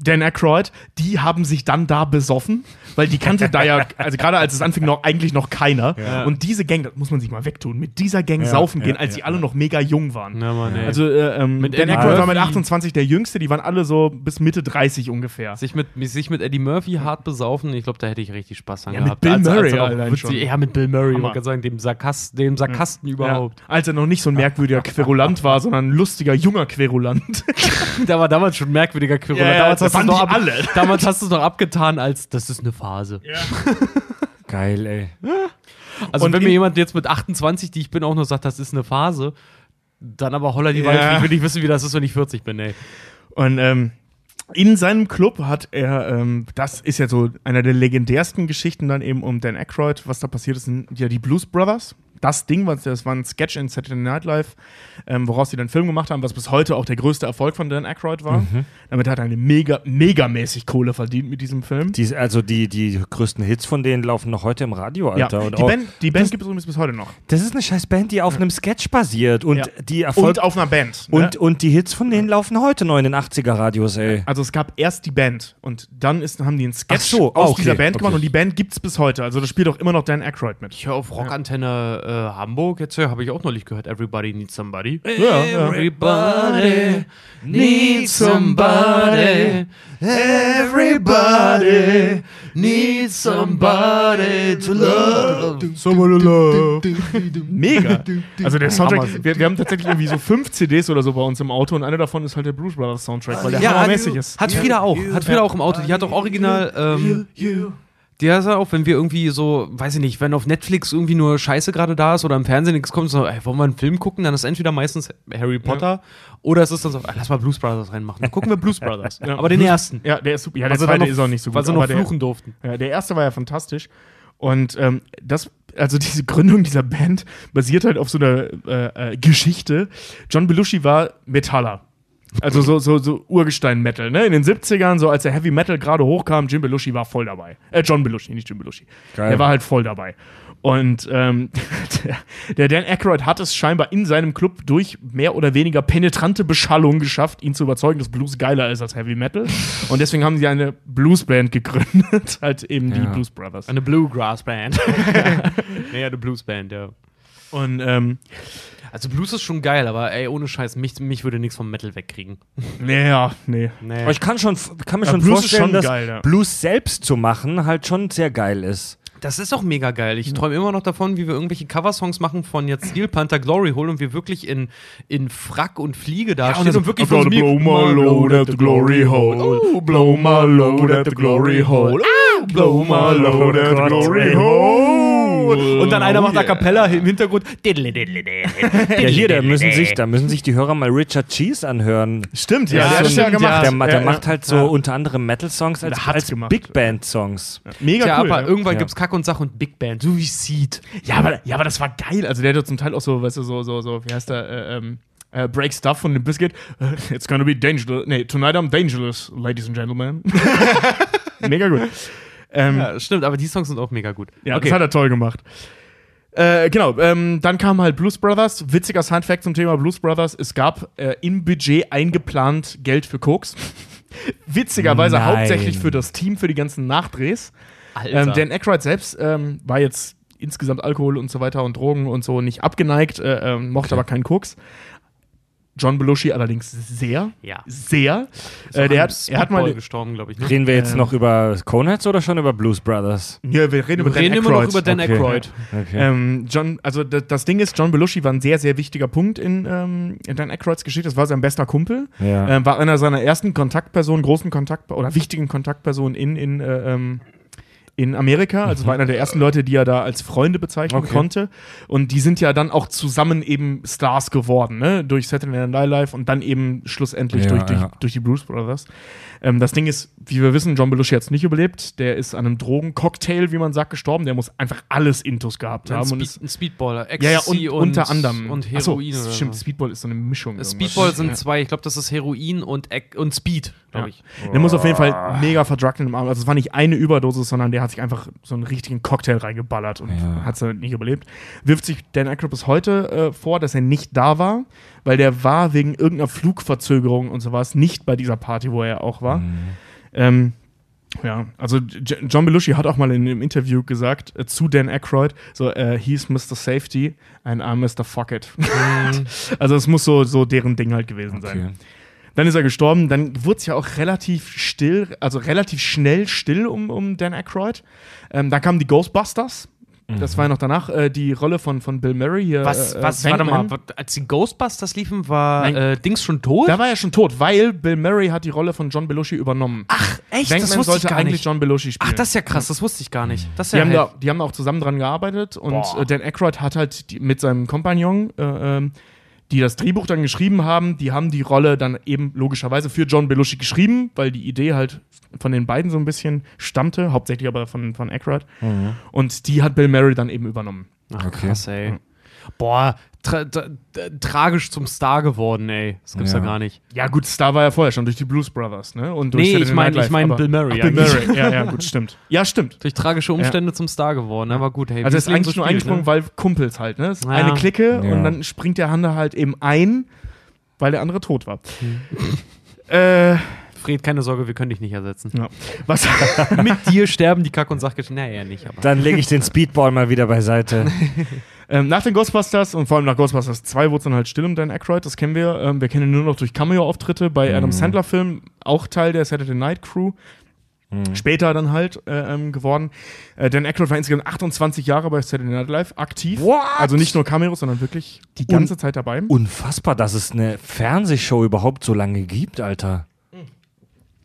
Dan Aykroyd, die haben sich dann da besoffen, weil die kannte da ja, also gerade als es anfing, noch eigentlich noch keiner. Und diese Gang, das muss man sich mal wegtun, mit dieser Gang saufen gehen, als sie alle noch mega jung waren. Mann, ey. Also äh, ähm, Mit Dan Aykroyd war mit Murphy. 28 der Jüngste, die waren alle so bis Mitte 30 ungefähr. sich mit, sich mit Eddie Murphy hart besaufen, ich glaube, da hätte ich richtig Spaß dran Ja, mit gehabt. Bill Murray er noch allein witzig- schon. Ja, mit Bill Murray, wollte gerade sagen, dem, Sarkast, dem Sarkasten überhaupt. Ja, als er noch nicht so ein merkwürdiger Querulant war, sondern ein lustiger, junger Querulant. Der war damals schon merkwürdiger Querulant. Ja, ja, damals, das die ab, alle. damals hast du es noch abgetan als, das ist eine Phase. geil, ey. Also Und wenn mir jemand jetzt mit 28, die ich bin, auch noch sagt, das ist eine Phase, dann aber holla die Ja. Waldfee. Ich will nicht wissen, wie das ist, wenn ich 40 bin, ey. Und ähm, in seinem Club hat er, ähm, das ist ja so einer der legendärsten Geschichten dann eben um Dan Aykroyd, was da passiert ist, sind ja die Blues Brothers. Das Ding, was, das war ein Sketch in Saturday Night Live, ähm, woraus sie dann einen Film gemacht haben, was bis heute auch der größte Erfolg von Dan Aykroyd war. Damit hat er eine mega, megamäßig Kohle verdient mit diesem Film. Die, also die, die größten Hits von denen laufen noch heute im Radio, ja, Alter. Und die auch, Band, die Band gibt es übrigens bis heute noch. das ist eine scheiß Band, die auf einem Sketch basiert und Ja. die Erfolg Und auf einer Band. ne? und, und die Hits von denen laufen heute noch in den 80er Radios, ey. Also es gab erst die Band und dann ist, haben die einen Sketch Ach so, aus okay, dieser Band gemacht okay. und die Band gibt es bis heute. Also das spielt auch immer noch Dan Aykroyd mit. Ich höre auf Rockantenne äh, Hamburg, jetzt habe ich auch neulich gehört, Everybody Needs Somebody. Ja. Everybody needs somebody. Everybody needs somebody to love. Somebody love. Mega. Also der Soundtrack, wir, wir haben tatsächlich irgendwie so fünf CDs oder so bei uns im Auto und eine davon ist halt der Blues Brothers Soundtrack, weil der Ja, hammermäßig ist. Hat Frieda auch. Hat Frieda auch im Auto. Die hat auch original. Ähm, die hat auch, wenn wir irgendwie so, weiß ich nicht, wenn auf Netflix irgendwie nur Scheiße gerade da ist oder im Fernsehen nichts kommt, so, ey, wollen wir einen Film gucken? Dann ist entweder meistens Harry Potter oder es ist dann so, ey, lass mal Blues Brothers reinmachen. Dann gucken wir Blues Brothers. Ja. Aber den ersten. Ja, der ist super. Ja, der Also zweite noch- ist auch nicht so gut. Weil sie noch aber der, fluchen durften. ja, der erste war ja fantastisch. Und ähm, das, also diese Gründung dieser Band basiert halt auf so einer äh, äh, Geschichte. John Belushi war Metaller. Also so, so, so Urgestein-Metal, ne? In den 70ern, so als der Heavy Metal gerade hochkam, Jim Belushi war voll dabei. Äh, John Belushi, nicht Jim Belushi. Geil. Der war halt voll dabei. Und ähm, der, Dan Aykroyd hat es scheinbar in seinem Club durch mehr oder weniger penetrante Beschallung geschafft, ihn zu überzeugen, dass Blues geiler ist als Heavy Metal. Und deswegen haben sie eine Bluesband gegründet, halt eben die Ja. Blues Brothers. Eine Bluegrass Band. nee, eine Blues Band, ja. Und ähm, Also Blues ist schon geil, aber ey, ohne Scheiß, mich, mich würde nichts vom Metal wegkriegen. naja, nee. Nee. Aber ich kann, schon, kann mir Ja, schon Blues vorstellen, schon dass geil, ja. Blues selbst zu machen halt schon sehr geil ist. Das ist auch mega geil. Ich träume immer noch davon, wie wir irgendwelche Coversongs machen von jetzt Steel Panther Glory Hole und wir wirklich in, in Frack und Fliege da stehen und wirklich vor so blow my load at the glory hole. Oh, blow my load at the glory hole. Oh, blow my load at the glory hole. Und dann einer macht a Oh, yeah. cappella im Hintergrund. Ja, hier, da müssen, sich, da müssen sich die Hörer mal Richard Cheese anhören. Stimmt, ja, Ja, der hat das ja gemacht. Der, der Ja, macht halt so Ja. unter anderem Metal-Songs als, als. Big Band-Songs. Mega Tja, cool. aber ja. irgendwann Ja. gibt's Kack und Sach und Big Band, so wie Seed. Ja, aber, ja, aber das war geil. Also der hat ja zum Teil auch so, weißt du, so, so, so, wie heißt der, äh, ähm, äh, Break Stuff von dem Biscuit. Äh, It's gonna be dangerous. Nee, tonight I'm dangerous, ladies and gentlemen. Mega gut. Ähm, ja, Ja, stimmt, aber die Songs sind auch mega gut. das hat er toll gemacht. Äh, genau, ähm, dann kamen halt Blues Brothers. Witziger Side-Fact zum Thema Blues Brothers: Es gab äh, im Budget eingeplant Geld für Koks. Witzigerweise Nein. hauptsächlich für das Team, für die ganzen Nachdrehs. Ähm, Dan Aykroyd selbst ähm, war jetzt insgesamt Alkohol und so weiter und Drogen und so nicht abgeneigt, äh, ähm, mochte aber keinen Koks. John Belushi allerdings sehr, ja. sehr. Ist Äh, der hat, er hat mal. gestorben, glaube ich. Ne? Reden wir jetzt Ähm. noch über Coneheads oder schon über Blues Brothers? Ja, wir reden über Wir reden Dan immer noch Aykroyd. über Dan Okay. Aykroyd. Okay. Ähm, John, also das Ding ist, John Belushi war ein sehr, sehr wichtiger Punkt in, ähm, in Dan Aykroyds Geschichte. Das war sein bester Kumpel. ja. Ähm, war einer seiner ersten Kontaktpersonen, großen Kontakt oder wichtigen Kontaktpersonen in, in, äh, ähm, in Amerika. Also war einer der ersten Leute, die er da als Freunde bezeichnen Okay. konnte. Und die sind ja dann auch zusammen eben Stars geworden, ne? Durch Saturday Night Live und dann eben schlussendlich Ja, durch, durch, ja. durch die Blues Brothers. Ähm, das Ding ist, wie wir wissen, John Belushi hat es nicht überlebt. Der ist an einem Drogencocktail, wie man sagt, gestorben. Der muss einfach alles Intus gehabt Ein, haben. Und Speed, ist, ein Speedballer, ja, ja, Ecstasy und, unter anderem. Und Heroin. oder stimmt. Speedball ist so eine Mischung. irgendwas. Speedball sind Ja. zwei, ich glaube, das ist Heroin und, Ec- und Speed, glaube Ja. ich. Der muss auf jeden Fall mega verdruckt im Arm. Also es war nicht eine Überdosis, sondern der hat sich einfach so einen richtigen Cocktail reingeballert und Ja. hat es nicht überlebt. Wirft sich Dan Aykroyd bis heute äh, vor, dass er nicht da war, weil der war wegen irgendeiner Flugverzögerung und sowas nicht bei dieser Party, wo er auch war. Ähm, ja, also J John Belushi hat auch mal in einem Interview gesagt äh, zu Dan Aykroyd, so, äh, he's Mr. Safety and I'm Mr. Fuck it. also es muss so, so deren Ding halt gewesen sein. Dann ist er gestorben. Dann wurde es ja auch relativ still, also relativ schnell still um, um Dan Aykroyd. Ähm, dann kamen die Ghostbusters. Das war ja noch danach äh, die Rolle von, von Bill Murray hier. Was, äh, was, warte mal, als die Ghostbusters liefen, war Nein. äh, Dings schon tot? Da war er schon tot, weil Bill Murray hat die Rolle von John Belushi übernommen. Ach, echt? Venkman das wusste ich sollte gar eigentlich nicht. John Belushi spielen. Ach, das ist ja krass, das wusste ich gar nicht. Das ist die, ja haben da, die haben auch zusammen dran gearbeitet und Boah. äh, Dan Aykroyd hat halt die, mit seinem Kompagnon, äh, ähm, die das Drehbuch dann geschrieben haben, die haben die Rolle dann eben logischerweise für John Belushi geschrieben, weil die Idee halt von den beiden so ein bisschen stammte, hauptsächlich aber von, von Aykroyd. Und die hat Bill Murray dann eben übernommen. Ach, Okay. krass, ey. Boah, tra tra tragisch zum Star geworden, ey. Das gibt's ja, Ja. gar nicht. Ja, gut, Star war ja vorher schon durch die Blues Brothers, ne? Und durch Nee, ich mein- Night Live, ich mein Bill Murray Ach, Bill. Murray, ja, ja, gut, stimmt. Ja, stimmt. Durch tragische Umstände zum Star geworden, aber gut, hey. Also er ist eigentlich so nur eingesprungen, ne? weil Kumpels halt, ne? Es ist Ja. Eine Clique Ja. und dann springt der Hande halt eben ein, weil der andere tot war. Hm. äh, Fred, keine Sorge, wir können dich nicht ersetzen. ja. Was, Mit dir sterben die Kack- und Sachgeschichten. Naja, nicht, aber. Dann lege ich den Speedball mal wieder beiseite. ähm, nach den Ghostbusters und vor allem nach Ghostbusters 2 wurde es dann halt still um Dan Aykroyd, das kennen wir. Ähm, wir kennen ihn nur noch durch Cameo-Auftritte bei Adam Sandler-Filmen, auch Teil der Saturday Night Crew. Später dann halt äh, ähm, geworden. Äh, Dan Aykroyd war insgesamt 28 Jahre bei Saturday Night Live aktiv. What? Also nicht nur Cameos, sondern wirklich die ganze Zeit dabei. Unfassbar, dass es eine Fernsehshow überhaupt so lange gibt, Alter.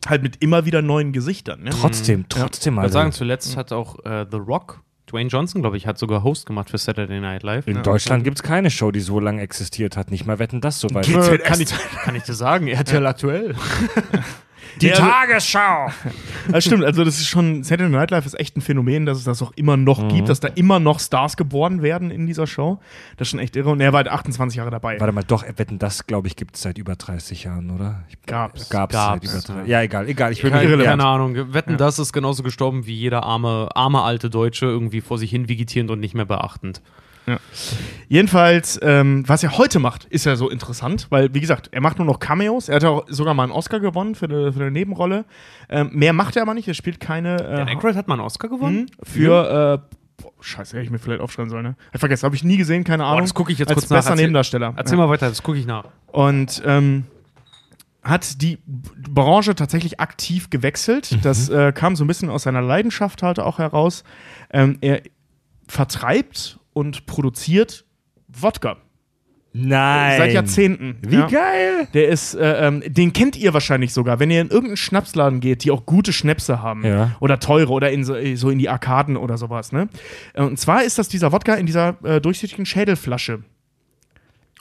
Halt mit immer wieder neuen Gesichtern. Ne? Trotzdem, trotzdem, Ich würde sagen, zuletzt hat auch äh, The Rock, Dwayne Johnson, glaube ich, hat sogar Host gemacht für Saturday Night Live. In Deutschland gibt es keine Show, die so lange existiert hat. Nicht mal wetten das so weit. Äh, kann, ich, kann ich dir sagen, RTL aktuell. Die Ja, also- Tagesschau! Das stimmt, also das ist schon, Saturday Night Live ist echt ein Phänomen, dass es das auch immer noch Mhm. gibt, dass da immer noch Stars geboren werden in dieser Show. Das ist schon echt irre. Und er war halt 28 Jahre dabei. Warte mal, doch, Wetten, das, glaube ich, gibt es seit über 30 Jahren, oder? Ich, Gab's. Gab's, Gab's, seit über ja. 30 Ja, egal, egal. Ich will Keine, irrelevant. keine Ahnung. Wetten, das ist genauso gestorben wie jeder arme, arme alte Deutsche, irgendwie vor sich hin vegetierend und nicht mehr beachtend. Jedenfalls, ähm, was er heute macht, ist ja so interessant, weil, wie gesagt, er macht nur noch Cameos. Er hat auch sogar mal einen Oscar gewonnen für eine, für eine Nebenrolle. Ähm, mehr macht er aber nicht. Er spielt keine. Dan Äh, Aykroyd hat mal einen Oscar gewonnen? hm, für. Äh, boah, Scheiße, hätte ich mir vielleicht aufschreiben sollen. Ne? Ich vergessen, habe ich nie gesehen, keine Ahnung. das gucke ich jetzt Als kurz nach. bester Erzähl- Nebendarsteller. Erzähl Ja. mal weiter, das gucke ich nach. Und ähm, hat die Branche tatsächlich aktiv gewechselt. Mhm. Das äh, kam so ein bisschen aus seiner Leidenschaft halt auch heraus. Ähm, er vertreibt und produziert Wodka. Nein. Seit Jahrzehnten. Wie Ja. geil! Der ist, äh, ähm, den kennt ihr wahrscheinlich sogar, wenn ihr in irgendeinen Schnapsladen geht, die auch gute Schnäpse haben. Ja. Oder teure oder in so, so in die Arkaden oder sowas. Ne? Äh, Und zwar ist das dieser Wodka in dieser äh, durchsichtigen Schädelflasche.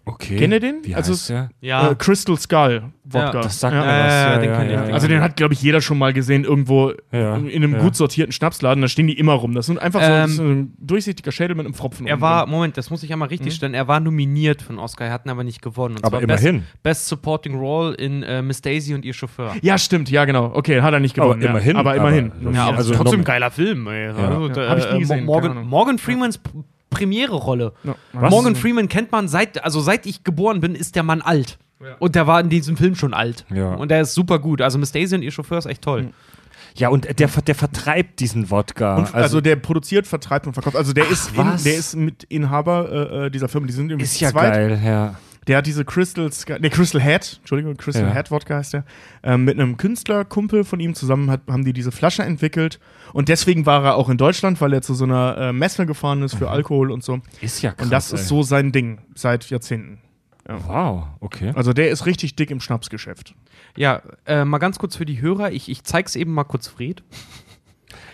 Okay. Kennt ihr den? Wie Also heißt der? Ja, Äh, Crystal Skull Wodka. Ja, Das sagt Ja. mir was. Ja, ja, den ich. ja, Also den hat, glaube ich, jeder schon mal gesehen, irgendwo Ja, in einem ja. gut sortierten Schnapsladen, da stehen die immer rum. Das sind einfach so, Ähm, so ein durchsichtiger Schädel mit einem Pfropfen. er war, drin. Moment, das muss ich einmal Hm? richtig stellen. Er war nominiert für einen Oscar, er hat ihn aber nicht gewonnen. Und Aber zwar immerhin. Best, Best Supporting Role in äh, Miss Daisy und ihr Chauffeur. Ja, stimmt, ja, genau. Okay, hat er nicht gewonnen. Aber immerhin. Aber immerhin. aber-. Ja, aber Also trotzdem geiler Film. Ey. Also, Ja, äh, hab ich nie gesehen, Morgan. Morgan Freemans Premiere-Rolle. Ja. Morgan Freeman kennt man seit, also seit ich geboren bin, ist der Mann alt. Und der war in diesem Film schon alt. Ja. Und der ist super gut. Also Miss Daisy und ihr Chauffeur ist echt toll. Ja, und der, der vertreibt diesen Wodka. Und, also, der produziert, vertreibt und verkauft. Also der ist in, was? der ist mit Inhaber äh, äh, dieser Firma. Die sind irgendwie ist ja geil, ja. Der hat diese Crystal, Sky- nee, Crystal Head, Entschuldigung, Crystal Ja. Head Wodka heißt der, ähm, mit einem Künstlerkumpel von ihm zusammen hat, haben die diese Flasche entwickelt. Und deswegen war er auch in Deutschland, weil er zu so einer äh, Messe gefahren ist für Alkohol und so. Ist ja krass. Und das ey. ist so sein Ding seit Jahrzehnten. Wow, okay. Also der ist richtig dick im Schnapsgeschäft. Ja, äh, mal ganz kurz für die Hörer. Ich, ich zeig's eben mal kurz Fred.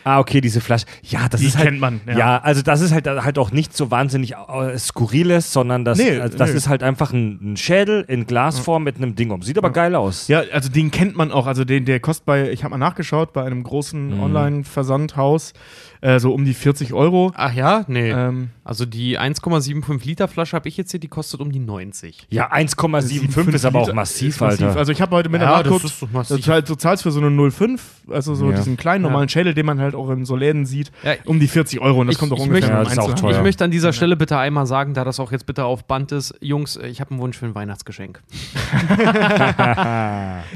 Ah, okay, diese Flasche. Ja, das Die ist halt. kennt man, ja. Ja. also das ist halt halt auch nicht so wahnsinnig äh, skurriles, sondern das, Nee, also das nee. ist halt einfach ein, ein Schädel in Glasform mit einem Ding um. Sieht aber geil aus. Ja, also den kennt man auch. Also den, der kostet bei, ich habe mal nachgeschaut, bei einem großen Mhm. Online-Versandhaus äh, so um die 40 Euro. Ach ja? Nee. Ähm, Also die 1,75 Liter Flasche habe ich jetzt hier, die kostet um die 90. Ja, 1,75 ist aber auch massiv, ist massiv. Alter. Also ich habe heute mit Ja, der das nachgeguckt. ist doch massiv. Du zahlst, du zahlst für so eine 0,5, also so Ja. diesen kleinen normalen Schädel, den man halt auch in so Läden sieht, Ja, um die 40 Euro. Und das ich- kommt auch ungefähr möchte- Ja, das ist auch teuer. Ich möchte an dieser Stelle bitte einmal sagen, da das auch jetzt bitte auf Band ist, Jungs, äh, ich habe einen Wunsch für ein Weihnachtsgeschenk.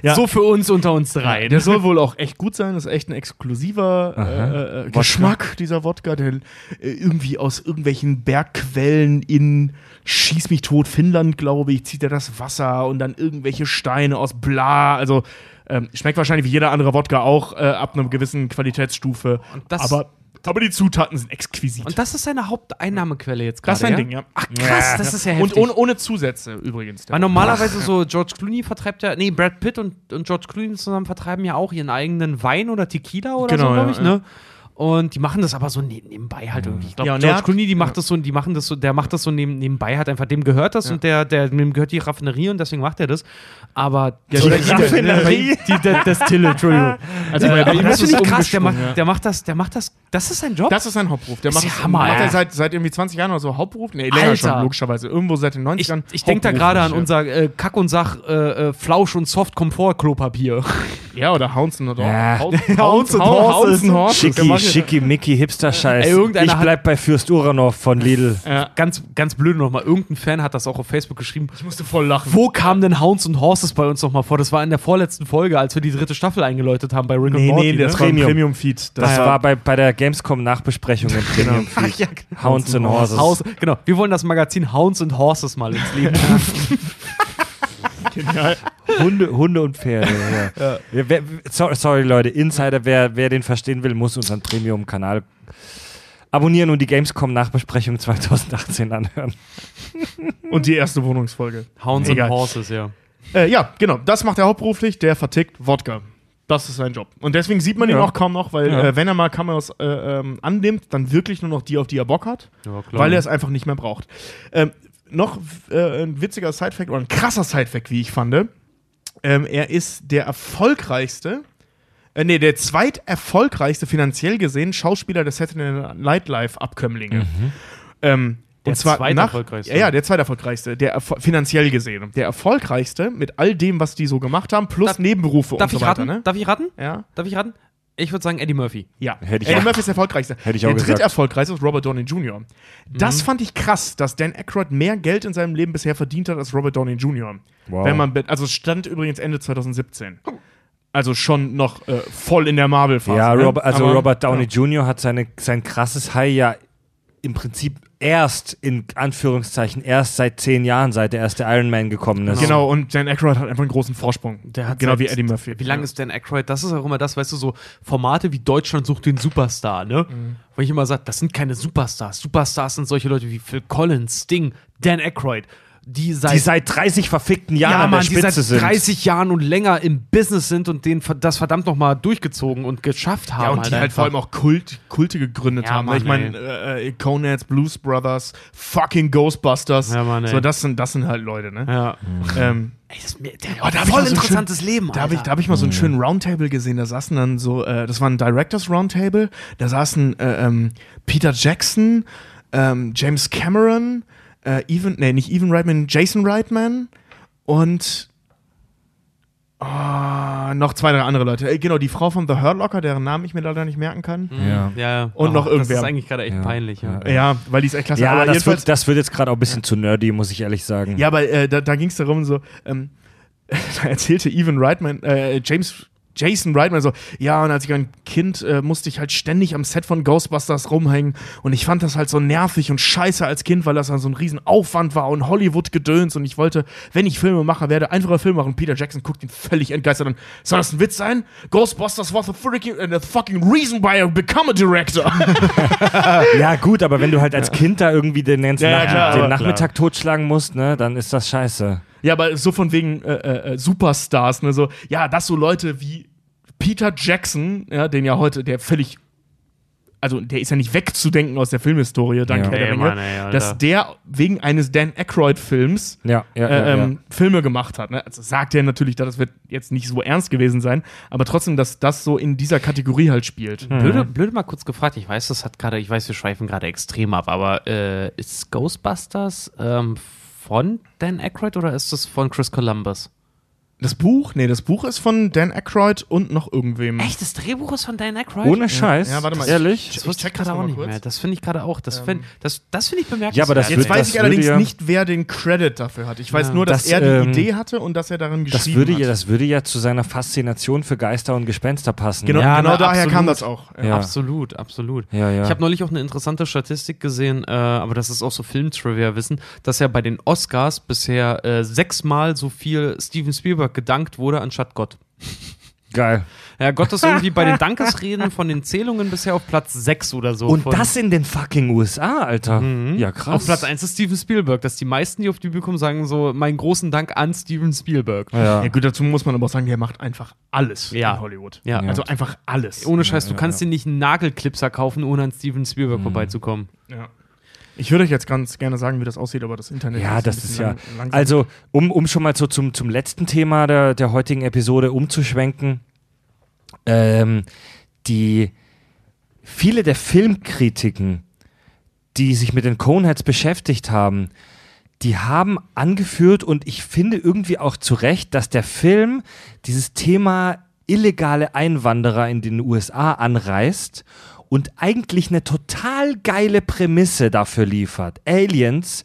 Ja. So für uns unter uns drei. Der soll wohl auch echt gut sein. Das ist echt ein exklusiver äh, äh, Geschmack, dieser Wodka, der äh, irgendwie aus irgendwelchen Bergquellen in Schieß mich tot Finnland, glaube ich, zieht er das Wasser und dann irgendwelche Steine aus bla. Also ähm, schmeckt wahrscheinlich wie jeder andere Wodka auch äh, ab einer gewissen Qualitätsstufe. Aber, aber die Zutaten sind exquisit. Und das ist seine Haupteinnahmequelle jetzt gerade. das ist ein ja? Ding, ja. Ach krass, das ist ja heftig. Und ohne, ohne Zusätze übrigens. Weil normalerweise so George Clooney vertreibt ja, nee, Brad Pitt und, und George Clooney zusammen vertreiben ja auch ihren eigenen Wein oder Tequila oder Genau, so, glaube ich, ja. ne? Und die machen das aber so ne nebenbei halt irgendwie. Ich glaube, Ja, George Clooney, die macht das so, die machen das so, der macht das so neben, nebenbei halt einfach, dem gehört das und der, der, dem gehört die Raffinerie und deswegen macht er das. Aber Ja, die, die Raffinerie? die, der Destille, Entschuldigung. Also bei aber das ist finde ich krass, der macht, ja. der macht das, der macht das, das ist sein Job. Das ist sein Hauptberuf. Der Ist macht, ja das- Hammer, macht er ja. seit, seit irgendwie 20 Jahren oder so Hauptberuf? Nee, länger Alter. schon, logischerweise. Irgendwo seit den 90ern. ich ich denke da gerade an unser äh, Kack und Sach äh, äh, Flausch und Soft Komfort Klopapier. Ja, Ja, oder Hounds and Ja. Horses. Hounds and Hounds Horses. and Horses. Der Schicki, macht- schicki, Mickey, Hipster-Scheiß. Ich bleib bei Fürst Uranov von Lidl. Ja, ganz, ganz blöd nochmal. Irgendein Fan hat das auch auf Facebook geschrieben. ich musste voll lachen. Wo kamen denn Hounds und Horses bei uns nochmal vor? Das war in der vorletzten Folge, als wir die dritte Staffel eingeläutet haben bei Rick Nee, and Morty. nee, das ne? war im Premium. Premium-Feed. Das war war bei, bei der Gamescom-Nachbesprechung im Premium Ach Feed. ja, genau. Hounds and Horses. Haus, genau. Wir wollen das Magazin Hounds and Horses mal ins Leben rufen. genial. Hunde, Hunde und Pferde. Ja. Ja, wer, sorry, sorry, Leute, Insider, wer, wer den verstehen will, muss unseren Premium-Kanal abonnieren und die Gamescom-Nachbesprechung 2018 anhören. Und die erste Wohnungsfolge. Hounds Egal. and Horses, ja. Äh, ja, genau. Das macht er hauptberuflich. Der vertickt Wodka. Das ist sein Job. Und deswegen sieht man ihn Ja. auch kaum noch, weil Ja. äh, wenn er mal Cameos äh, ähm, annimmt, dann wirklich nur noch die, auf die er Bock hat, Ja, klar. weil er es einfach nicht mehr braucht. Ähm, noch äh, ein witziger Sidefact oder ein krasser Sidefact, wie ich fand. Ähm, er ist der erfolgreichste, äh, nee, der zweiterfolgreichste finanziell gesehen Schauspieler der Saturday Night Live Abkömmlinge. Ähm, Der und zwar nach, zweiterfolgreichste? Ja, ja, der zweiterfolgreichste, der erfol- finanziell gesehen. Der erfolgreichste mit all dem, was die so gemacht haben, plus Darf- Nebenberufe Darf und ich so weiter. raten? Ne? Darf ich raten? Ja. Darf ich raten? Ich würde sagen Eddie Murphy. Ja, Hätte ich Eddie auch- Murphy ist der erfolgreichste. Hätte ich der auch gesagt. dritterfolgreichste ist Robert Downey Jr. Das Mhm. fand ich krass, dass Dan Aykroyd mehr Geld in seinem Leben bisher verdient hat als Robert Downey Jr. Wow. Wenn man, also es stand übrigens Ende 2017. Also schon noch äh, voll in der Marvel-Phase. Ja, ne? Robert, also Aber- Robert Downey ja. Jr. hat seine, sein krasses High ja im Prinzip erst, in Anführungszeichen, erst seit zehn Jahren, seit der erste Iron Man gekommen ist. Genau, und Dan Aykroyd hat einfach einen großen Vorsprung. Der hat genau wie Eddie Murphy. Wie lange ist Dan Aykroyd? Das ist auch immer das, weißt du, so Formate wie Deutschland sucht den Superstar, ne? Mhm. Wo ich immer sage, das sind keine Superstars. Superstars sind solche Leute wie Phil Collins, Sting, Dan Aykroyd, die seit Die seit 30 verfickten Jahren ja, an der Mann, die Spitze seit sind. 30 Jahren und länger im Business sind und den, das verdammt nochmal durchgezogen und geschafft haben. Ja, und die halt vor allem auch Kult, Kulte gegründet Ja, haben. Mann, ich meine, äh, äh, Coneheads, Blues Brothers, fucking Ghostbusters. Ja, Mann, ey. so, das sind, das sind halt Leute, ne? Ja. Ähm, Ey, das, der Oh, da voll so interessantes schön- Leben, Da habe ich, Alter. da hab ich mal so einen schönen Roundtable gesehen. Da saßen dann so, äh, das war ein Directors Roundtable. Da saßen äh, ähm, Peter Jackson, ähm, James Cameron, äh, Even, nee, nicht Even Reitman, Jason Reitman und ah, noch zwei, drei andere Leute. Äh, genau, die Frau von The Hurt Locker, deren Namen ich mir leider nicht merken kann. Ja. ja, ja. Und noch Das irgendwer. ist eigentlich gerade echt Ja. peinlich, ja. Ja. Ja, weil die ist echt klasse. Ja, aber das wird, das wird jetzt gerade auch ein bisschen zu nerdy, muss ich ehrlich sagen. Ja, aber äh, da, da ging es darum, so, ähm, da erzählte Evan Reitman, äh, James, Jason Reitman so, ja, und als ich ein Kind äh, musste ich halt ständig am Set von Ghostbusters rumhängen und ich fand das halt so nervig und scheiße als Kind, weil das dann so ein riesen Aufwand war und Hollywood-Gedöns und ich wollte, wenn ich Filmemacher werde, einfacher Film machen. Peter Jackson guckt ihn völlig entgeistert an. Soll das ein Witz sein? Ghostbusters was the freaking, uh, the fucking reason why I become a director. Ja, gut, aber wenn du halt als Kind da irgendwie den, ganzen Ja, ja, Nach klar, den Nachmittag totschlagen musst, ne, dann ist das scheiße. Ja, aber so von wegen äh, äh, äh, Superstars, ne, so, ja, dass so Leute wie Peter Jackson, ja, den ja heute, der völlig, also der ist ja nicht wegzudenken aus der Filmhistorie, dank Ja. Herr der Ringe, Mann, ey, Alter. dass der wegen eines Dan Aykroyd-Films Ja, ja, ja, äh, ähm. Filme gemacht hat. Ne? Also sagt er natürlich, das wird jetzt nicht so ernst gewesen sein, aber trotzdem, dass das so in dieser Kategorie halt spielt. Hm. Blöde, blöde mal kurz gefragt, ich weiß, das hat gerade, ich weiß, wir schweifen gerade extrem ab, aber äh, ist Ghostbusters ähm, von Dan Aykroyd oder ist das von Chris Columbus? Das Buch, nee, das Buch ist von Dan Aykroyd und noch irgendwem. Echt, das Drehbuch ist von Dan Aykroyd? Ohne Scheiß. Ja, warte mal, Ehrlich? Das Ich wusste ich check das gerade auch nicht kurz. mehr. Das finde ich gerade auch. Das, find, das, das finde ich bemerkenswert. Ja, aber das Jetzt wird- weiß das ich allerdings ja- nicht, wer den Credit dafür hat. Ich weiß Ja. nur, dass Das, er die ähm, Idee hatte und dass er darin Das geschrieben würde, hat. ja, das würde ja zu seiner Faszination für Geister und Gespenster passen. Genau, Ja, genau na, daher kam absolut. das auch. Ja. Absolut, absolut. Ja, ja. Ich habe neulich auch eine interessante Statistik gesehen, äh, aber das ist auch so Film-Trivia-Wissen, dass ja bei den Oscars bisher äh, sechsmal so viel Steven Spielberg gedankt wurde anstatt Gott. Geil. Ja, Gott ist irgendwie bei den Dankesreden von den Zählungen bisher auf Platz 6 oder so. Und von, das in den fucking USA, Alter. Ja, krass. auf Platz 1 ist Steven Spielberg, dass die meisten, die auf die Bühne kommen, sagen so, meinen großen Dank an Steven Spielberg. Ja. Ja, gut, dazu muss man aber auch sagen, der macht einfach alles Ja. in Hollywood. Ja. Also einfach alles. Ohne Scheiß, du kannst dir nicht einen Nagelklipser kaufen, ohne an Steven Spielberg vorbeizukommen. Ja. Ich würde euch jetzt ganz gerne sagen, wie das aussieht, aber das Internet Ja, ein das bisschen ist ja. lang-. Also, um, um schon mal so zum, zum letzten Thema der, der heutigen Episode umzuschwenken. Ähm, die viele der Filmkritiken, die sich mit den Coneheads beschäftigt haben, die haben angeführt und ich finde irgendwie auch zu Recht, dass der Film dieses Thema illegale Einwanderer in den USA anreißt und eigentlich eine total geile Prämisse dafür liefert. Aliens,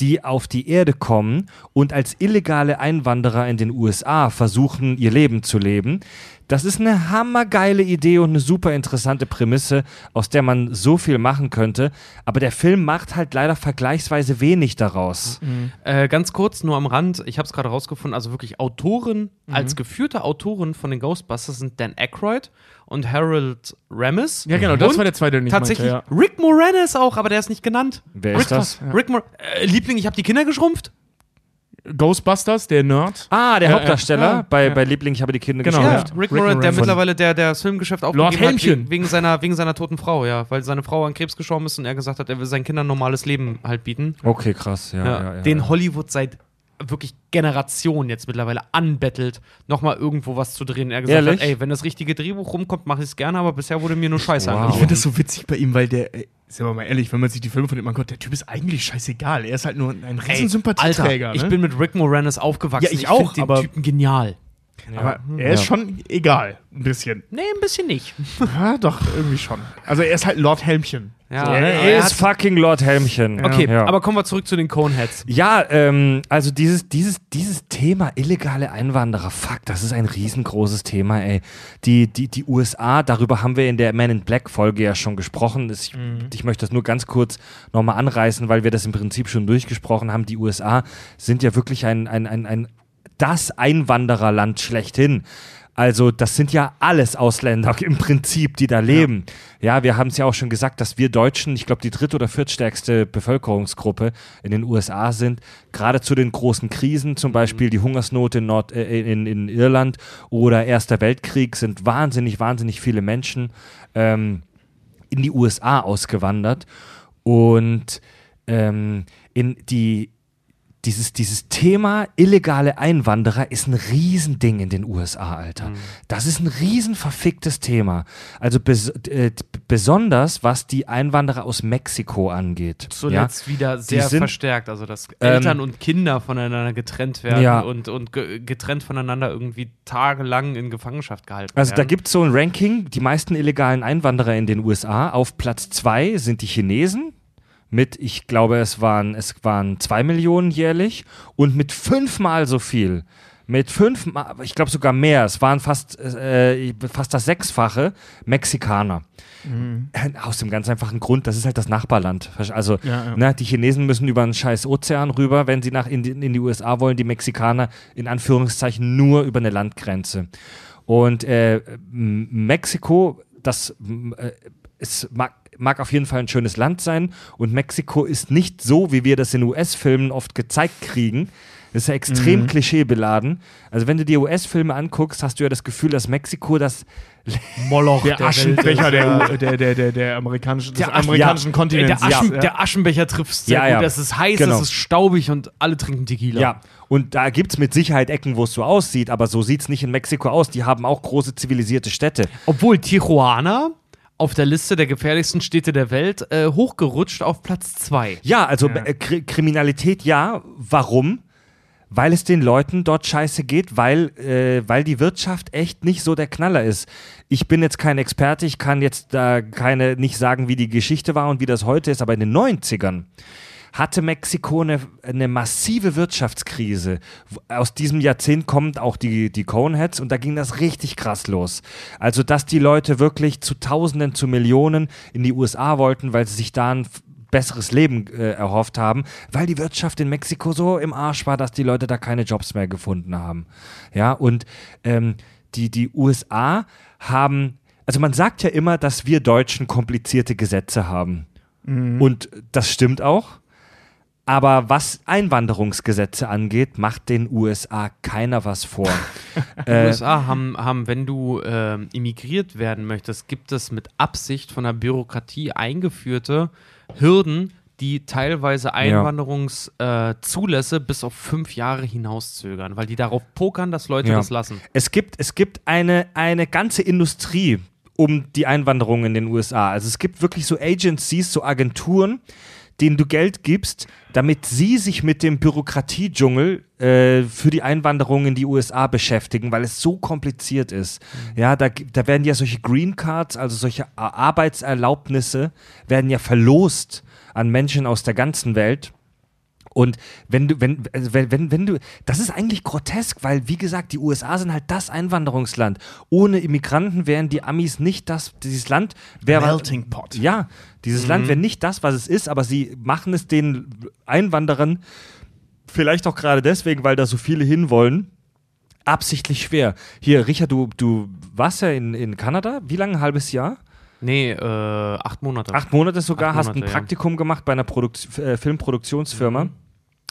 die auf die Erde kommen und als illegale Einwanderer in den USA versuchen, ihr Leben zu leben. Das ist eine hammergeile Idee und eine super interessante Prämisse, aus der man so viel machen könnte. Aber der Film macht halt leider vergleichsweise wenig daraus. Äh, ganz kurz, nur am Rand, ich habe es gerade rausgefunden, also wirklich Autoren, als geführte Autoren von den Ghostbusters sind Dan Aykroyd und Harold Ramis. ja, genau, das und war der zweite, den ich Tatsächlich meinte. Ja. Rick Moranis auch, aber der ist nicht genannt. Wer Rick, ist das? Rick Mor äh, Liebling, ich habe die Kinder geschrumpft. Ghostbusters, der Nerd. Ah, der Ja, Hauptdarsteller ja, ja. bei, Liebling, ich habe die Kinder Genau, Ja, geschrumpft. Rick, Rick Moranis, der mittlerweile der, der das Filmgeschäft Lord aufgegeben hat, Helmchen. wegen, wegen, seiner, wegen seiner toten Frau, ja. Weil seine Frau an Krebs gestorben ist und er gesagt hat, er will seinen Kindern ein normales Leben halt bieten. Okay, krass. Ja, den. Hollywood seit wirklich Generationen jetzt mittlerweile anbettelt, nochmal irgendwo was zu drehen. Er gesagt Ehrlich? hat, ey, wenn das richtige Drehbuch rumkommt, mache ich es gerne, aber bisher wurde mir nur Scheiße Wow. Ich angeboten. finde das so witzig bei ihm, weil der, ey, sind wir mal ehrlich, wenn man sich die Filme von ihm anguckt, der Typ ist eigentlich scheißegal. Er ist halt nur ein Ey, Alter, Riesensympathieträger. ich ne? bin mit Rick Moranis aufgewachsen. Ja, ich auch, find den aber- Typen genial. aber er ist Ja. schon egal, ein bisschen. Nee, ein bisschen nicht. Ja, doch, irgendwie schon. Also er ist halt Lord Helmchen. Ja, So, er- ne? Er ist fucking Lord Helmchen. Okay, ja. aber kommen wir zurück zu den Coneheads. Ja, ähm, also dieses, dieses, dieses Thema illegale Einwanderer, fuck, das ist ein riesengroßes Thema, ey. Die, die, die USA, darüber haben wir in der Man in Black Folge ja schon gesprochen. Ich, ich möchte das nur ganz kurz nochmal anreißen, weil wir das im Prinzip schon durchgesprochen haben. Die USA sind ja wirklich ein, ein, ein, ein das Einwandererland schlechthin. Also das sind ja alles Ausländer im Prinzip, die da leben. Ja, wir haben es ja auch schon gesagt, dass wir Deutschen, ich glaube, die dritt- oder viertstärkste Bevölkerungsgruppe in den USA sind. Gerade zu den großen Krisen, zum Beispiel die Hungersnot in, Nord äh, in, in Irland oder Erster Weltkrieg, sind wahnsinnig, wahnsinnig viele Menschen ähm, in die USA ausgewandert. Und ähm, in die, dieses, dieses Thema illegale Einwanderer ist ein Riesending in den USA, Alter. Das ist ein riesen verficktes Thema. Also bes äh, besonders, was die Einwanderer aus Mexiko angeht. Zuletzt wieder sehr sind- verstärkt, also dass Eltern Ähm, und Kinder voneinander getrennt werden Ja. und, und ge getrennt voneinander irgendwie tagelang in Gefangenschaft gehalten Also da werden. gibt es so ein Ranking, die meisten illegalen Einwanderer in den USA. Auf Platz zwei sind die Chinesen mit, ich glaube, es waren, es waren zwei Millionen jährlich und mit fünfmal so viel. Mit fünfmal, ich glaube sogar mehr, es waren fast, äh, fast das Sechsfache Mexikaner. Aus dem ganz einfachen Grund, das ist halt das Nachbarland. Also, Ja, ja. Ne, die Chinesen müssen über einen scheiß Ozean rüber, wenn sie nach in die, in die USA wollen, die Mexikaner in Anführungszeichen nur über eine Landgrenze. Und äh, Mexiko, das äh, es mag, mag auf jeden Fall ein schönes Land sein. Und Mexiko ist nicht so, wie wir das in US-Filmen oft gezeigt kriegen. Das ist ja extrem klischeebeladen. Also wenn du dir US-Filme anguckst, hast du ja das Gefühl, dass Mexiko das Moloch Der, der Aschenbecher der, der, der, der, der amerikanischen, des amerikanischen Ey, Kontinents. der, Aschen, ja. der Aschenbecher trifft sehr Ja, ja. gut. Es ist heiß, Genau. es ist staubig und alle trinken Tequila. Ja, und da gibt es mit Sicherheit Ecken, wo es so aussieht, aber so sieht es nicht in Mexiko aus. Die haben auch große zivilisierte Städte. Obwohl Tijuana auf der Liste der gefährlichsten Städte der Welt äh, hochgerutscht auf Platz 2. Ja, also Äh, Kri Kriminalität ja. Warum? Weil es den Leuten dort scheiße geht, weil, äh, weil die Wirtschaft echt nicht so der Knaller ist. Ich bin jetzt kein Experte, ich kann jetzt da keine nicht sagen, wie die Geschichte war und wie das heute ist, aber in den 90ern hatte Mexiko eine, eine massive Wirtschaftskrise. Aus diesem Jahrzehnt kommen auch die, die Coneheads und da ging das richtig krass los. Also, dass die Leute wirklich zu Tausenden, zu Millionen in die USA wollten, weil sie sich da ein besseres Leben äh, erhofft haben, weil die Wirtschaft in Mexiko so im Arsch war, dass die Leute da keine Jobs mehr gefunden haben. Ja, und ähm, die, die USA haben, also man sagt ja immer, dass wir Deutschen komplizierte Gesetze haben. Und das stimmt auch. Aber was Einwanderungsgesetze angeht, macht den USA keiner was vor. Die äh, USA haben, haben, wenn du ähm, immigriert werden möchtest, gibt es mit Absicht von der Bürokratie eingeführte Hürden, die teilweise Einwanderungszulässe äh, Zulässe bis auf fünf Jahre hinauszögern, weil die darauf pokern, dass Leute Ja. das lassen. es gibt, es gibt eine, eine ganze Industrie um die Einwanderung in den USA. Also es gibt wirklich so Agencies, so Agenturen, denen du Geld gibst, damit sie sich mit dem Bürokratiedschungel äh, für die Einwanderung in die USA beschäftigen, weil es so kompliziert ist. Ja, da, da werden ja solche Green Cards, also solche Arbeitserlaubnisse, werden ja verlost an Menschen aus der ganzen Welt. Und wenn du, wenn, also wenn, wenn, wenn du, das ist eigentlich grotesk, weil, wie gesagt, die USA sind halt das Einwanderungsland. Ohne Immigranten wären die Amis nicht das, dieses Land wäre. Melting Pot. Ja, dieses Land wäre nicht das, was es ist, aber sie machen es den Einwanderern vielleicht auch gerade deswegen, weil da so viele hinwollen, absichtlich schwer. Hier, Richard, du, du warst ja in, in Kanada. Wie lange? Ein halbes Jahr? Nee, äh, acht Monate. Acht Monate sogar. Acht hast ein Monate, ja. Praktikum gemacht bei einer Produkt äh, Filmproduktionsfirma.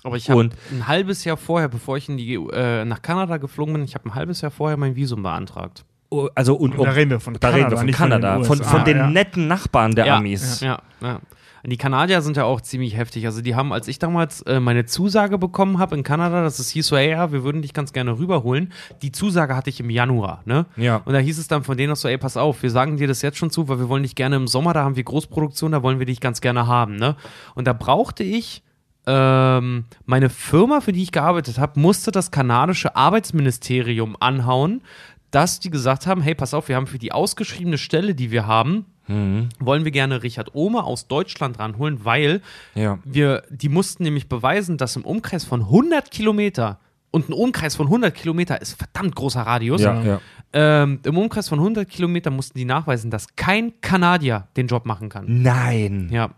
Aber ich habe Und- ein halbes Jahr vorher, bevor ich in die, äh, nach Kanada geflogen bin, ich habe ein halbes Jahr vorher mein Visum beantragt. Oh, Also und, Und da reden wir von da reden wir Kanada, von nicht von den Kanada, von, USA, von den ja. netten Nachbarn der ja, Amis. Ja, ja. Die Kanadier sind ja auch ziemlich heftig. Also die haben, als ich damals äh, meine Zusage bekommen habe in Kanada, dass es hieß so, ey, ja, wir würden dich ganz gerne rüberholen. Die Zusage hatte ich im Januar, ne? Ja. Und da hieß es dann von denen auch so, ey, pass auf, wir sagen dir das jetzt schon zu, weil wir wollen dich gerne im Sommer, da haben wir Großproduktion, da wollen wir dich ganz gerne haben, ne? Und da brauchte ich ähm, meine Firma, für die ich gearbeitet habe, musste das kanadische Arbeitsministerium anhauen, dass die gesagt haben, hey, pass auf, wir haben für die ausgeschriebene Stelle, die wir haben, wollen wir gerne Richard Ohmer aus Deutschland ranholen, weil Ja. wir, die mussten nämlich beweisen, dass im Umkreis von 100 Kilometer und ein Umkreis von 100 Kilometer ist verdammt großer Radius. Ja, ja. Ähm, Im Umkreis von 100 Kilometer mussten die nachweisen, dass kein Kanadier den Job machen kann. Nein. Ja,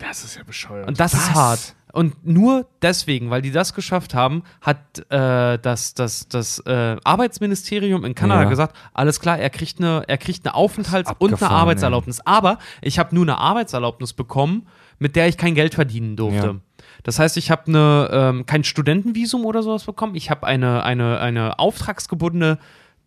Das ist ja bescheuert. und das ist hart. Und nur deswegen, weil die das geschafft haben, hat äh, das, das, das äh, Arbeitsministerium in Kanada Ja. gesagt, alles klar, er kriegt eine, er kriegt eine Aufenthalts- und eine Arbeitserlaubnis. Aber ich habe nur eine Arbeitserlaubnis bekommen, mit der ich kein Geld verdienen durfte. Ja. Das heißt, ich habe eine, ähm, kein Studentenvisum oder sowas bekommen. Ich habe eine, eine, eine auftragsgebundene,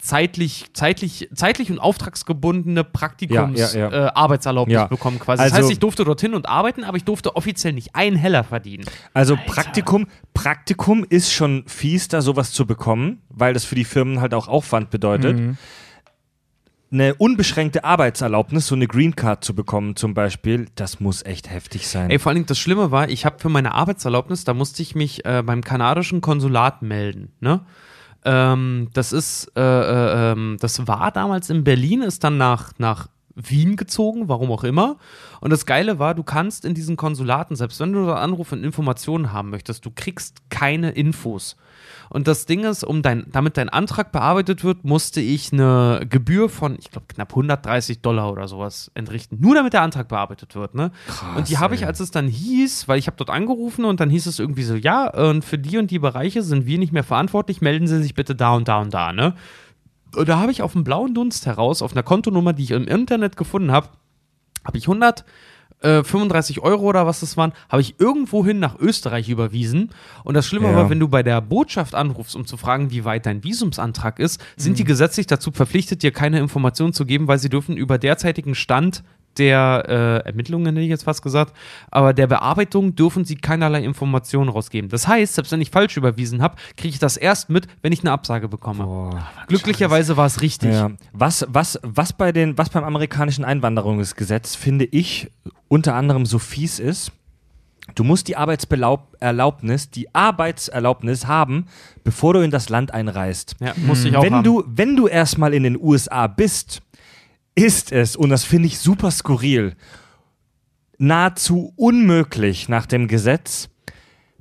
zeitlich, zeitlich, zeitlich und auftragsgebundene Praktikums Ja, ja, ja. Äh, Arbeitserlaubnis Ja. bekommen quasi. Das Also- heißt, ich durfte dorthin und arbeiten, aber ich durfte offiziell nicht einen Heller verdienen. Also Praktikum, Praktikum ist schon fies, da sowas zu bekommen, weil das für die Firmen halt auch Aufwand bedeutet. Eine unbeschränkte Arbeitserlaubnis, so eine Green Card zu bekommen zum Beispiel, das muss echt heftig sein. Ey, vor allen Dingen das Schlimme war, ich habe für meine Arbeitserlaubnis, da musste ich mich äh, beim kanadischen Konsulat melden. Ne? Ähm, das ist, äh, äh, ähm, das war damals in Berlin, ist dann nach, nach Wien gezogen, warum auch immer. Und das Geile war, du kannst in diesen Konsulaten, selbst wenn du da Anrufe und Informationen haben möchtest, du kriegst keine Infos. Und das Ding ist, um dein, damit dein Antrag bearbeitet wird, musste ich eine Gebühr von, ich glaube, knapp 130 Dollar oder sowas entrichten. Nur damit der Antrag bearbeitet wird. Ne? und die habe ich, als es dann hieß, weil ich habe dort angerufen und dann hieß es irgendwie so, ja, und für die und die Bereiche sind wir nicht mehr verantwortlich, melden Sie sich bitte da und da und da. Ne? Und da habe ich auf dem blauen Dunst heraus, auf einer Kontonummer, die ich im Internet gefunden habe, habe ich 135 Euro oder was das waren, habe ich irgendwohin nach Österreich überwiesen. Und das Schlimme Ja. war, wenn du bei der Botschaft anrufst, um zu fragen, wie weit dein Visumsantrag ist, sind die gesetzlich dazu verpflichtet, dir keine Informationen zu geben, weil sie dürfen über derzeitigen Stand der äh, Ermittlungen, hätte ich jetzt fast gesagt, aber der Bearbeitung dürfen sie keinerlei Informationen rausgeben. Das heißt, selbst wenn ich falsch überwiesen habe, kriege ich das erst mit, wenn ich eine Absage bekomme. Glücklicherweise war es richtig. Ja. Was, was, was, bei den, was beim amerikanischen Einwanderungsgesetz, finde ich, unter anderem so fies ist, du musst die Arbeitserlaubnis, die Arbeitserlaubnis haben, bevor du in das Land einreist. Ja, musste ich auch wenn haben. du, wenn du erstmal in den USA bist, ist es, und das finde ich super skurril, nahezu unmöglich nach dem Gesetz,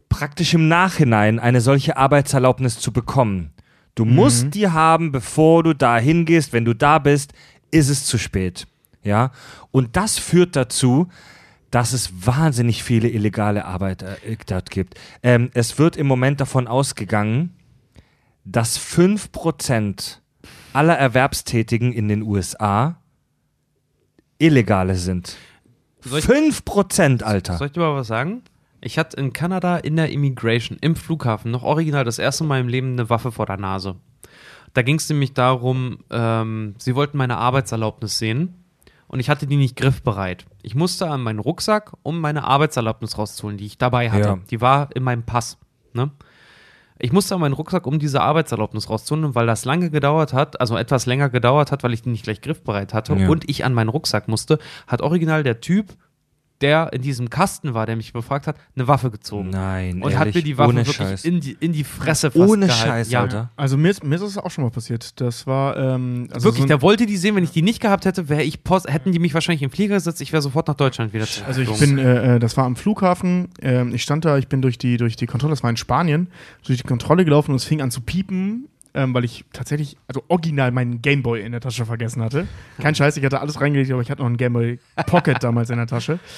praktisch im Nachhinein eine solche Arbeitserlaubnis zu bekommen. Du musst die haben, bevor du da hingehst. Wenn du da bist, ist es zu spät. Ja? Und das führt dazu, dass es wahnsinnig viele illegale Arbeit äh, dort gibt. Ähm, es wird im Moment davon ausgegangen, dass 5% aller Erwerbstätigen in den USA Illegale sind. Ich- 5%, Alter. Soll ich dir mal was sagen? Ich hatte in Kanada in der Immigration im Flughafen noch original das erste Mal im Leben eine Waffe vor der Nase. Da ging es nämlich darum, ähm, sie wollten meine Arbeitserlaubnis sehen und ich hatte die nicht griffbereit. Ich musste an meinen Rucksack, um meine Arbeitserlaubnis rauszuholen, die ich dabei hatte. Ja. Die war in meinem Pass. Ne? Ich musste an meinen Rucksack, um diese Arbeitserlaubnis rauszuholen, und weil das lange gedauert hat, also etwas länger gedauert hat, weil ich die nicht gleich griffbereit hatte Ja. und ich an meinen Rucksack musste, hat original der Typ, der in diesem Kasten war, der mich befragt hat, eine Waffe gezogen. Nein, und hat ehrlich, mir die Waffe wirklich Scheiß. in die, in die Fresse fast Ohne gehalten. Scheiß, ja. Alter. Also mir ist, mir ist es auch schon mal passiert. Das war ähm, also Wirklich, so der wollte die sehen. Wenn ich die nicht gehabt hätte, wäre ich Post, hätten die mich wahrscheinlich im Flieger gesetzt. Ich wäre sofort nach Deutschland wieder Also ich bin, äh, äh, das war am Flughafen, ähm, ich stand da, ich bin durch die, durch die Kontrolle, das war in Spanien, durch die Kontrolle gelaufen und es fing an zu piepen, ähm, weil ich tatsächlich, also original meinen Gameboy in der Tasche vergessen hatte. Kein Scheiß, ich hatte alles reingelegt, aber ich hatte noch einen Gameboy Pocket damals in der Tasche.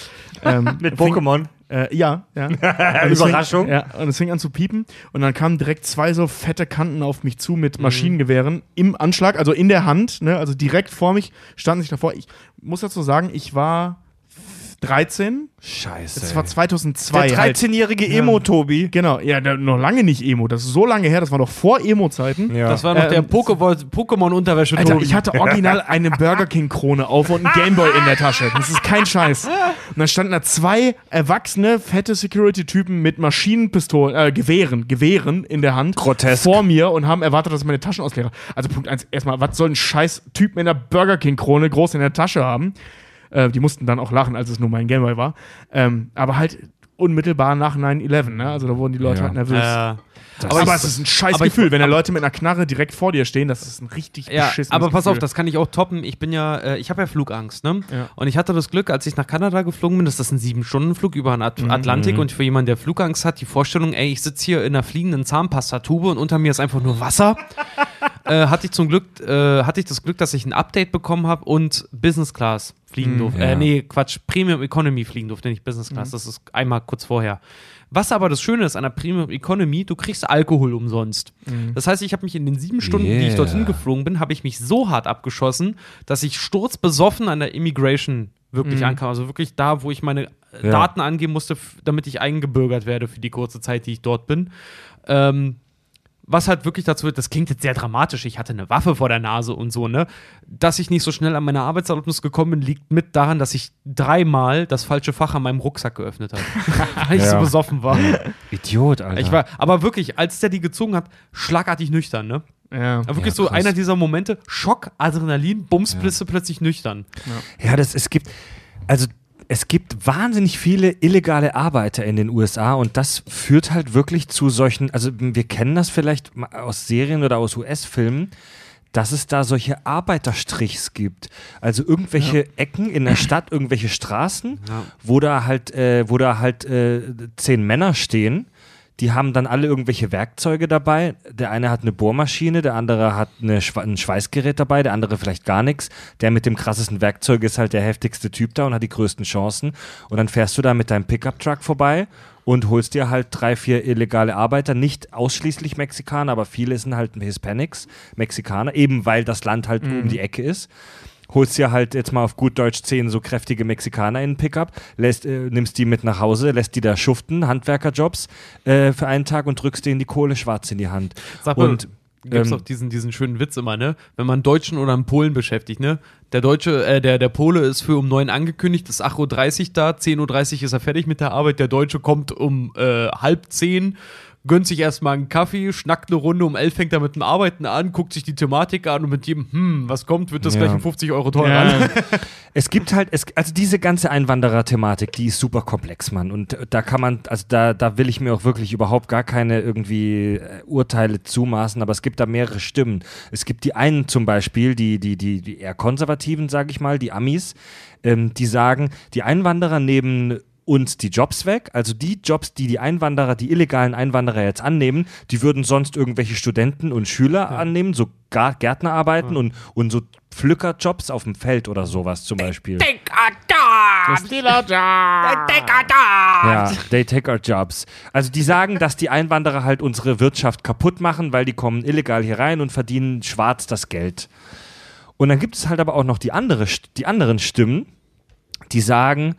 Ähm, Mit Pokémon. Äh, ja, ja. Überraschung. Fing, ja, und es fing an zu piepen und dann kamen direkt zwei so fette Kanten auf mich zu mit Maschinengewehren im Anschlag, also in der Hand, ne, also direkt vor mich standen sich davor. Ich muss dazu sagen, ich war 13. Scheiße. Das war 2002. der halt. 13-jährige Emo-Tobi. Genau, ja, noch lange nicht Emo. Das ist so lange her, das war doch vor Emo-Zeiten. Ja. Das war noch Ähm, der Pokémon- Pokémon-Unterwäsche. Alter, Tobi. ich hatte original eine Burger King-Krone auf und einen Gameboy in der Tasche. Das ist kein Scheiß. Und dann standen da zwei erwachsene, fette Security-Typen mit Maschinenpistolen, äh, Gewehren, Gewehren in der Hand Grotesk. vor mir und haben erwartet, dass ich meine Taschen ausleere. Also Punkt eins, erstmal, was soll ein scheiß Typ mit einer Burger King-Krone groß in der Tasche haben? Äh, die mussten dann auch lachen, als es nur mein Gameboy war. Ähm, aber halt unmittelbar nach 9-11, ne? Also da wurden die Leute Ja. halt nervös. Äh, aber, ich- es ist ein scheiß aber ich- Gefühl, wenn da Leute mit einer Knarre direkt vor dir stehen, das ist ein richtig Ja, beschissenes aber pass auf, Gefühl. das kann ich auch toppen. Ich bin ja, äh, ich habe ja Flugangst, ne? Ja. Und ich hatte das Glück, als ich nach Kanada geflogen bin, dass das ein Sieben-Stunden-Flug über den At Mhm. Atlantik und für jemanden, der Flugangst hat, die Vorstellung, ey, ich sitze hier in einer fliegenden Zahnpastatube und unter mir ist einfach nur Wasser. äh, hatte ich zum Glück, äh, hatte ich das Glück, dass ich ein Update bekommen habe und Business Class fliegen durfte. ja. Äh, nee, Quatsch, Premium Economy fliegen durfte, nicht Business Class. Das ist einmal kurz vorher. Was aber das Schöne ist an der Premium Economy, du kriegst Alkohol umsonst. Das heißt, ich habe mich in den sieben Stunden, die ich Yeah. dorthin geflogen bin, habe ich mich so hart abgeschossen, dass ich sturzbesoffen an der Immigration wirklich ankam. Also wirklich da, wo ich meine äh, Ja. Daten angeben musste, damit ich eingebürgert werde für die kurze Zeit, die ich dort bin. Ähm, was halt wirklich dazu wird, das klingt jetzt sehr dramatisch, ich hatte eine Waffe vor der Nase und so, ne? Dass ich nicht so schnell an meine Arbeitserlaubnis gekommen bin, liegt mit daran, dass ich dreimal das falsche Fach an meinem Rucksack geöffnet habe. Weil ich Ja. so besoffen war. Idiot, Alter. Ich war, aber wirklich, als der die gezogen hat, schlagartig nüchtern, ne? Ja. Aber wirklich Ja, so einer dieser Momente, Schock, Adrenalin, Bums, du plötzlich nüchtern. Ja, das, es gibt, also es gibt wahnsinnig viele illegale Arbeiter in den USA und das führt halt wirklich zu solchen, also wir kennen das vielleicht aus Serien oder aus US-Filmen, dass es da solche Arbeiterstrichs gibt. Also irgendwelche Ecken in der Stadt, irgendwelche Straßen, wo da halt, äh, wo da halt äh, zehn Männer stehen. Die haben dann alle irgendwelche Werkzeuge dabei. Der eine hat eine Bohrmaschine, der andere hat eine ein Schweißgerät dabei, der andere vielleicht gar nichts. Der mit dem krassesten Werkzeug ist halt der heftigste Typ da und hat die größten Chancen. Und dann fährst du da mit deinem Pickup-Truck vorbei und holst dir halt drei, vier illegale Arbeiter, nicht ausschließlich Mexikaner, aber viele sind halt Hispanics, Mexikaner, eben weil das Land halt um die Ecke ist holst dir halt jetzt mal auf gut Deutsch zehn so kräftige Mexikaner in den Pickup, lässt, äh, nimmst die mit nach Hause, lässt die da schuften, Handwerkerjobs äh, für einen Tag und drückst denen die Kohle schwarz in die Hand. Sag mal, und Gibt's ähm, doch diesen, diesen schönen Witz immer, ne? Wenn man einen Deutschen oder einen Polen beschäftigt, ne? Der Deutsche, äh, der, der Pole ist für um 9 angekündigt, ist 8.30 Uhr da, 10.30 Uhr ist er fertig mit der Arbeit, der Deutsche kommt um äh, halb zehn, gönnt sich erstmal einen Kaffee, schnackt eine Runde, um 11 fängt er mit dem Arbeiten an, guckt sich die Thematik an und mit jedem, hm, was kommt, wird das Ja. gleich um 50 Euro teurer. Ja. Es gibt halt, es, also diese ganze Einwanderer-Thematik, die ist super komplex, Mann. Und äh, da kann man, also da, da will ich mir auch wirklich überhaupt gar keine irgendwie äh, Urteile zumaßen, aber es gibt da mehrere Stimmen. Es gibt die einen zum Beispiel, die, die, die, die eher konservativen, sage ich mal, die Amis, ähm, die sagen, die Einwanderer nehmen uns die Jobs weg, also die Jobs, die die Einwanderer, die illegalen Einwanderer jetzt annehmen, die würden sonst irgendwelche Studenten und Schüler annehmen, so Gar Gärtnerarbeiten und, und so Pflückerjobs auf dem Feld oder sowas zum Beispiel. Ja, they take our jobs. Also die sagen, dass die Einwanderer halt unsere Wirtschaft kaputt machen, weil die kommen illegal hier rein und verdienen schwarz das Geld. Und dann gibt es halt aber auch noch die, andere, die anderen Stimmen, die sagen,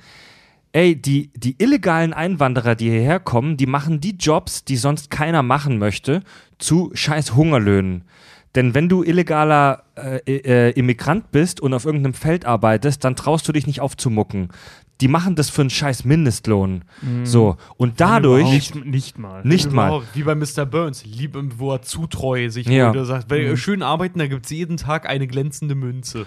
ey, die, die illegalen Einwanderer, die hierher kommen, die machen die Jobs, die sonst keiner machen möchte, zu scheiß Hungerlöhnen. Denn wenn du illegaler äh, äh, Immigrant bist und auf irgendeinem Feld arbeitest, dann traust du dich nicht aufzumucken. Die machen das für einen scheiß Mindestlohn. So. Und dadurch. Nicht, nicht mal. Nicht mal. Wie bei Mr. Burns, lieb im wo er zutreu sich Ja. sagt, wenn ihr schön arbeiten, da gibt es jeden Tag eine glänzende Münze.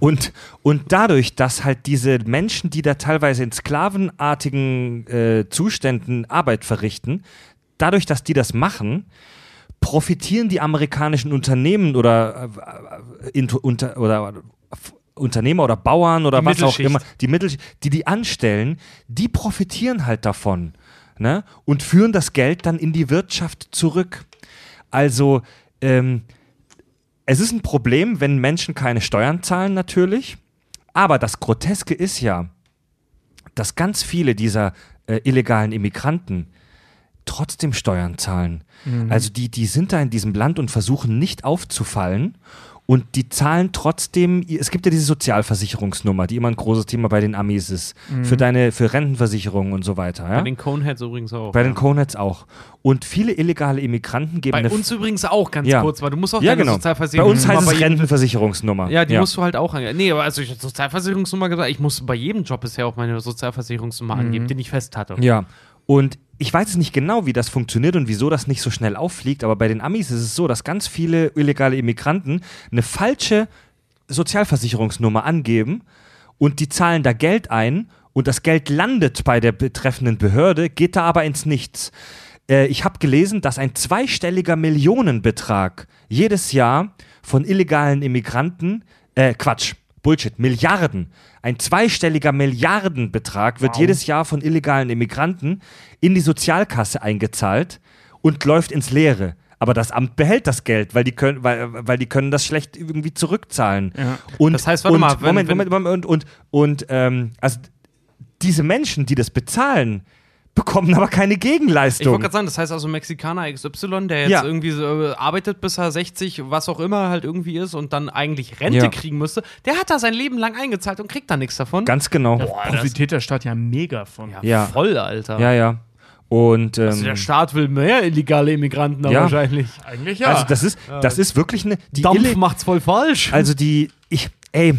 Und, und dadurch, dass halt diese Menschen, die da teilweise in sklavenartigen äh, Zuständen Arbeit verrichten, dadurch, dass die das machen, profitieren die amerikanischen Unternehmen oder, äh, äh, intu- unter, oder Unternehmer oder Bauern oder Die was auch immer, die Mittel, die die anstellen, die profitieren halt davon ne? und führen das Geld dann in die Wirtschaft zurück. Also ähm, es ist ein Problem, wenn Menschen keine Steuern zahlen, natürlich. Aber das Groteske ist ja, dass ganz viele dieser äh, illegalen Immigranten trotzdem Steuern zahlen. Also die, die sind da in diesem Land und versuchen nicht aufzufallen und die zahlen trotzdem, es gibt ja diese Sozialversicherungsnummer, die immer ein großes Thema bei den Amis ist, für deine, für Rentenversicherungen und so weiter. Ja? Bei den Coneheads übrigens auch. Bei den ja. Coneheads auch. Und viele illegale Immigranten geben Bei uns übrigens auch, ganz Ja. kurz, weil du musst auch ja, deine genau. Bei Sozialversicherung uns heißt es bei Rentenversicherungsnummer. Ja, die musst du halt auch angeben. Nee, aber also ich habe Sozialversicherungsnummer gesagt, ich musste bei jedem Job bisher auch meine Sozialversicherungsnummer angeben, den ich fest hatte. Ja. Und ich weiß jetzt nicht genau, wie das funktioniert und wieso das nicht so schnell auffliegt, aber bei den Amis ist es so, dass ganz viele illegale Immigranten eine falsche Sozialversicherungsnummer angeben und die zahlen da Geld ein und das Geld landet bei der betreffenden Behörde, geht da aber ins Nichts. Äh, ich habe gelesen, dass ein zweistelliger Millionenbetrag jedes Jahr von illegalen Immigranten, äh, Quatsch, Bullshit, Milliarden. Ein zweistelliger Milliardenbetrag wird jedes Jahr von illegalen Immigranten in die Sozialkasse eingezahlt und läuft ins Leere. Aber das Amt behält das Geld, weil die können, weil, weil die können das schlecht irgendwie zurückzahlen. Ja. Und, Das heißt, warte und, mal, wenn- Moment, Moment, Moment, und, und, und ähm, also diese Menschen, die das bezahlen, bekommen aber keine Ich wollte Gegenleistung. gerade sagen, das heißt also Mexikaner XY, der jetzt Ja. irgendwie so, äh, arbeitet, bis er 60, was auch immer halt irgendwie ist und dann eigentlich Rente Ja. kriegen müsste, der hat da sein Leben lang eingezahlt und kriegt da nichts davon. Ganz genau. Profitiert der Staat ja mega von. ja, Ja. voll, Alter. Ja, ja. Und ähm, Also der Staat will mehr illegale Immigranten da Ja. wahrscheinlich. Eigentlich ja. also das ist, das ist wirklich eine. Die Dampf Ille- macht's voll falsch. Also die, ich, ey,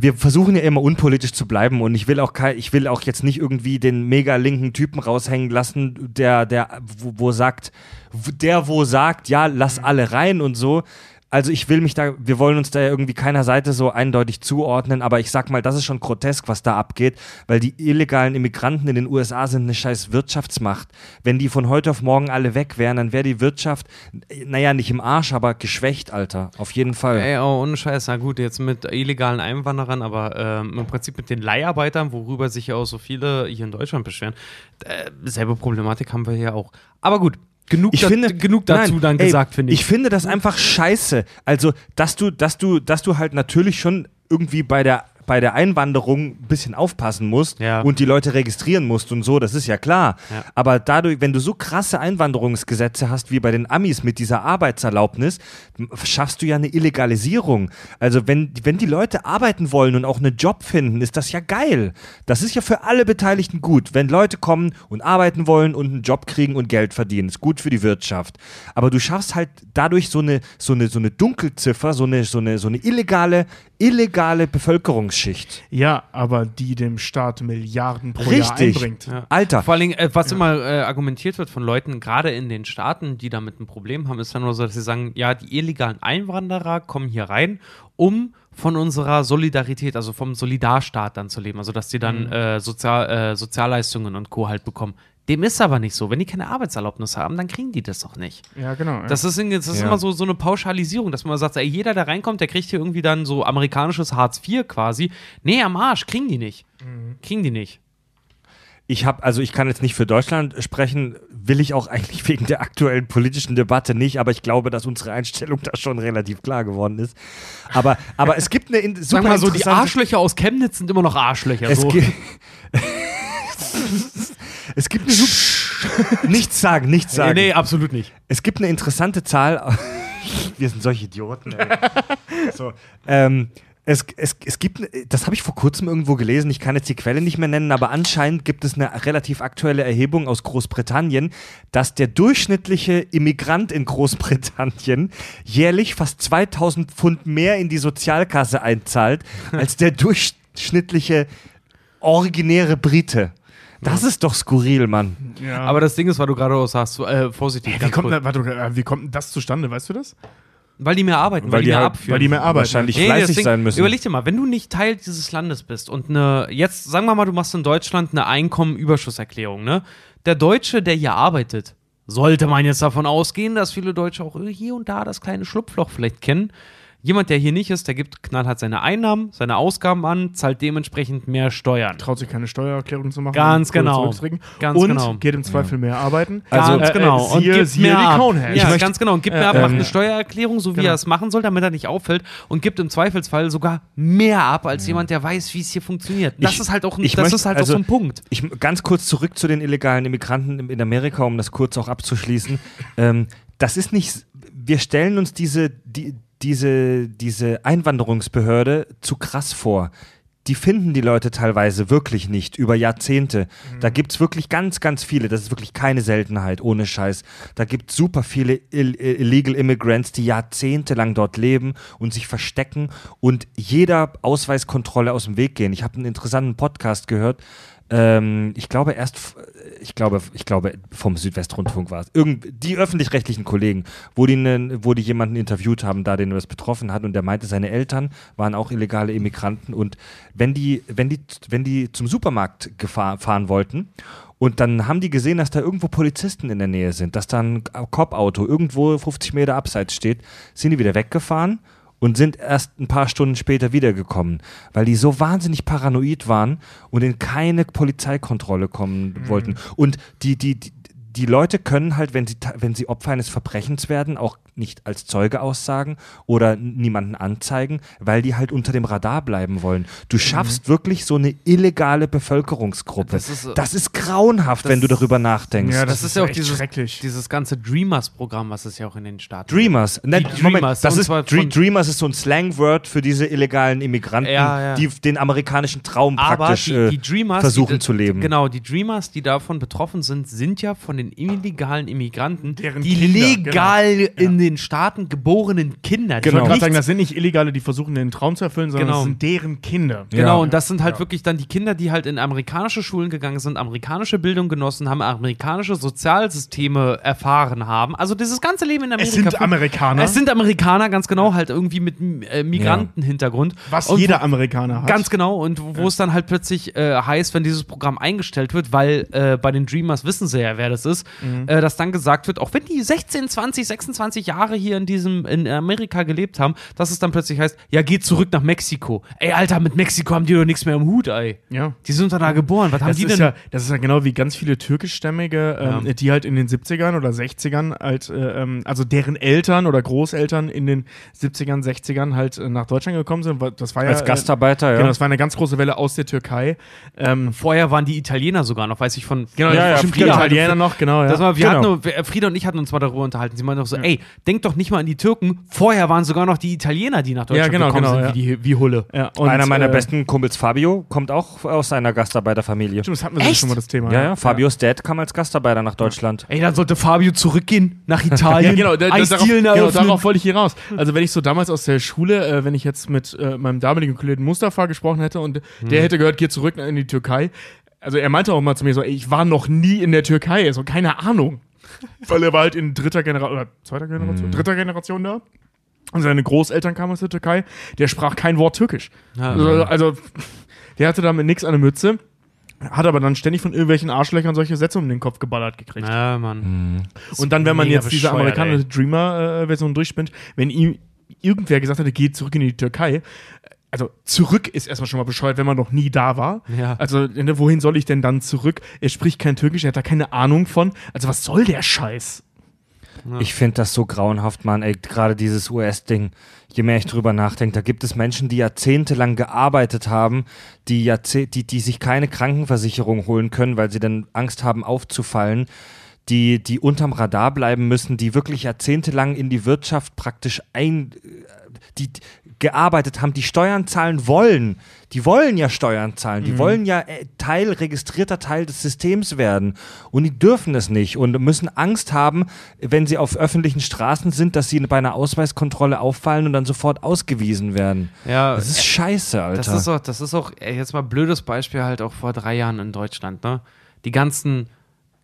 wir versuchen ja immer unpolitisch zu bleiben und ich will auch kein, ich will auch jetzt nicht irgendwie den mega linken Typen raushängen lassen, der, der, wo, wo sagt, der wo sagt, ja, lass alle rein und so. Also ich will mich da, wir wollen uns da irgendwie keiner Seite so eindeutig zuordnen, aber ich sag mal, das ist schon grotesk, was da abgeht, weil die illegalen Immigranten in den USA sind eine scheiß Wirtschaftsmacht. Wenn die von heute auf morgen alle weg wären, dann wäre die Wirtschaft, naja, nicht im Arsch, aber geschwächt, Alter. Auf jeden Fall. Ey, oh, ohne Scheiß, na gut, jetzt mit illegalen Einwanderern, aber ähm, im Prinzip mit den Leiharbeitern, worüber sich ja auch so viele hier in Deutschland beschweren, äh, selbe Problematik haben wir hier auch. Aber gut, genug, ich da, finde, genug dazu nein, dann ey, gesagt, finde ich. Ich finde das einfach scheiße. Also, dass du, dass du, dass du halt natürlich schon irgendwie bei der bei der Einwanderung ein bisschen aufpassen musst Ja. und die Leute registrieren musst und so, das ist ja klar. Ja. Aber dadurch, wenn du so krasse Einwanderungsgesetze hast wie bei den Amis mit dieser Arbeitserlaubnis, schaffst du ja eine Illegalisierung. Also wenn, wenn die Leute arbeiten wollen und auch einen Job finden, ist das ja geil. Das ist ja für alle Beteiligten gut. Wenn Leute kommen und arbeiten wollen und einen Job kriegen und Geld verdienen, ist gut für die Wirtschaft. Aber du schaffst halt dadurch so eine, so eine, so eine Dunkelziffer, so eine, so eine, so eine illegale, illegale Bevölkerungsschicht. ja, aber die dem Staat Milliarden pro Jahr Richtig. einbringt. Ja. Alter. Vor Dingen, äh, was immer äh, argumentiert wird von Leuten, gerade in den Staaten, die damit ein Problem haben, ist dann nur so, dass sie sagen, ja, die illegalen Einwanderer kommen hier rein, um von unserer Solidarität, also vom Solidarstaat dann zu leben, also dass die dann äh, Sozial, äh, Sozialleistungen und Co. halt bekommen. Dem ist aber nicht so. Wenn die keine Arbeitserlaubnis haben, dann kriegen die das doch nicht. Ja, genau. ja. Das ist, das ist Ja. immer so, so eine Pauschalisierung, dass man sagt, ey, jeder, der reinkommt, der kriegt hier irgendwie dann so amerikanisches Hartz IV quasi. Nee, am Arsch, kriegen die nicht. Kriegen die nicht. Ich habe, also ich kann jetzt nicht für Deutschland sprechen, will ich auch eigentlich wegen der aktuellen politischen Debatte nicht, aber ich glaube, dass unsere Einstellung da schon relativ klar geworden ist. Aber, aber es gibt eine in, super Sag mal so, die Arschlöcher aus Chemnitz sind immer noch Arschlöcher. Es, so. es gibt eine super nichts sagen, nichts sagen. Nee, nee, absolut nicht. Es gibt eine interessante Zahl. Wir sind solche Idioten. Ey. so, ähm, es, es, es gibt, das habe ich vor kurzem irgendwo gelesen, ich kann jetzt die Quelle nicht mehr nennen, aber anscheinend gibt es eine relativ aktuelle Erhebung aus Großbritannien, dass der durchschnittliche Immigrant in Großbritannien jährlich fast 2000 Pfund mehr in die Sozialkasse einzahlt, als der durchschnittliche originäre Brite. Das ist doch skurril, Mann. ja. Aber das Ding ist, weil du gerade auch sagst, so, äh, vorsichtig, wie ganz kommt, kurz. da, warte, äh, wie kommt denn das zustande? Weißt du das? weil die mehr arbeiten, weil, Weil die die mehr halt- abführen. weil die mehr arbeiten. Wahrscheinlich Nee, fleißig deswegen, sein müssen. Überleg dir mal, wenn du nicht Teil dieses Landes bist und eine, jetzt sagen wir mal, du machst in Deutschland eine Einkommenüberschusserklärung, ne? Der Deutsche, der hier arbeitet, sollte man jetzt davon ausgehen, dass viele Deutsche auch hier und da das kleine Schlupfloch vielleicht kennen. Jemand, der hier nicht ist, der gibt knallhart seine Einnahmen, seine Ausgaben an, zahlt dementsprechend mehr Steuern. Traut sich keine Steuererklärung zu machen. Ganz genau. Ganz und genau. geht im Zweifel mehr arbeiten. Also, ganz äh, genau. äh, siehe- gibt siehe mehr die ab. Coneheads. Ja, ganz genau. Und gibt mehr ab, ähm, macht eine Steuererklärung, so wie genau. er es machen soll, damit er nicht auffällt. Und gibt im Zweifelsfall sogar mehr ab, als jemand, der weiß, wie es hier funktioniert. Das Ich- ist halt auch ein, ich das möchte- ist halt also- auch so ein Punkt. Ich ganz kurz zurück zu den illegalen Immigranten in in Amerika, um das kurz auch abzuschließen. ähm, das ist nicht, wir stellen uns diese, die, diese, diese Einwanderungsbehörde zu krass vor. Die finden die Leute teilweise wirklich nicht über Jahrzehnte. Da gibt's wirklich ganz, ganz viele. Das ist wirklich keine Seltenheit, ohne Scheiß. Da gibt's super viele Ill Illegal Immigrants, die jahrzehntelang dort leben und sich verstecken und jeder Ausweiskontrolle aus dem Weg gehen. Ich habe einen interessanten Podcast gehört. Ähm, ich glaube erst, f- ich glaube, ich glaube vom Südwestrundfunk war es. Irgend die öffentlich-rechtlichen Kollegen, wo die, nen- wo die jemanden interviewt haben, da den das betroffen hat und der meinte, seine Eltern waren auch illegale Immigranten und wenn die, wenn die, wenn die zum Supermarkt gefahr, fahren wollten und dann haben die gesehen, dass da irgendwo Polizisten in der Nähe sind, dass da ein Cop-Auto irgendwo 50 Meter abseits steht, sind die wieder weggefahren und sind erst ein paar Stunden später wiedergekommen, weil die so wahnsinnig paranoid waren und in keine Polizeikontrolle kommen wollten. Und die, die, die, die Leute können halt, wenn sie, wenn sie Opfer eines Verbrechens werden, auch nicht als Zeuge aussagen oder niemanden anzeigen, weil die halt unter dem Radar bleiben wollen. Du schaffst wirklich so eine illegale Bevölkerungsgruppe. Das ist, äh, Das ist grauenhaft, wenn du das- darüber nachdenkst. Ja, Das, Das ist ist ja auch dieses, schrecklich. dieses ganze Dreamers-Programm, was es ja auch in den Staaten Dreamers. Ne, Die Moment, Dreamers, das ist, Dre Dreamers ist so ein Slangword für diese illegalen Immigranten, Ja, ja. die den amerikanischen Traum Aber praktisch die, äh, die Dreamers, versuchen die, zu leben. Genau, die Dreamers, die davon betroffen sind, sind ja von den illegalen Immigranten, Deren die Kinder, legal in den Staaten geborenen Kinder. die Ich wollte Genau. gerade sagen, das sind nicht Illegale, die versuchen, den Traum zu erfüllen, sondern Genau. das sind deren Kinder. Genau, Ja. und das sind halt wirklich dann die Kinder, die halt in amerikanische Schulen gegangen sind, amerikanische Bildung genossen haben, amerikanische Sozialsysteme erfahren haben. Also dieses ganze Leben in Amerika. Es sind Amerikaner, Es sind Amerikaner, ganz genau, halt irgendwie mit äh, Migrantenhintergrund. was Und jeder Amerikaner hat. Ganz genau, und wo es dann halt plötzlich äh, heißt, wenn dieses Programm eingestellt wird, weil äh, bei den Dreamers wissen sie ja, wer das ist, Mhm. äh, dass dann gesagt wird, auch wenn die 16, 20, 26 Jahre hier in diesem, in Amerika gelebt haben, dass es dann plötzlich heißt, ja, geht zurück nach Mexiko. Ey, Alter, mit Mexiko haben die doch nichts mehr im Hut, ey. Ja. Die sind doch da geboren. Was haben Das die denn? ja, das ist ja genau wie ganz viele türkischstämmige, ähm, Ja. die halt in den 70ern oder 60ern halt, äh, ähm, also deren Eltern oder Großeltern in den 70ern, 60ern halt äh, nach Deutschland gekommen sind. Das war ja, Als Gastarbeiter, Äh, ja. genau, das war eine ganz große Welle aus der Türkei. Ähm, Vorher waren die Italiener sogar noch, weiß ich von. genau, Ja, ja, die genau. Italiener noch, genau. Ja. Das war, wir Genau. hatten, Frieda und ich hatten uns mal darüber unterhalten. Sie meinten auch so, ey, denk doch nicht mal an die Türken. Vorher waren sogar noch die Italiener, die nach Deutschland genau, gekommen genau, sind, ja. wie, die, wie Hulle. ja, und, Einer meiner äh, besten Kumpels, Fabio, kommt auch aus seiner Gastarbeiterfamilie. Stimmt, das hatten wir Echt? schon mal das Thema. Ja, ja, Fabios Dad kam als Gastarbeiter nach Deutschland. Ey, dann sollte Fabio zurückgehen nach Italien. Ja, genau, da, da, darauf, genau, darauf wollte ich hier raus. Also wenn ich so damals aus der Schule, äh, wenn ich jetzt mit äh, meinem damaligen Kollegen Mustafa gesprochen hätte und der hätte gehört, geh zurück in die Türkei. Also er meinte auch mal zu mir so, ey, ich war noch nie in der Türkei, so keine Ahnung. Weil er war halt in dritter Generation, oder zweiter Generation, dritter Generation da. Und seine Großeltern kamen aus der Türkei. Der sprach kein Wort Türkisch. Ja. Also, also der hatte damit nichts an der Mütze. Hat aber dann ständig von irgendwelchen Arschlöchern solche Sätze um den Kopf geballert gekriegt. Ja, Mann. Und dann, wenn man jetzt diese amerikanische Dreamer-Version durchspinnt, wenn ihm irgendwer gesagt hätte, geh zurück in die Türkei, also zurück ist erstmal schon mal bescheuert, wenn man noch nie da war. Ja. Also, ne, wohin soll ich denn dann zurück? Er spricht kein Türkisch, er hat da keine Ahnung von. Also, was soll der Scheiß? Ich finde das so grauenhaft, Mann. Ey, gerade dieses US-Ding. Je mehr ich drüber nachdenke, da gibt es Menschen, die jahrzehntelang gearbeitet haben, die, Jahrzeh die, die sich keine Krankenversicherung holen können, weil sie dann Angst haben, aufzufallen, die, die unterm Radar bleiben müssen, die wirklich jahrzehntelang in die Wirtschaft praktisch ein, die gearbeitet haben, die Steuern zahlen wollen. Die wollen ja Steuern zahlen. Die wollen ja äh, Teil, registrierter Teil des Systems werden. Und die dürfen es nicht und müssen Angst haben, wenn sie auf öffentlichen Straßen sind, dass sie bei einer Ausweiskontrolle auffallen und dann sofort ausgewiesen werden. Ja, Das ist scheiße, Alter. Das ist auch, das ist auch, ey, jetzt mal ein blödes Beispiel halt auch vor drei Jahren in Deutschland, ne? Die ganzen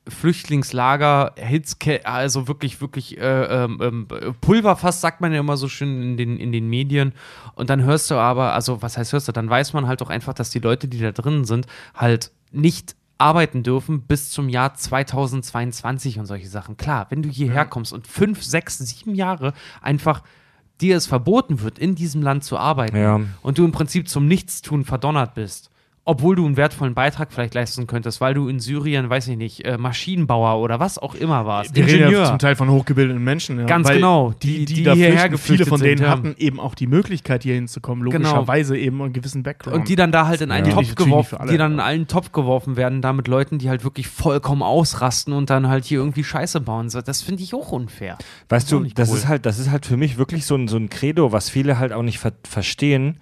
Flüchtlingslager, Hitzke, also wirklich, wirklich äh, ähm, ähm, Pulverfass, sagt man ja immer so schön in den, in den Medien. Und dann hörst du aber, also was heißt hörst du, dann weiß man halt auch einfach, dass die Leute, die da drinnen sind, halt nicht arbeiten dürfen bis zum Jahr 2022 und solche Sachen. Klar, wenn du hierher kommst und fünf, sechs, sieben Jahre einfach dir es verboten wird, in diesem Land zu arbeiten Ja. und du im Prinzip zum Nichtstun verdonnert bist. Obwohl du einen wertvollen Beitrag vielleicht leisten könntest, weil du in Syrien, weiß ich nicht, äh, Maschinenbauer oder was auch immer warst, Wir reden ja Ingenieur. zum Teil von hochgebildeten Menschen. Ja, Ganz weil genau. Die, Die- die, die da hierher viele von denen sind, ja. hatten eben auch die Möglichkeit, hier hinzukommen. Genau. Logischerweise eben einen gewissen Background. Und die dann da halt in einen Ja. Topf geworfen, die dann in einen Topf geworfen werden, da mit Leuten, die halt wirklich vollkommen ausrasten und dann halt hier irgendwie Scheiße bauen. So, Das finde ich auch unfair. Weißt ist du, das cool. ist halt, das ist halt für mich wirklich so ein, so ein Credo, was viele halt auch nicht ver verstehen,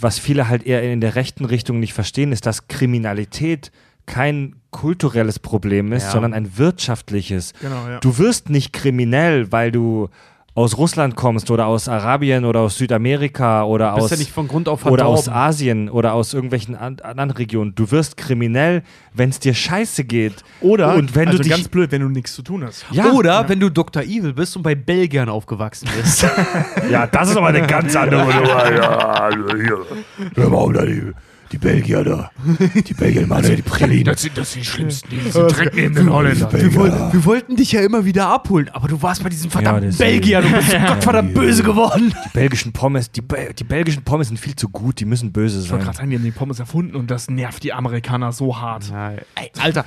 was viele halt eher in der rechten Richtung nicht verstehen, ist, dass Kriminalität kein kulturelles Problem ist, Ja. sondern ein wirtschaftliches. Genau, ja. Du wirst nicht kriminell, weil du aus Russland kommst oder aus Arabien oder aus Südamerika oder aus ja nicht von Grund auf oder aus. Asien oder aus irgendwelchen an, anderen Regionen. Du wirst kriminell, wenn es dir scheiße geht. Oder, und wenn also du dich ganz blöd, wenn du nichts zu tun hast. ja, Oder wenn du Dr. Evil bist und bei Belgiern aufgewachsen bist. ja, das ist aber eine ganz andere Nummer. Ja, hier. Hör mal, da die, die Belgier da. Die Belgier machen ja die Pralinen. Das sind, das sind die schlimmsten. Die sind direkt neben den Holländern. Wir wollen- wir wollten dich ja immer wieder abholen, aber du warst bei diesen verdammten Belgiern und bist so gottverdammt böse geworden. Die belgischen Pommes, die, die belgischen Pommes sind viel zu gut, die müssen böse Ich wollte sein. gerade sagen, die haben die Pommes erfunden und das nervt die Amerikaner so hart. Ey, Alter,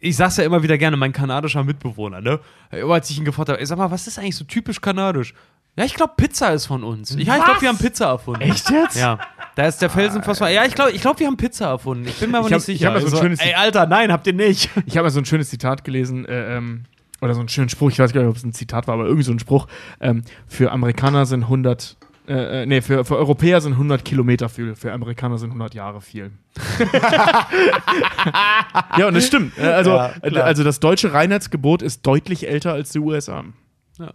ich sag's ja immer wieder gerne, mein kanadischer Mitbewohner, ne? Immer als ich ihn gefragt habe, ey, sag mal, was ist eigentlich so typisch kanadisch? Ja, ich glaube, Pizza ist von uns. Ja, ich glaube, wir haben Pizza erfunden. Echt jetzt? Ja. Da ist der Felsenfass. Ja, ich glaube, ich glaub, wir haben Pizza erfunden. Ich bin mir aber Ich hab- nicht ich sicher. ja so ein schönes- ey, Alter, nein, habt ihr nicht. Ich habe mal so ein schönes Zitat gelesen, äh, ähm, oder so einen schönen Spruch, ich weiß gar nicht, ob es ein Zitat war, aber irgendwie so ein Spruch. Ähm, für Amerikaner sind 100, äh, äh, nee, für, für Europäer sind 100 Kilometer viel, für Amerikaner sind 100 Jahre viel. ja, und das stimmt. Äh, Also, Ja, also das deutsche Reinheitsgebot ist deutlich älter als die USA. Ja,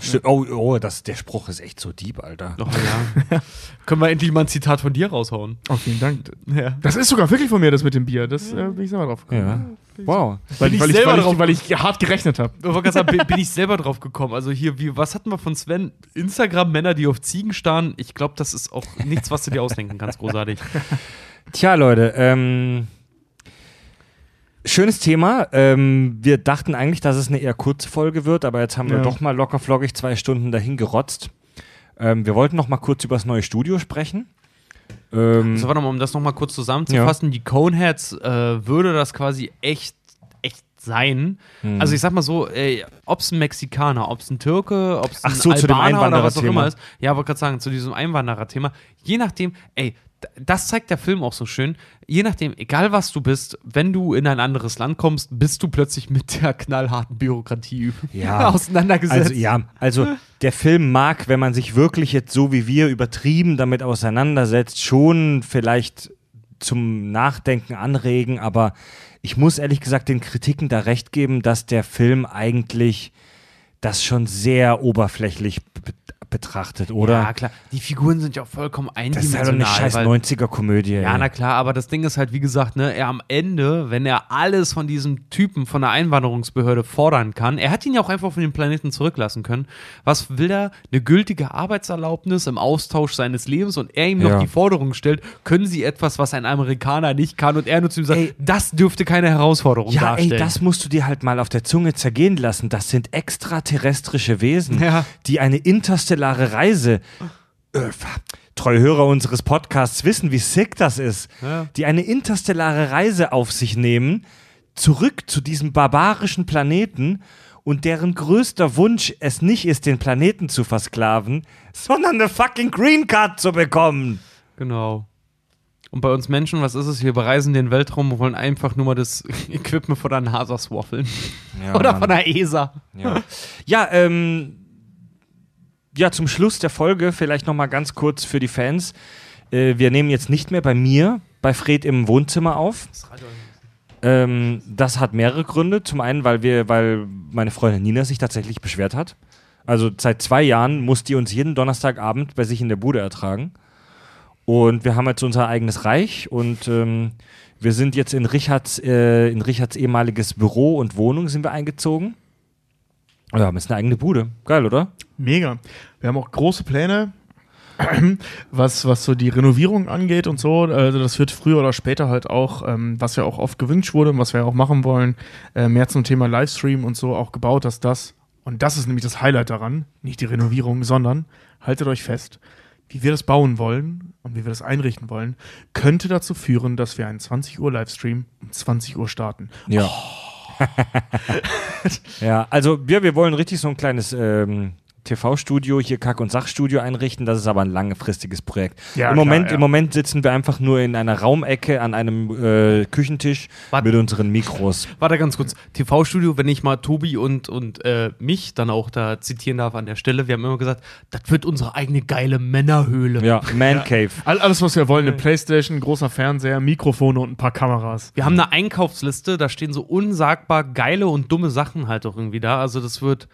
stimmt. Oh, oh das, der Spruch ist echt so deep, Alter. Doch, ja. Können wir endlich mal ein Zitat von dir raushauen? Oh, vielen Dank. Ja. Das ist sogar wirklich von mir, das mit dem Bier. Das äh, bin ich selber drauf gekommen. Ja. Wow. Weil, Bin ich, weil, ich ich, selber weil, drauf- ich, weil ich hart gerechnet habe. Ich wollte gerade sagen, bin, bin ich selber drauf gekommen. Also hier, wie, was hatten wir von Sven? Instagram-Männer, die auf Ziegen starren. Ich glaube, das ist auch nichts, was du dir ausdenken kannst. Großartig. Tja, Leute, ähm, schönes Thema. Ähm, wir dachten eigentlich, dass es eine eher kurze Folge wird, aber jetzt haben wir Ja. doch mal locker flockig zwei Stunden dahin gerotzt. Ähm, wir wollten noch mal kurz über das neue Studio sprechen. Ähm, Also warte mal, um das nochmal kurz zusammenzufassen, die Coneheads äh, würde das quasi echt, echt sein. Mhm. Also ich sag mal so, ob es ein Mexikaner, ob es ein Türke, ob es ein Ach so, zu dem Albaner oder was auch Einwanderer-Thema. immer ist. Ja, wollte gerade sagen, zu diesem Einwanderer-Thema. Je nachdem, ey, das zeigt der Film auch so schön. Je nachdem, egal was du bist, wenn du in ein anderes Land kommst, bist du plötzlich mit der knallharten Bürokratie Ja. auseinandergesetzt. Also ja, also der Film mag, wenn man sich wirklich jetzt so wie wir übertrieben damit auseinandersetzt, schon vielleicht zum Nachdenken anregen, aber ich muss ehrlich gesagt den Kritiken da recht geben, dass der Film eigentlich das schon sehr oberflächlich be betrachtet, oder? Ja, klar. Die Figuren sind ja auch vollkommen das ist halt doch eine eindimensional. scheiß weil- 90er-Komödie. Ja, ey. na klar, aber das Ding ist halt, wie gesagt, ne, er am Ende, wenn er alles von diesem Typen von der Einwanderungsbehörde fordern kann, er hat ihn ja auch einfach von dem Planeten zurücklassen können. Was will er? Eine gültige Arbeitserlaubnis im Austausch seines Lebens und er ihm noch Ja. die Forderung stellt, können sie etwas, was ein Amerikaner nicht kann und er nur zu ihm sagt, Ey. das dürfte keine Herausforderung Ja, darstellen. ey, das musst du dir halt mal auf der Zunge zergehen lassen. Das sind extraterrestrische Wesen, Ja. die eine interstellare Reise. Äh, treue Hörer unseres Podcasts wissen, wie sick das ist. Ja. Die eine interstellare Reise auf sich nehmen, zurück zu diesem barbarischen Planeten und deren größter Wunsch es nicht ist, den Planeten zu versklaven, sondern eine fucking Green Card zu bekommen. Genau. Und bei uns Menschen, was ist es? Wir bereisen den Weltraum und wollen einfach nur mal das Equipment von der NASA swaffeln. Ja, Oder Mann. von der ESA. Ja, ja, ähm, ja, zum Schluss der Folge vielleicht noch mal ganz kurz für die Fans. Äh, wir nehmen jetzt nicht mehr bei mir, bei Fred im Wohnzimmer auf. Ähm, das hat mehrere Gründe. Zum einen, weil wir, weil meine Freundin Nina sich tatsächlich beschwert hat. Also seit zwei Jahren muss die uns jeden Donnerstagabend bei sich in der Bude ertragen. Und wir haben jetzt unser eigenes Reich und ähm, wir sind jetzt in Richards, äh, in Richards ehemaliges Büro und Wohnung sind wir eingezogen. Ja, wir haben jetzt eine eigene Bude. Geil, oder? Mega. Wir haben auch große Pläne, was, was so die Renovierung angeht und so. Also das wird früher oder später halt auch, ähm, was ja auch oft gewünscht wurde und was wir auch machen wollen, äh, mehr zum Thema Livestream und so auch gebaut, dass das, und das ist nämlich das Highlight daran, nicht die Renovierung, sondern haltet euch fest, wie wir das bauen wollen und wie wir das einrichten wollen, könnte dazu führen, dass wir einen 20 Uhr Livestream um 20 Uhr starten. Ja. ja, also wir, wir wollen richtig so ein kleines ähm, TV-Studio, hier Kack- und Sachstudio einrichten. Das ist aber ein langfristiges Projekt. Ja, Im, klar, Moment, ja. Im Moment sitzen wir einfach nur in einer Raumecke an einem äh, Küchentisch Warte. mit unseren Mikros. Warte ganz kurz. TV-Studio, wenn ich mal Tobi und, und äh, mich dann auch da zitieren darf an der Stelle, wir haben immer gesagt, das wird unsere eigene geile Männerhöhle. Ja, Man Cave. All, alles, was wir wollen, eine Playstation, großer Fernseher, Mikrofone und ein paar Kameras. Wir haben eine Einkaufsliste, da stehen so unsagbar geile und dumme Sachen halt auch irgendwie da. Also das wird,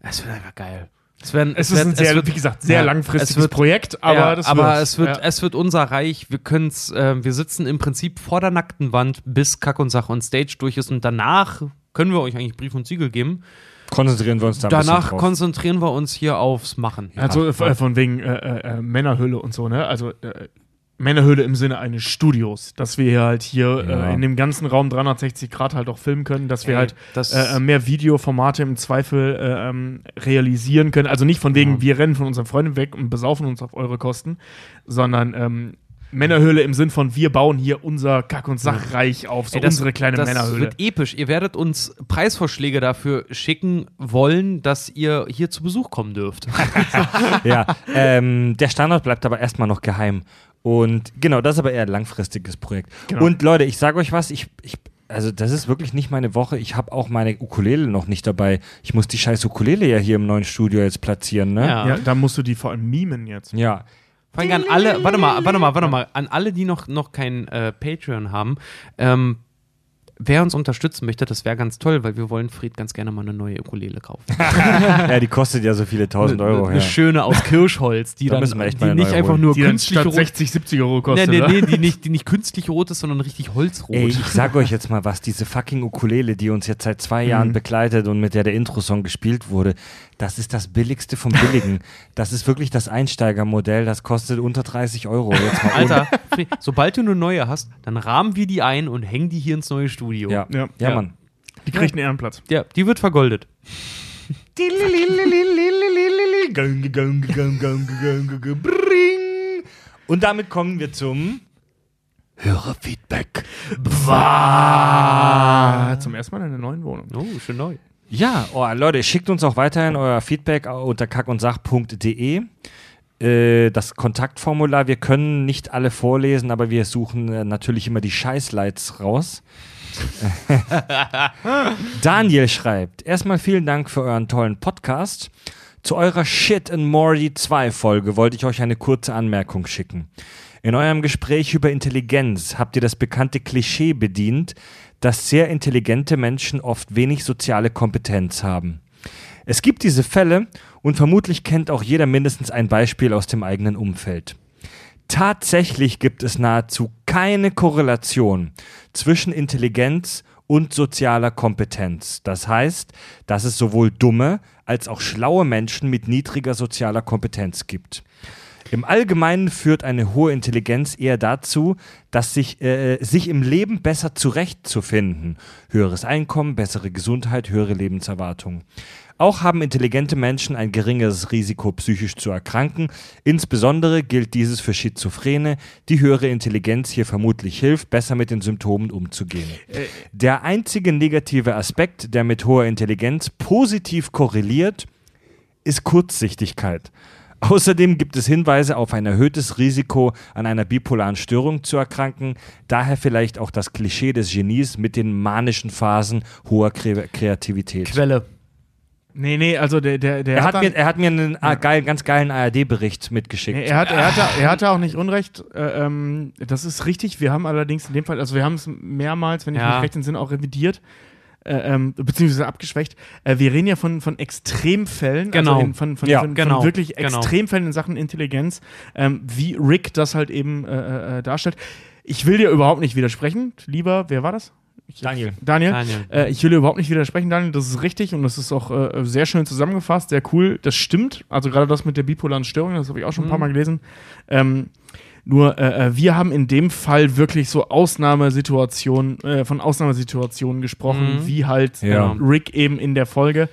es wird einfach geil. Es, werden, Es, wird, ist ein sehr, wird, wie gesagt, sehr ja, langfristiges es wird- Projekt, aber ja, das aber wird. es wird, ja. es wird unser Reich. Wir können's, äh, wir sitzen im Prinzip vor der nackten Wand, bis Kack und Sache und Stage durch ist und danach können wir euch eigentlich Brief und Siegel geben. Konzentrieren wir uns da Danach konzentrieren wir uns hier aufs Machen. Also äh, von wegen äh, äh, äh, Männerhülle und so, ne? Also äh, Männerhöhle im Sinne eines Studios, dass wir hier halt hier Ja. äh, in dem ganzen Raum 360 Grad halt auch filmen können, dass wir Ey, halt das- äh, äh, mehr Videoformate im Zweifel äh, ähm, realisieren können. Also nicht von wegen, wir rennen von unseren Freunden weg und besaufen uns auf eure Kosten, sondern ähm, Männerhöhle im Sinn von, wir bauen hier unser Kack- und Sachreich auf, so Ey, das- unsere kleine das Männerhöhle. wird episch. Ihr werdet uns Preisvorschläge dafür schicken wollen, dass ihr hier zu Besuch kommen dürft. ja, ähm, der Standort bleibt aber erstmal noch geheim. Und genau, das ist aber eher ein langfristiges Projekt. Genau. Und Leute, ich sage euch was, ich, ich, also das ist wirklich nicht meine Woche. Ich habe auch meine Ukulele noch nicht dabei. Ich muss die scheiß Ukulele ja hier im neuen Studio jetzt platzieren, ne? Ja. ja, da musst du die vor allem mimen jetzt. Ja. Vor allem an alle, warte mal, warte mal, warte mal, an alle, die noch, noch kein äh, Patreon haben, ähm, wer uns unterstützen möchte, das wäre ganz toll, weil wir wollen Fried ganz gerne mal eine neue Ukulele kaufen. ja, die kostet ja so viele tausend Euro. Eine ja. schöne aus Kirschholz, die Da dann wir echt die nicht einfach holen. nur Die künstlich statt rot 60, 70 Euro Nee, kostet. nee, oder? nee, die nicht, die nicht künstlich rot ist, sondern richtig holzrot. Ey, ich sag euch jetzt mal was, diese fucking Ukulele, die uns jetzt seit zwei Jahren begleitet und mit der der Intro-Song gespielt wurde, das ist das billigste vom Billigen. das ist wirklich das Einsteigermodell, das kostet unter 30 Euro. Jetzt mal Alter, Fried, sobald du eine neue hast, dann rahmen wir die ein und hängen die hier ins neue Studio. Ohne. Ja, Ja. ja, Ja. Mann. Die kriegt einen Ehrenplatz. Ja, die wird vergoldet. Und damit kommen wir zum Hörerfeedback. Zum ersten Mal in einer neuen Wohnung. Oh, schön neu. Ja, oh, Leute, schickt uns auch weiterhin euer Feedback unter kackundsach.de. Äh, das Kontaktformular, wir können nicht alle vorlesen, aber wir suchen äh, natürlich immer die Scheißlights raus. Daniel schreibt, erstmal vielen Dank für euren tollen Podcast. Zu eurer Shit and Morty 2 Folge wollte ich euch eine kurze Anmerkung schicken. In eurem Gespräch über Intelligenz habt ihr das bekannte Klischee bedient, dass sehr intelligente Menschen oft wenig soziale Kompetenz haben. Es gibt diese Fälle und vermutlich kennt auch jeder mindestens ein Beispiel aus dem eigenen Umfeld. Tatsächlich gibt es nahezu keine Korrelation zwischen Intelligenz und sozialer Kompetenz. Das heißt, dass es sowohl dumme als auch schlaue Menschen mit niedriger sozialer Kompetenz gibt. Im Allgemeinen führt eine hohe Intelligenz eher dazu, dass sich, äh, sich im Leben besser zurechtzufinden. Höheres Einkommen, bessere Gesundheit, höhere Lebenserwartung. Auch haben intelligente Menschen ein geringeres Risiko, psychisch zu erkranken. Insbesondere gilt dieses für Schizophrene, die höhere Intelligenz hier vermutlich hilft, besser mit den Symptomen umzugehen. Der einzige negative Aspekt, der mit hoher Intelligenz positiv korreliert, ist Kurzsichtigkeit. Außerdem gibt es Hinweise auf ein erhöhtes Risiko, an einer bipolaren Störung zu erkranken, daher vielleicht auch das Klischee des Genies mit den manischen Phasen hoher Kre Kreativität. Quelle. Nee, nee, also der, der, der Er hat, dann- mir, er hat mir einen ah, geil, ganz geilen ARD-Bericht mitgeschickt. Nee, er, hat, er, hatte, er hatte auch nicht Unrecht. Äh, ähm, das ist richtig. Wir haben allerdings in dem Fall, also wir haben es mehrmals, wenn ich Ja. mich recht entsinne, auch revidiert. Äh, ähm, beziehungsweise abgeschwächt. Äh, wir reden ja von, von Extremfällen, Genau. also in, von, von, Ja, von, genau, von wirklich genau. Extremfällen in Sachen Intelligenz, ähm, wie Rick das halt eben äh, äh, darstellt. Ich will dir überhaupt nicht widersprechen, lieber, wer war das? Ich- Daniel. Daniel. Daniel. Äh, ich will überhaupt nicht widersprechen, Daniel. Das ist richtig und das ist auch äh, sehr schön zusammengefasst, sehr cool. Das stimmt. Also gerade das mit der bipolaren Störung, das habe ich auch schon ein paar Mal gelesen. Ähm, nur äh, äh, wir haben in dem Fall wirklich so Ausnahmesituationen, äh, von Ausnahmesituationen gesprochen, Mhm. wie halt Ja. äh, Rick eben in der Folge.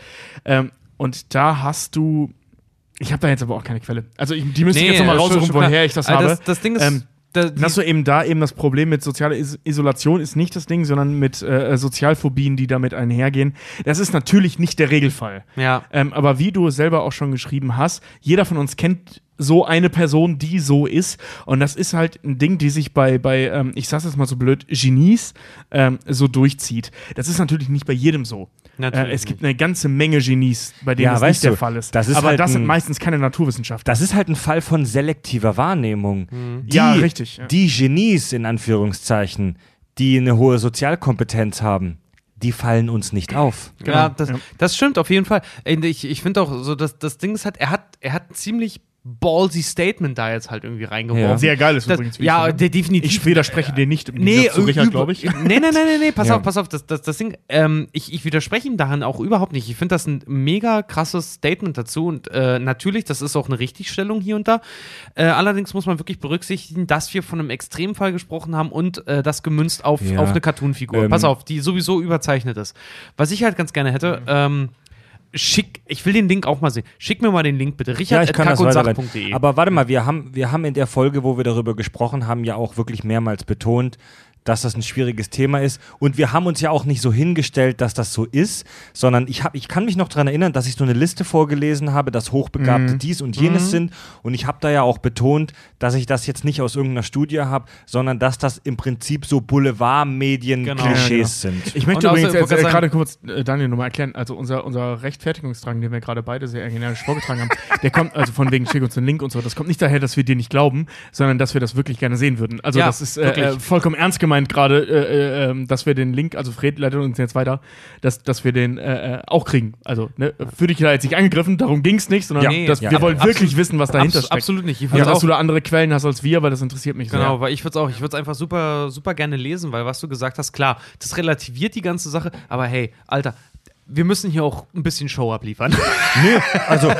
Ähm, und da hast du Ich habe da jetzt aber auch keine Quelle. Also ich, die müsste ich jetzt nochmal raussuchen, woher ich das Aber habe. Das, das Ding ist, Ähm, da, Hast du eben da eben das Problem mit sozialer Is Isolation ist nicht das Ding, sondern mit äh, Sozialphobien, die damit einhergehen. Das ist natürlich nicht der Regelfall. ja. Ähm, aber wie du es selber auch schon geschrieben hast, jeder von uns kennt so eine Person, die so ist. Und das ist halt ein Ding, die sich bei, bei ähm, ich sag's jetzt mal so blöd, Genies ähm, so durchzieht. Das ist natürlich nicht bei jedem so. Natürlich Äh, es gibt eine ganze Menge Genies, bei denen Ja, das nicht der du, Fall ist. das ist aber halt das sind ein- meistens keine Naturwissenschaftler. Das ist halt ein Fall von selektiver Wahrnehmung. Die, Ja, richtig, ja. Die Genies, in Anführungszeichen, die eine hohe Sozialkompetenz haben, die fallen uns nicht auf. Ja, das, ja. das stimmt auf jeden Fall. Ich, ich finde auch so, dass das Ding ist halt, er hat, er hat ziemlich ballsy Statement da jetzt halt irgendwie reingeworfen. Ja. Sehr geil ist Das, übrigens. ja, ich finde. de- definitiv. Ich widerspreche dir nicht im Nee, zu Richard, glaube ich. Nee, nee, nee, nee, nee, pass Ja. auf, pass auf, das, das, das Ding, ähm, ich, ich widerspreche ihm daran auch überhaupt nicht. Ich finde das ein mega krasses Statement dazu und äh, natürlich, das ist auch eine Richtigstellung hier und da. Äh, allerdings muss man wirklich berücksichtigen, dass wir von einem Extremfall gesprochen haben und äh, das gemünzt auf, Ja. auf eine Cartoon-Figur. Ähm. Pass auf, die sowieso überzeichnet ist. Was ich halt ganz gerne hätte, ähm, schick, ich will den Link auch mal sehen. Schick mir mal den Link bitte. Ja, Richard ich kann das. Sach.de. Aber warte mal, wir haben, wir haben in der Folge, wo wir darüber gesprochen haben, ja auch wirklich mehrmals betont, dass das ein schwieriges Thema ist. Und wir haben uns ja auch nicht so hingestellt, dass das so ist, sondern ich, hab, ich kann mich noch daran erinnern, dass ich so eine Liste vorgelesen habe, dass Hochbegabte dies und jenes sind. Und ich habe da ja auch betont, dass ich das jetzt nicht aus irgendeiner Studie habe, sondern dass das im Prinzip so Boulevardmedien-Klischees Genau. sind. Ich möchte Und übrigens jetzt, äh, gerade kurz äh, Daniel nochmal erklären, also unser, unser Rechtfertigungsdrang, den wir gerade beide sehr energisch vorgetragen haben, der kommt, also von wegen schick uns den Link und so, das kommt nicht daher, dass wir dir nicht glauben, sondern dass wir das wirklich gerne sehen würden. Also Ja, das ist äh, äh, vollkommen ernst gemeint gerade, äh, äh, ähm, dass wir den Link, also Fred leitet uns jetzt weiter, dass, dass wir den äh, äh, auch kriegen. Also ne, für dich da jetzt nicht angegriffen, darum ging es nicht, sondern Ja, nee, dass, ja. wir wollen Absolut- wirklich wissen, was dahinter Abs- steckt. Absolut nicht. Ich Also, dass du da andere Quellen hast als wir, weil das interessiert mich sehr. Genau, weil ich würde es auch, ich würde es einfach super, super gerne lesen, weil was du gesagt hast, klar, das relativiert die ganze Sache, aber hey, Alter, wir müssen hier auch ein bisschen Show abliefern. Nee, also,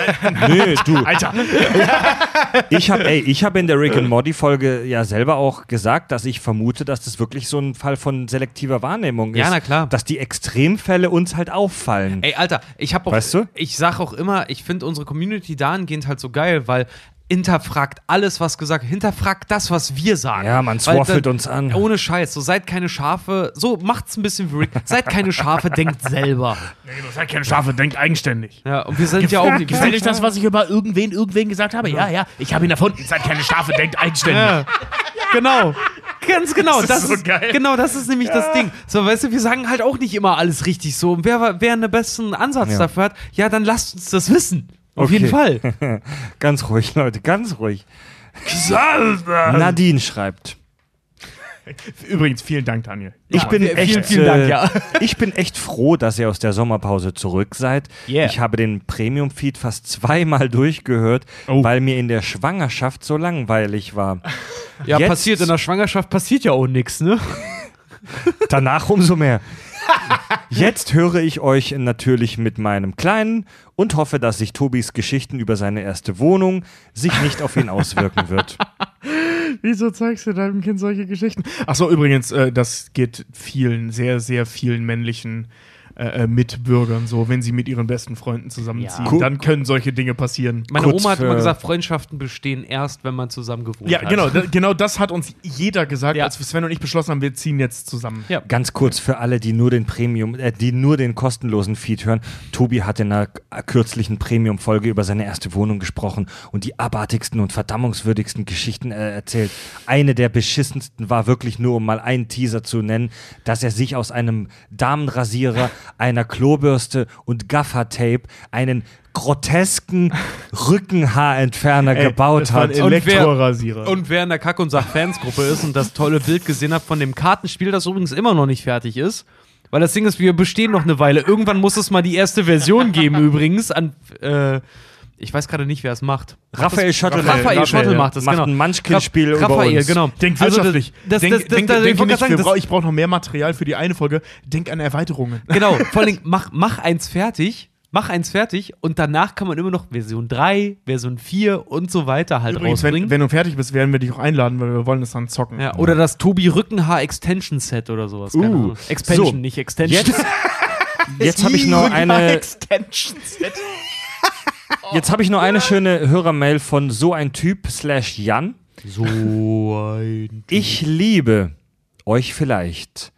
nee, du. Alter, Ich habe ich hab in der Rick and Morty Folge ja selber auch gesagt, dass ich vermute, dass das wirklich so ein Fall von selektiver Wahrnehmung ist. Ja, na klar. Dass die Extremfälle uns halt auffallen. Ey, Alter, ich habe auch, Weißt du? ich sag auch immer, ich finde unsere Community dahingehend halt so geil, weil hinterfragt alles, was gesagt, hinterfragt das, was wir sagen. Ja, man swaffelt uns an. Ohne Scheiß, so seid keine Schafe, so macht's ein bisschen wie Rick, seid keine Schafe, denkt selber. nee, du seid keine Schafe, denkt eigenständig. Ja, und wir sind ja auch Gefällt euch das, was ich über irgendwen, irgendwen gesagt habe? Ja, ja, ich habe ihn erfunden. Seid keine Schafe, denkt eigenständig. Ja, genau. Ganz genau. Das Das, ist so ist, geil. Genau, das ist nämlich das Ding. So, weißt du, wir sagen halt auch nicht immer alles richtig so. Und wer, wer einen besseren Ansatz Ja. dafür hat, ja, dann lasst uns das wissen. Auf Okay. jeden Fall. Ganz ruhig, Leute, ganz ruhig. Nadine schreibt. Übrigens, vielen Dank, Daniel. Ich Ja, bin vielen, echt, vielen Dank, äh, ja. ich bin echt froh, dass ihr aus der Sommerpause zurück seid. Yeah. Ich habe den Premium-Feed fast zweimal durchgehört, Oh. weil mir in der Schwangerschaft so langweilig war. Ja, Jetzt- passiert in der Schwangerschaft, passiert ja auch nichts, ne? Danach umso mehr. Jetzt höre ich euch natürlich mit meinem Kleinen und hoffe, dass sich Tobis Geschichten über seine erste Wohnung sich nicht auf ihn auswirken wird. Wieso zeigst du deinem Kind solche Geschichten? Achso, übrigens, äh, das geht vielen, sehr, sehr vielen männlichen äh, äh, Mitbürgern so, wenn sie mit ihren besten Freunden zusammenziehen. Ja. Dann können solche Dinge passieren. Meine Kurz Oma hat immer gesagt, Freundschaften bestehen erst, wenn man zusammen gewohnt Ja, hat. genau, da, genau das hat uns jeder gesagt, Ja. als Sven und ich beschlossen haben, wir ziehen jetzt zusammen. Ja. Ganz kurz für alle, die nur den Premium, äh, die nur den kostenlosen Feed hören. Tobi hat in einer kürzlichen Premium-Folge über seine erste Wohnung gesprochen und die abartigsten und verdammungswürdigsten Geschichten äh, erzählt. Eine der beschissensten war wirklich nur, um mal einen Teaser zu nennen, dass er sich aus einem Damenrasierer, einer Klobürste und Gaffertape einen grotesken Rückenhaarentferner Ey, gebaut hat. Und wer- Elektrorasierer. Und wer in der Kack- und Sach-Fansgruppe ist und das tolle Bild gesehen hat von dem Kartenspiel, das übrigens immer noch nicht fertig ist, weil das Ding ist, wir bestehen noch eine Weile. Irgendwann muss es mal die erste Version geben, übrigens. An, äh, ich weiß gerade nicht, wer es macht. Raphael Schottel Raphael, Raphael, Schottel macht es, Macht genau. ein Munchkin-Spiel über Raphael, uns. genau. Denk Also wirtschaftlich. das, das, das, denk, das, ich sagen, das, brauche noch mehr Material für die eine Folge. Denk an Erweiterungen. genau, vor allen Dingen, mach, mach eins fertig, mach eins fertig und danach kann man immer noch Version 3, Version 4 und so weiter halt Übrigens, rausbringen. wenn, wenn du fertig bist, werden wir dich auch einladen, weil wir wollen es dann zocken. ja, oder das Tobi Rückenhaar Extension Set oder sowas. Uh. Expansion, so. nicht Extension. Jetzt, jetzt habe ich noch eine. Extension Set. Jetzt habe ich noch eine schöne Hörermail von so ein Typ slash Jan. So ein. Ich liebe euch vielleicht.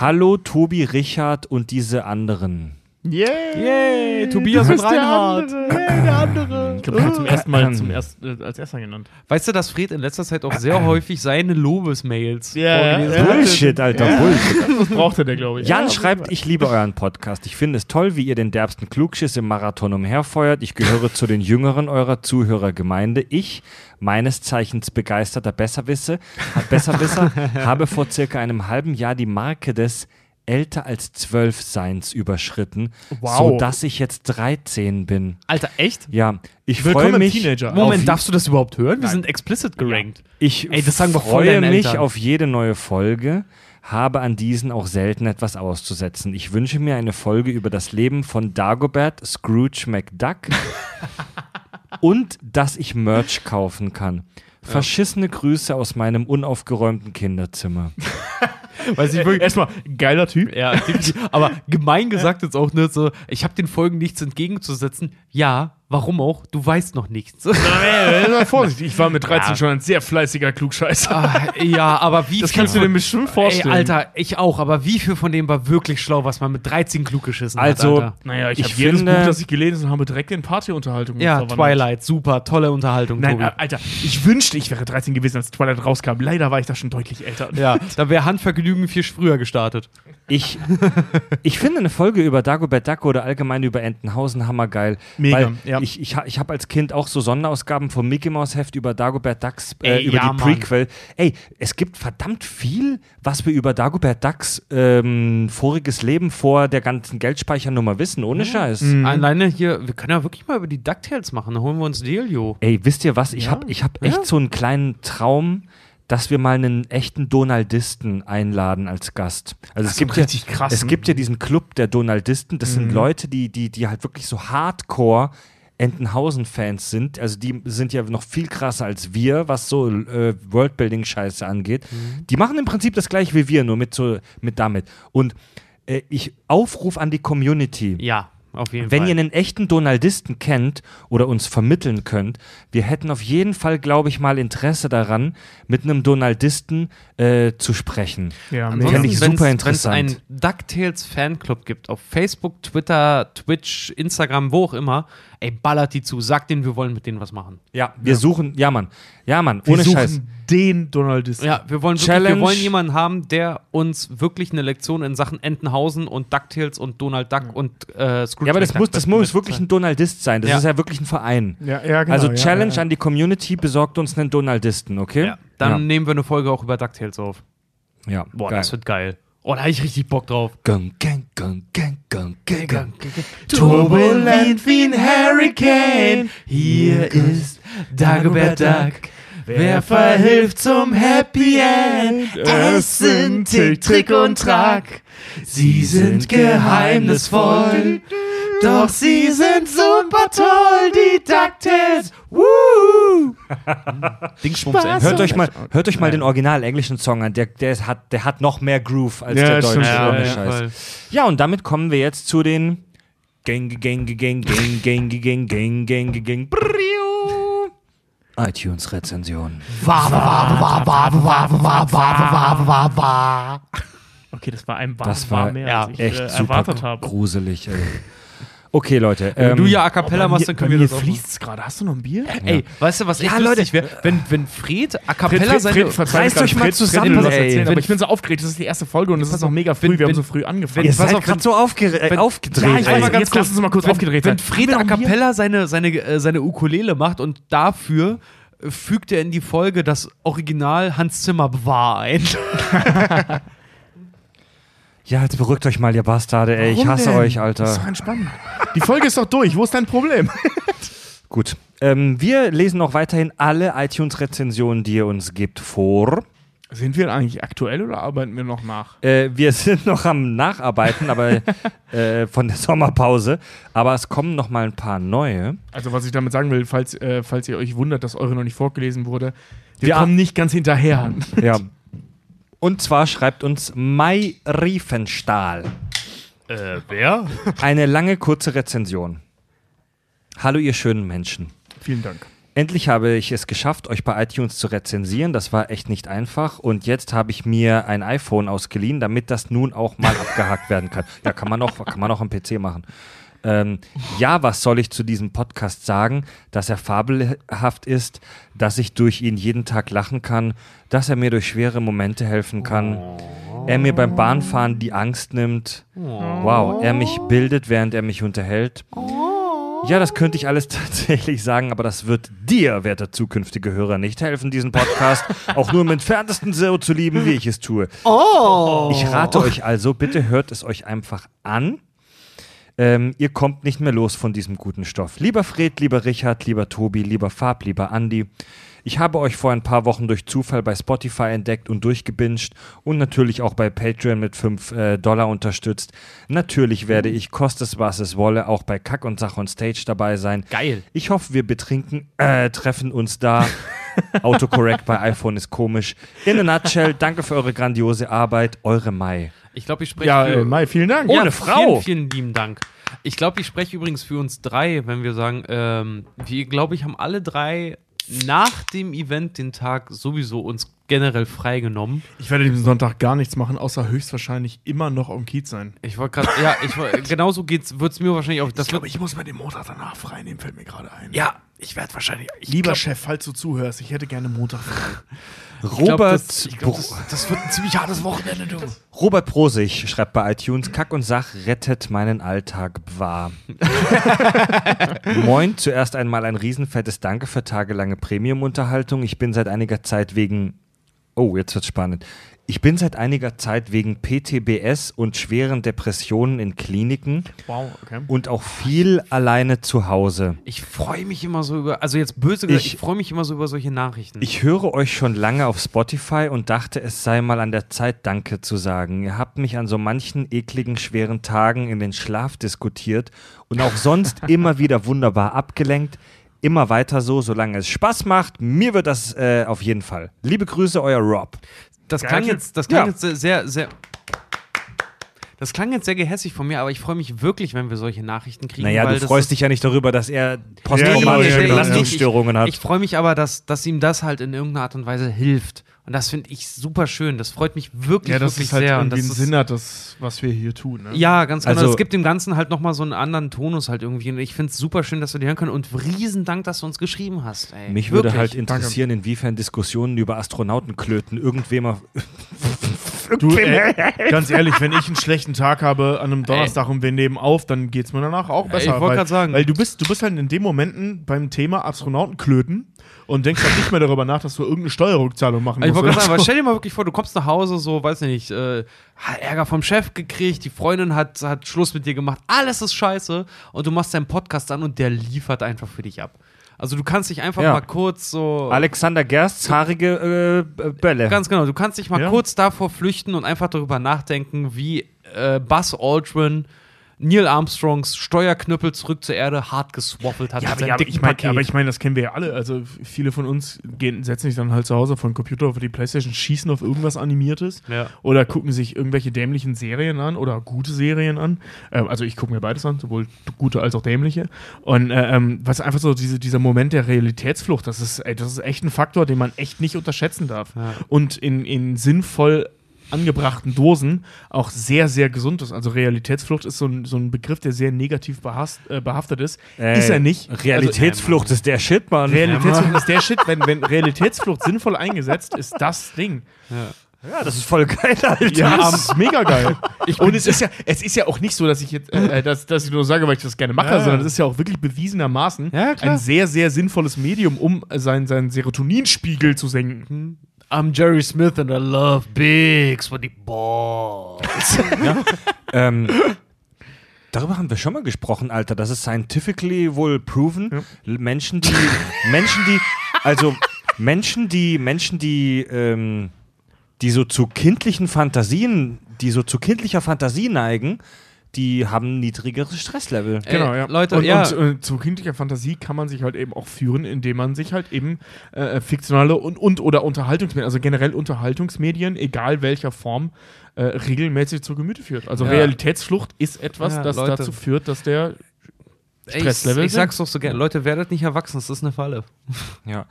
Hallo Tobi, Richard und diese anderen. Yay! Yay, Tobias und Reinhard. Hey, der andere. Ich glaube, ich habe zum ersten Mal zum erst, äh, als erster genannt. Weißt du, dass Fred in letzter Zeit auch sehr häufig seine Lobesmails Ja, vorgelesen ja. hat? Bullshit, Alter, Bullshit. Das brauchte der, glaube ich. Jan schreibt, ich liebe euren Podcast. Ich finde es toll, wie ihr den derbsten Klugschiss im Marathon umherfeuert. Ich gehöre zu den Jüngeren eurer Zuhörergemeinde. Ich, meines Zeichens begeisterter Besserwisse, Besserwisser, habe vor circa einem halben Jahr die Marke des älter als zwölf Seins überschritten, Wow. so dass ich jetzt 13 bin. Alter, echt? Ja, ich Willkommen freue mich. Teenager. Moment, darfst du das überhaupt hören? Wir sind explicit gerankt. Ich Ey, das sagen wir freue mich Eltern. auf jede neue Folge, habe an diesen auch selten etwas auszusetzen. Ich wünsche mir eine Folge über das Leben von Dagobert Scrooge McDuck und dass ich Merch kaufen kann. Verschissene Grüße aus meinem unaufgeräumten Kinderzimmer. Weiß ich wirklich. Erstmal, geiler Typ. Ja, aber gemein gesagt jetzt auch nicht so, ich habe den Folgen nichts entgegenzusetzen. Ja, warum auch? Du weißt noch nichts. Sei vorsichtig. Ich war mit 13 Ja. schon ein sehr fleißiger Klugscheißer. Ah, ja, aber wie Das kannst du dir bestimmt vorstellen. Ey, Alter, ich auch, aber wie viel von dem war wirklich schlau, was man mit 13 klug geschissen Also, hat, Alter? Naja, ich, Ich habe jedes Buch, das ich gelesen habe, direkt in Partyunterhaltung Ja, verwandelt. Twilight, super, tolle Unterhaltung, Nein, Tobi. Alter, ich wünschte, ich wäre 13 gewesen, als Twilight rauskam. Leider war ich da schon deutlich älter. ja, da wäre Handvergnügen viel früher gestartet. Ich, ich finde eine Folge über Dagobert Duck oder allgemein über Entenhausen hammergeil. Mega, weil ja. Ich, ich, ich habe als Kind auch so Sonderausgaben vom Mickey Mouse Heft über Dagobert Ducks, äh, Ey, über ja, die Mann. Prequel. Ey, es gibt verdammt viel, was wir über Dagobert Ducks ähm, voriges Leben vor der ganzen Geldspeichernummer wissen, ohne Scheiß. Mhm. Alleine hier, wir können ja wirklich mal über die DuckTales machen, dann holen wir uns Delio. Ey, wisst ihr was? Ich Ja. habe ich hab echt Ja. so einen kleinen Traum, dass wir mal einen echten Donaldisten einladen als Gast. Also es so einen gibt ja, richtig krassen. es gibt ja diesen Club der Donaldisten. Das sind Leute, die, die, die halt wirklich so Hardcore Entenhausen-Fans sind. Also die sind ja noch viel krasser als wir, was so äh, Worldbuilding-Scheiße angeht. Die machen im Prinzip das gleiche wie wir, nur mit so mit damit. Und äh, ich Aufruf an die Community. Ja, auf jeden Wenn Fall. ihr einen echten Donaldisten kennt oder uns vermitteln könnt, wir hätten auf jeden Fall, glaube ich, mal Interesse daran, mit einem Donaldisten äh, zu sprechen. Ja, Fände ich super interessant. Wenn es einen DuckTales Fanclub gibt, auf Facebook, Twitter, Twitch, Instagram, wo auch immer, ey, ballert die zu, sagt denen, wir wollen mit denen was machen. Ja, wir suchen, ja Mann, ja Mann, Wir ohne suchen Scheiß. Den Donaldisten. Ja, wir wollen wirklich, wir wollen jemanden haben, der uns wirklich eine Lektion in Sachen Entenhausen und DuckTales und Donald Duck und äh, Scrooge Ja, aber das muss, das muss wirklich ein Donaldist sein. Das Ja. ist ja wirklich ein Verein. Ja, ja, genau. also Challenge ja, ja. an die Community, besorgt uns einen Donaldisten, okay? Ja, dann ja. nehmen wir eine Folge auch über DuckTales auf. ja. Boah, geil. das wird geil. Oh, da habe ich richtig Bock drauf. Gang, gang, gang, gang, gang, gang, gang. Turbulent wie ein Hurricane, hier ist Dagobert Duck. Wer verhilft zum Happy End? Es sind Tick, Trick und Track. Sie sind geheimnisvoll, doch sie sind super toll, die DuckTales. Woo! Dingsbums. Hört euch mal, hört euch mal den original englischen Song an. Der, der, hat, der hat noch mehr Groove als Ja, der deutsche. Ja, ja, Scheiß. Ja, und damit kommen wir jetzt zu den Gang, Gang, Gang, Gang, Gang, Gang, Gang, Gang, Gang, iTunes-Rezension. Okay, das war ein War, Das war mehr, ja, als ich Echt äh, super erwartet habe. gruselig, ey. Okay, Leute. Wenn ähm, du ja A Cappella machst, dann können wir das auch. fließt es gerade. Hast du noch ein Bier? Ey, weißt du, was echt Ja, lustig wäre? Wenn, wenn Fred A Cappella Fred, seine... Fred, Fred, reißt euch mal zusammen, was ey. erzählen, aber ich bin so aufgeregt. Das ist die erste Folge und es ist noch mega früh. wenn- wir haben so früh angefangen. Ihr seid gerade so aufgere äh, aufgedreht. Ja, ich weiß mal ganz jetzt kurz, lass uns mal kurz aufgedreht Wenn. Fred A? Cappella seine, seine, äh, seine Ukulele macht und dafür äh, fügt er in die Folge das Original Hans Zimmer bewahr ein. Ja, jetzt beruhigt euch mal, ihr Bastarde, ey. Ich Warum hasse denn? euch, Das ist doch Alter. entspannt. Die Folge ist doch durch. Wo ist dein Problem? Gut. Ähm, wir lesen auch weiterhin alle iTunes-Rezensionen, die ihr uns gibt, vor. Sind wir eigentlich aktuell oder arbeiten wir noch nach? Äh, wir sind noch am Nacharbeiten, aber äh, von der Sommerpause. Aber es kommen noch mal ein paar neue. Also, was ich damit sagen will, falls, äh, falls ihr euch wundert, dass eure noch nicht vorgelesen wurde, wir Ja. kommen nicht ganz hinterher. Ja. Und zwar schreibt uns Mai Riefenstahl Äh, wer? eine lange, kurze Rezension. Hallo ihr schönen Menschen. Vielen Dank. Endlich habe ich es geschafft, euch bei iTunes zu rezensieren. Das war echt nicht einfach. Und jetzt habe ich mir ein iPhone ausgeliehen, damit das nun auch mal abgehakt werden kann. Ja, kann man auch, kann man auch am PC machen. Ähm, ja, was soll ich zu diesem Podcast sagen? Dass er fabelhaft ist, dass ich durch ihn jeden Tag lachen kann, dass er mir durch schwere Momente helfen kann. Er mir beim Bahnfahren die Angst nimmt. Wow, er mich bildet, während er mich unterhält. Ja, das könnte ich alles tatsächlich sagen, aber das wird dir, werter zukünftige Hörer, nicht helfen, diesen Podcast auch nur im entferntesten so zu lieben, wie ich es tue. Ich rate euch also, bitte hört es euch einfach an. Ähm, ihr kommt nicht mehr los von diesem guten Stoff. Lieber Fred, lieber Richard, lieber Tobi, lieber Fab, lieber Andi. Ich habe euch vor ein paar Wochen durch Zufall bei Spotify entdeckt und durchgebinged und natürlich auch bei Patreon mit 5 äh, Dollar unterstützt. Natürlich werde ich, koste es was es wolle, auch bei Kack und Sach on Stage dabei sein. Geil. Ich hoffe, wir betrinken, äh, treffen uns da. Autocorrect bei iPhone ist komisch. In a nutshell, danke für eure grandiose Arbeit. Eure Mai. Ich glaube, ich spreche Ja, für Mai, vielen Dank. Ohne ja, Frau. Vielen, vielen lieben Dank. Ich glaube, ich spreche übrigens für uns drei, wenn wir sagen, ähm, wir, glaube ich, haben alle drei nach dem Event den Tag sowieso uns generell freigenommen. Ich werde diesen Sonntag gar nichts machen, außer höchstwahrscheinlich immer noch am Kiez sein. Ich wollte gerade, ja, ich wollt- genauso geht's, wird's mir wahrscheinlich auch. Das ich glaube, ich muss mir den Montag danach frei nehmen, fällt mir gerade ein. ja, ich werde wahrscheinlich. Ich Lieber glaub- Chef, falls du zuhörst, ich hätte gerne Montag ich glaub, Robert, das, ich glaub, das, das wird ein ziemlich hartes Wochenende, du. Robert Prosig schreibt bei iTunes, Kack und Sach rettet meinen Alltag wahr. Moin, zuerst einmal ein riesenfettes Danke für tagelange Premium-Unterhaltung. Ich bin seit einiger Zeit wegen, oh, jetzt wird's spannend. Ich bin seit einiger Zeit wegen PTBS und schweren Depressionen in Kliniken Wow, okay. und auch viel alleine zu Hause. Ich freue mich immer so über, also jetzt böse gesagt, ich, Ich- freue mich immer so über solche Nachrichten. Ich höre euch schon lange auf Spotify und dachte, es sei mal an der Zeit, Danke zu sagen. Ihr habt mich an so manchen ekligen, schweren Tagen in den Schlaf diskutiert und auch sonst immer wieder wunderbar abgelenkt. Immer weiter so, solange es Spaß macht. Mir wird das äh, auf jeden Fall. Liebe Grüße, euer Rob. Das klang jetzt, das klang Ja. jetzt sehr, sehr. Das klang jetzt sehr gehässig von mir, aber ich freue mich wirklich, wenn wir solche Nachrichten kriegen. Naja, weil du das freust dich ja nicht darüber, dass er posttraumatische genau, ja, genau. Belastungsstörungen hat. Ich freue mich aber, dass, dass ihm das halt in irgendeiner Art und Weise hilft. Und das finde ich super schön. Das freut mich wirklich, Ja, das wirklich ist halt sehr. Und irgendwie das ein ist- Sinn hat, das, was wir hier tun. Ne? Ja, ganz genau. Also- es gibt dem Ganzen halt nochmal so einen anderen Tonus halt irgendwie. Und ich finde es super schön, dass wir die hören können. Und riesen Dank, dass du uns geschrieben hast. Ey. Mich würde Wirklich. halt interessieren, inwiefern Diskussionen über Astronautenklöten irgendwem. Du, ey, ganz ehrlich, wenn ich einen schlechten Tag habe an einem Donnerstag und wir nehmen auf, dann geht es mir danach auch besser. ich wollt weil, grad sagen. Weil du bist, du bist halt in den Momenten beim Thema Astronautenklöten und denkst halt nicht mehr darüber nach, dass du irgendeine Steuerrückzahlung machen Also Ich musst. wollte gerade sagen, so. stell dir mal wirklich vor, du kommst nach Hause, so, weiß nicht, äh, hat Ärger vom Chef gekriegt, die Freundin hat, hat Schluss mit dir gemacht, alles ist scheiße und du machst deinen Podcast an und der liefert einfach für dich ab. Also du kannst dich einfach Ja. mal kurz so. Alexander Gersts haarige äh, Bälle. Ganz genau, du kannst dich mal Ja. kurz davor flüchten und einfach darüber nachdenken, wie äh, Buzz Aldrin Neil Armstrongs Steuerknüppel zurück zur Erde hart geswaffelt hat Ja, aber, ja, aber ich meine, Paket. aber ich meine, das kennen wir ja alle. Also viele von uns gehen, setzen sich dann halt zu Hause vor den Computer auf die Playstation, schießen auf irgendwas Animiertes Ja. oder gucken sich irgendwelche dämlichen Serien an oder gute Serien an. Ähm, also ich gucke mir beides an, sowohl gute als auch dämliche. Und äh, ähm, was einfach so diese, dieser Moment der Realitätsflucht, das ist, ey, das ist echt ein Faktor, den man echt nicht unterschätzen darf. Ja. Und in, in sinnvoll angebrachten Dosen auch sehr, sehr gesund ist. Also Realitätsflucht ist so ein, so ein Begriff, der sehr negativ behasst, äh, behaftet ist. Ey, ist er nicht. Realitätsflucht ist der Shit, Mann. Also, Realitätsflucht ist der Shit, wenn, wenn Realitätsflucht sinnvoll eingesetzt ist, das Ding. ja, das ist voll geil, Alter. Ja, das ist mega geil. Und es ist ja, es ist ja auch nicht so, dass ich jetzt, äh, dass, dass ich nur sage, weil ich das gerne mache, Ja. sondern es ist ja auch wirklich bewiesenermaßen Ja, ein sehr, sehr sinnvolles Medium, um seinen, seinen Serotoninspiegel zu senken. I'm Jerry Smith and I love big sweaty balls. Ähm, darüber haben wir schon mal gesprochen, Alter. Das ist scientifically wohl proven. L- Menschen, die, Menschen, die, also Menschen, die, Menschen, die, ähm, die so zu kindlichen Fantasien, die so zu kindlicher Fantasie neigen, die haben niedrigeres Stresslevel. Ey, Genau, ja. Leute, und, ja. und äh, zu kindlicher Fantasie kann man sich halt eben auch führen, indem man sich halt eben äh, fiktionale und, und oder Unterhaltungsmedien, also generell Unterhaltungsmedien, egal welcher Form, äh, regelmäßig zu Gemüte führt. Also Ja. Realitätsflucht ist etwas, Ja, das Leute. dazu führt, dass der Stresslevel ich sag's doch so gerne, Leute, werdet nicht erwachsen, das ist eine Falle. Ja.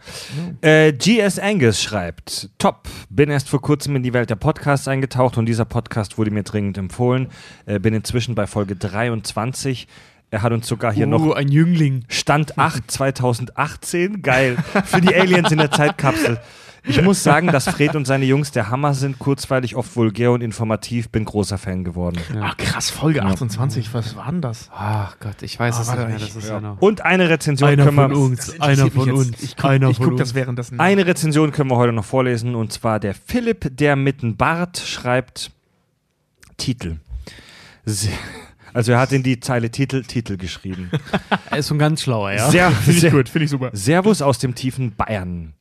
Äh, GS Angus schreibt: Top, bin erst vor kurzem in die Welt der Podcasts eingetaucht und dieser Podcast wurde mir dringend empfohlen. Äh, bin inzwischen bei Folge 23. Er hat uns sogar hier noch Uh, ein Jüngling. Stand 8 2018. Geil. Für die Aliens in der Zeitkapsel. Ich muss sagen, dass Fred und seine Jungs der Hammer sind. Kurzweilig, oft vulgär und informativ. Bin großer Fan geworden. Ach krass, Folge 28, was war denn das? Ach Gott, ich weiß Ah, es nicht mehr. Das ist ja noch. Und eine Rezension können wir. uns, interessiert mich jetzt. Ich guck, ich guck das währenddessen. Eine Rezension können wir heute noch vorlesen und zwar der Philipp, der mit dem Bart schreibt Titel. Se- Also er hat in die Zeile Titel, Titel geschrieben. Er ist schon ganz schlauer, ja? Sehr, Finde ich sehr, gut, finde ich super. Servus aus dem tiefen Bayern.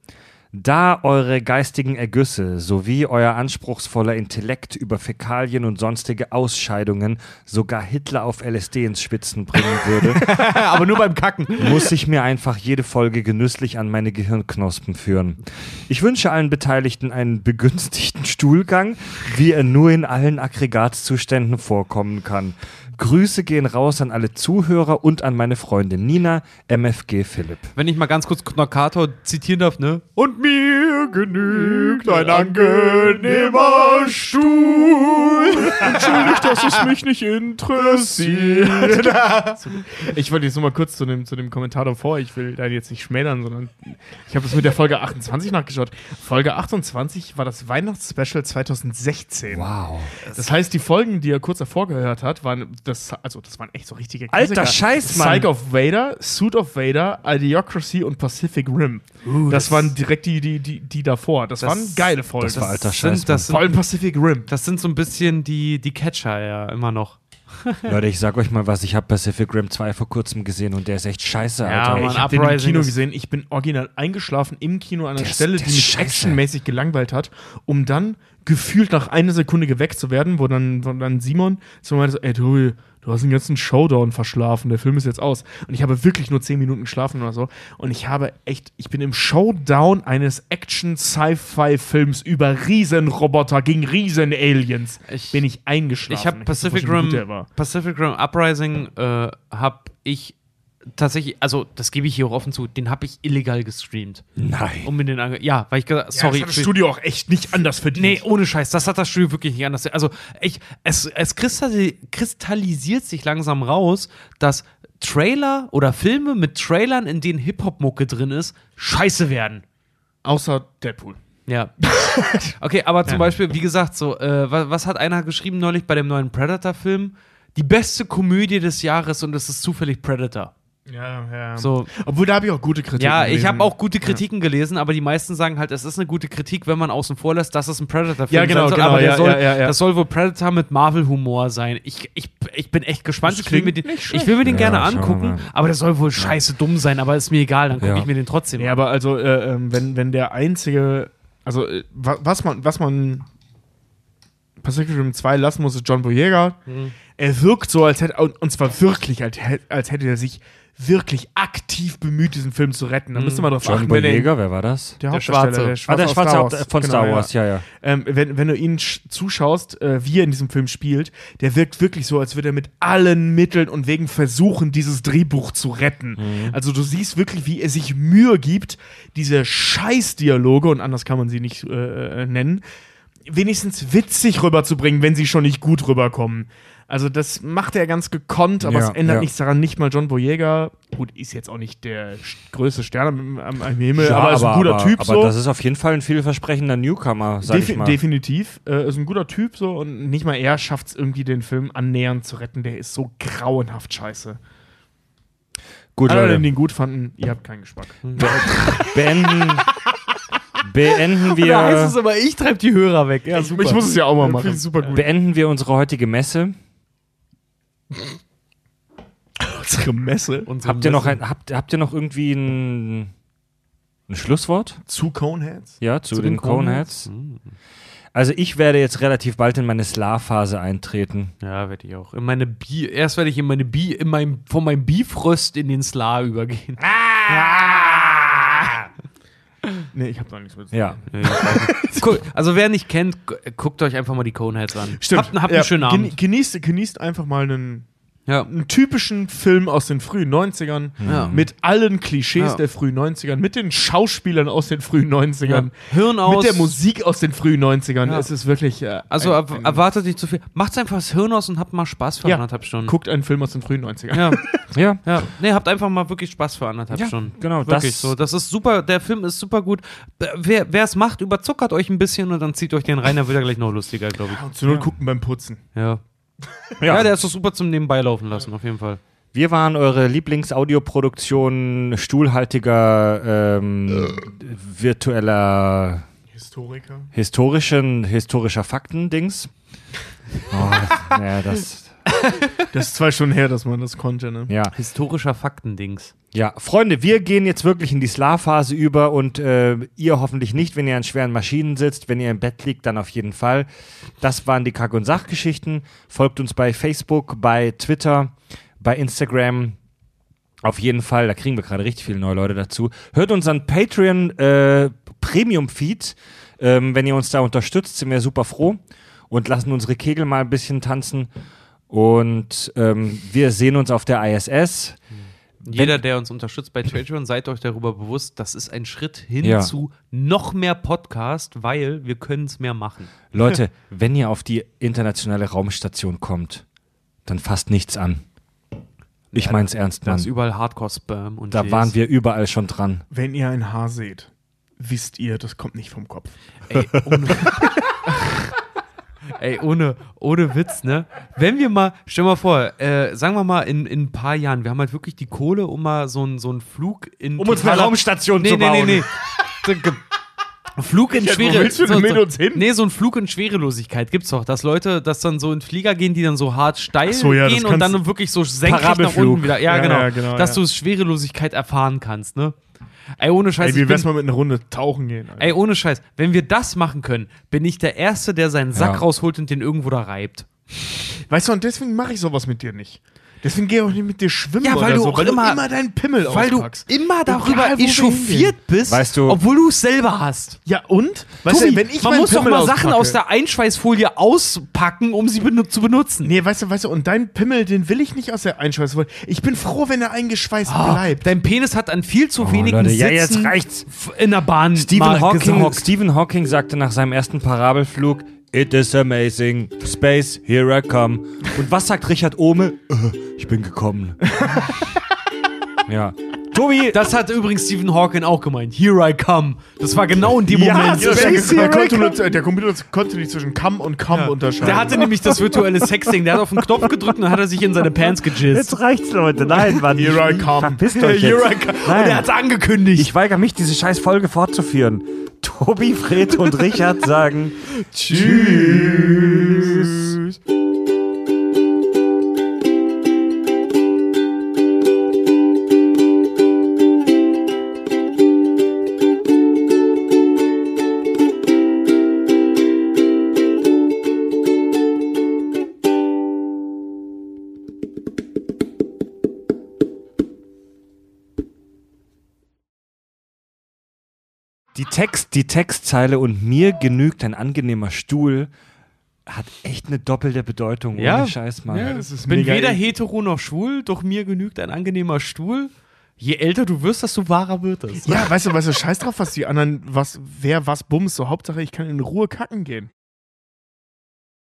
Da eure geistigen Ergüsse sowie euer anspruchsvoller Intellekt über Fäkalien und sonstige Ausscheidungen sogar Hitler auf LSD ins Schwitzen bringen würde, Aber nur beim Kacken. muss ich mir einfach jede Folge genüsslich an meine Gehirnknospen führen. Ich wünsche allen Beteiligten einen begünstigten Stuhlgang, wie er nur in allen Aggregatzuständen vorkommen kann. Grüße gehen raus an alle Zuhörer und an meine Freundin Nina, MFG Philipp. Wenn ich mal ganz kurz Knockator zitieren darf, ne? Und mir genügt ein angenehmer Stuhl. Entschuldigt, dass es mich nicht interessiert. ich wollte jetzt nur mal kurz zu dem, zu dem Kommentar davor. Ich will da jetzt nicht schmälern, sondern ich habe das mit der Folge 28 nachgeschaut. Folge 28 war das Weihnachtsspecial 2016. Wow. Das heißt, die Folgen, die er kurz davor gehört hat, waren das, also das waren echt so richtige Alter Scheiß, Mann. Psych of Vader, Suit of Vader, Idiocracy und Pacific Rim. das, waren direkt die, die, die, die davor. Das, waren geile Folgen. das war alter sind, Scheiß, das, Vor allem sind, Pacific Rim. das sind so ein bisschen die, die Catcher, ja, immer noch. Leute, ich sag euch mal was, ich habe Pacific Rim 2 vor kurzem gesehen und der ist echt scheiße, Ja, Alter. Mann, ich habe den im Kino gesehen. Ich bin original eingeschlafen im Kino an einer Der ist- Stelle, der die mich scheiße. actionmäßig gelangweilt hat, um dann gefühlt nach einer Sekunde geweckt zu werden, wo dann, wo dann Simon zu mir meinte, so, ey Tobi, du hast den ganzen Showdown verschlafen, der Film ist jetzt aus. Und ich habe wirklich nur 10 Minuten geschlafen oder so. Und ich habe echt, ich bin im Showdown eines Action-Sci-Fi-Films über Riesenroboter gegen Riesen-Aliens. Ich- bin ich eingeschlafen. Ich habe Pacific Rim. Pacific Rim Uprising äh, habe ich tatsächlich, also das gebe ich hier auch offen zu, den habe ich illegal gestreamt. Nein. Um mir den ange ja, weil ich gesagt, Sorry, sorry. das hat das Studio auch echt nicht anders verdient. Nee, ohne Scheiß, das hat das Studio wirklich nicht anders. Also, ich, es, es kristalli kristallisiert sich langsam raus, dass Trailer oder Filme mit Trailern, in denen Hip-Hop-Mucke drin ist, scheiße werden. Außer Deadpool. Ja. Okay, aber zum Beispiel, wie gesagt, so, äh, was, was hat einer geschrieben neulich bei dem neuen Predator-Film? Die beste Komödie des Jahres und es ist zufällig Predator. Ja, ja. So, Obwohl, da habe ich auch gute Kritiken ja, ich habe auch gute Kritiken gelesen, aber die meisten sagen halt, es ist eine gute Kritik, wenn man außen vor lässt, dass es ein Predator-Film Ja, genau, sein soll. genau, aber ja, soll, ja, ja, ja. das soll wohl Predator mit Marvel-Humor sein. Ich, ich, ich bin echt gespannt. Ich will, mir den, ich will mir den gerne Ja, angucken, aber der soll wohl scheiße dumm sein, aber ist mir egal, dann gucke Ja. ich mir den trotzdem Ja, an. aber also, äh, ähm, wenn, wenn der einzige, also, äh, wa- was man, was man Pacific Rim 2 lassen muss, ist John Boyega. Mhm. Er wirkt so, als hätte, und und zwar wirklich, als hätte er sich wirklich aktiv bemüht, diesen Film zu retten. Da müsste man drauf John achten, er Boyega, wer war das? Der, Der Schwarze. der Ah, Schwarze, der aus schwarze Star Wars. von Genau, Star ja. Wars, ja, ja. Ähm, wenn, wenn du ihn sch- zuschaust, äh, wie er in diesem Film spielt, der wirkt wirklich so, als würde er mit allen Mitteln und Wegen versuchen, dieses Drehbuch zu retten. Also du siehst wirklich, wie er sich Mühe gibt, diese Scheißdialoge, und anders kann man sie nicht äh, äh, nennen, wenigstens witzig rüberzubringen, wenn sie schon nicht gut rüberkommen. Also das macht er ganz gekonnt, aber Ja, es ändert ja. nichts daran. Nicht mal John Boyega, gut, ist jetzt auch nicht der größte Stern am, am, Himmel, aber ist ein guter aber, Typ aber so. das ist auf jeden Fall ein vielversprechender Newcomer, sag Defi ich mal. Definitiv. Äh, ist ein guter Typ so und nicht mal er schafft es irgendwie, den Film annähernd zu retten. Der ist so grauenhaft scheiße. Gut, Alle, die den gut fanden, ihr habt keinen Geschmack. beenden, beenden Da heißt wir, es aber, ich treibe die Hörer weg. Ja, Ich, ich muss es ja auch mal machen. super gut. beenden wir unsere heutige Messe. Unsere Messe Habt ihr noch, ein, habt, habt ihr noch irgendwie ein, ein Schlusswort? zu Coneheads. Ja, zu, Zu den den Coneheads? Coneheads? Also ich werde jetzt relativ bald in meine Slav-Phase eintreten. Ja, werde ich auch. In meine Bi Erst werde ich in meine Bi in meinem, von meinem Bifröst in den Sla übergehen. Nee, ich hab noch nichts mit. Ja. Guck, also wer nicht kennt, gu- guckt euch einfach mal die Coneheads an. Stimmt. Habt, habt Ja, einen schönen Abend. Genießt, genießt einfach mal einen Ja. einen typischen Film aus den frühen 90ern Ja. mit allen Klischees Ja. der frühen 90ern, mit den Schauspielern aus den frühen 90ern, Hirn aus. mit der Musik aus den frühen 90ern. Ja. Es ist wirklich. Äh, Also ein, ein, erwartet nicht zu viel. Macht's einfach das Hirn aus und habt mal Spaß für Ja. anderthalb Stunden. guckt einen Film aus den frühen 90ern. Ja, Ja, ja. Nee, habt einfach mal wirklich Spaß für anderthalb Ja, Stunden. genau, Wirklich das- so. Das ist super. Der Film ist super gut. Äh, Wer wer es macht, überzuckert euch ein bisschen und dann zieht euch den rein, dann wird er gleich noch lustiger, glaube ich. Zur Not gucken beim Putzen. Ja. Ja. ja. der ist doch super zum Nebenbei laufen lassen, auf jeden Fall. Wir waren eure Lieblingsaudioproduktion stuhlhaltiger, ähm, virtueller, Historiker. historischen, historischer Fakten-Dings. Oh, ja, das, Das ist zwei Stunden her, dass man das konnte, ne? ja. Historischer Faktendings. Ja, Freunde, wir gehen jetzt wirklich in die Schlafphase über und äh, ihr hoffentlich nicht, wenn ihr an schweren Maschinen sitzt. Wenn ihr im Bett liegt, dann auf jeden Fall. Das waren die Kack- und Sachgeschichten. Folgt uns bei Facebook, bei Twitter, bei Instagram. Auf jeden Fall, da kriegen wir gerade richtig viele neue Leute dazu. Hört unseren Patreon äh, Premium-Feed. Ähm, wenn ihr uns da unterstützt, sind wir super froh und lassen unsere Kegel mal ein bisschen tanzen. Und ähm, wir sehen uns auf der ISS. Jeder, der uns unterstützt bei Patreon, seid euch darüber bewusst, das ist ein Schritt hin Ja. zu noch mehr Podcast, weil wir können es mehr machen. Leute, wenn ihr auf die internationale Raumstation kommt, dann fasst nichts an. Ich Ja, mein's ernst, Da ist Mann. überall Hardcore-Spam und Da Jizz. waren wir überall schon dran. Wenn ihr ein Haar seht, wisst ihr, das kommt nicht vom Kopf. Ey, Ey, ohne, ohne Witz, ne? Wenn wir mal, stell mal vor, äh, sagen wir mal in, in ein paar Jahren, wir haben halt wirklich die Kohle, um mal so einen so einen Flug in. Um uns eine Raumstation nee, zu bauen. Nee, nee, nee. Flug in Richard, wo willst du denn mit uns hin? Nee, so ein Flug in Schwerelosigkeit gibt's doch, dass Leute, dass dann so in Flieger gehen, die dann so hart steil so, ja, gehen und dann wirklich so senkrecht nach unten wieder. Ja, Ja, genau. ja, genau, dass du Schwerelosigkeit erfahren kannst, ne? Ey, ohne Scheiß. Ey, wie wär's mal mit einer Runde tauchen gehen? Alter? Ey, ohne Scheiß, wenn wir das machen können, bin ich der Erste, der seinen Sack Ja. rausholt und den irgendwo da reibt. Weißt du, und deswegen mache ich sowas mit dir nicht. Deswegen gehe ich auch nicht mit dir schwimmen Ja, weil oder du so, weil immer- du immer deinen Pimmel Weil du auspackst. immer darüber Egal, echauffiert bist, Weißt du- obwohl du es selber hast. Ja, und? Weißt Tobi, du, wenn ich man muss doch mal Sachen auspacke- aus der Einschweißfolie auspacken, um sie benu zu benutzen. Nee, weißt du, weißt du, und dein Pimmel, den will ich nicht aus der Einschweißfolie. Ich bin froh, wenn er eingeschweißt Ah, bleibt. Dein Penis hat an viel zu wenigen Leute, ja, Sitzen jetzt reicht's. in der Bahn Stephen Hawking. Stephen Hawking sagte nach seinem ersten Parabelflug, It is amazing. Space, here I come. Und was sagt Richard Ohme? Äh, ich bin gekommen. ja. Tobi, Das hat übrigens Stephen Hawking auch gemeint. Here I come. Das war genau in dem Ja, Moment. so der, konnte nur, der Computer konnte nicht zwischen Come und Come unterscheiden. Der hatte nämlich das virtuelle Sexting. Der hat auf den Knopf gedrückt und dann hat er sich in seine Pants gejizzt. reicht's, Leute. Nein, Mann. Here I come. Verpisst euch Here jetzt. I come. Und Nein. er hat's angekündigt. Ich weigere mich, diese scheiß Folge fortzuführen. Tobi, Fred und Richard sagen Tschüss. Die, Text, die Textzeile und mir genügt ein angenehmer Stuhl hat echt eine doppelte Bedeutung. Ja. Ohne Scheiß, Mann. Ja, das ist bin weder hetero noch schwul, doch mir genügt ein angenehmer Stuhl. Je älter du wirst, desto wahrer wird es. Ja, weißt du, weißt du, scheiß drauf, was die anderen, was, wer was bumst, so Hauptsache ich kann in Ruhe kacken gehen.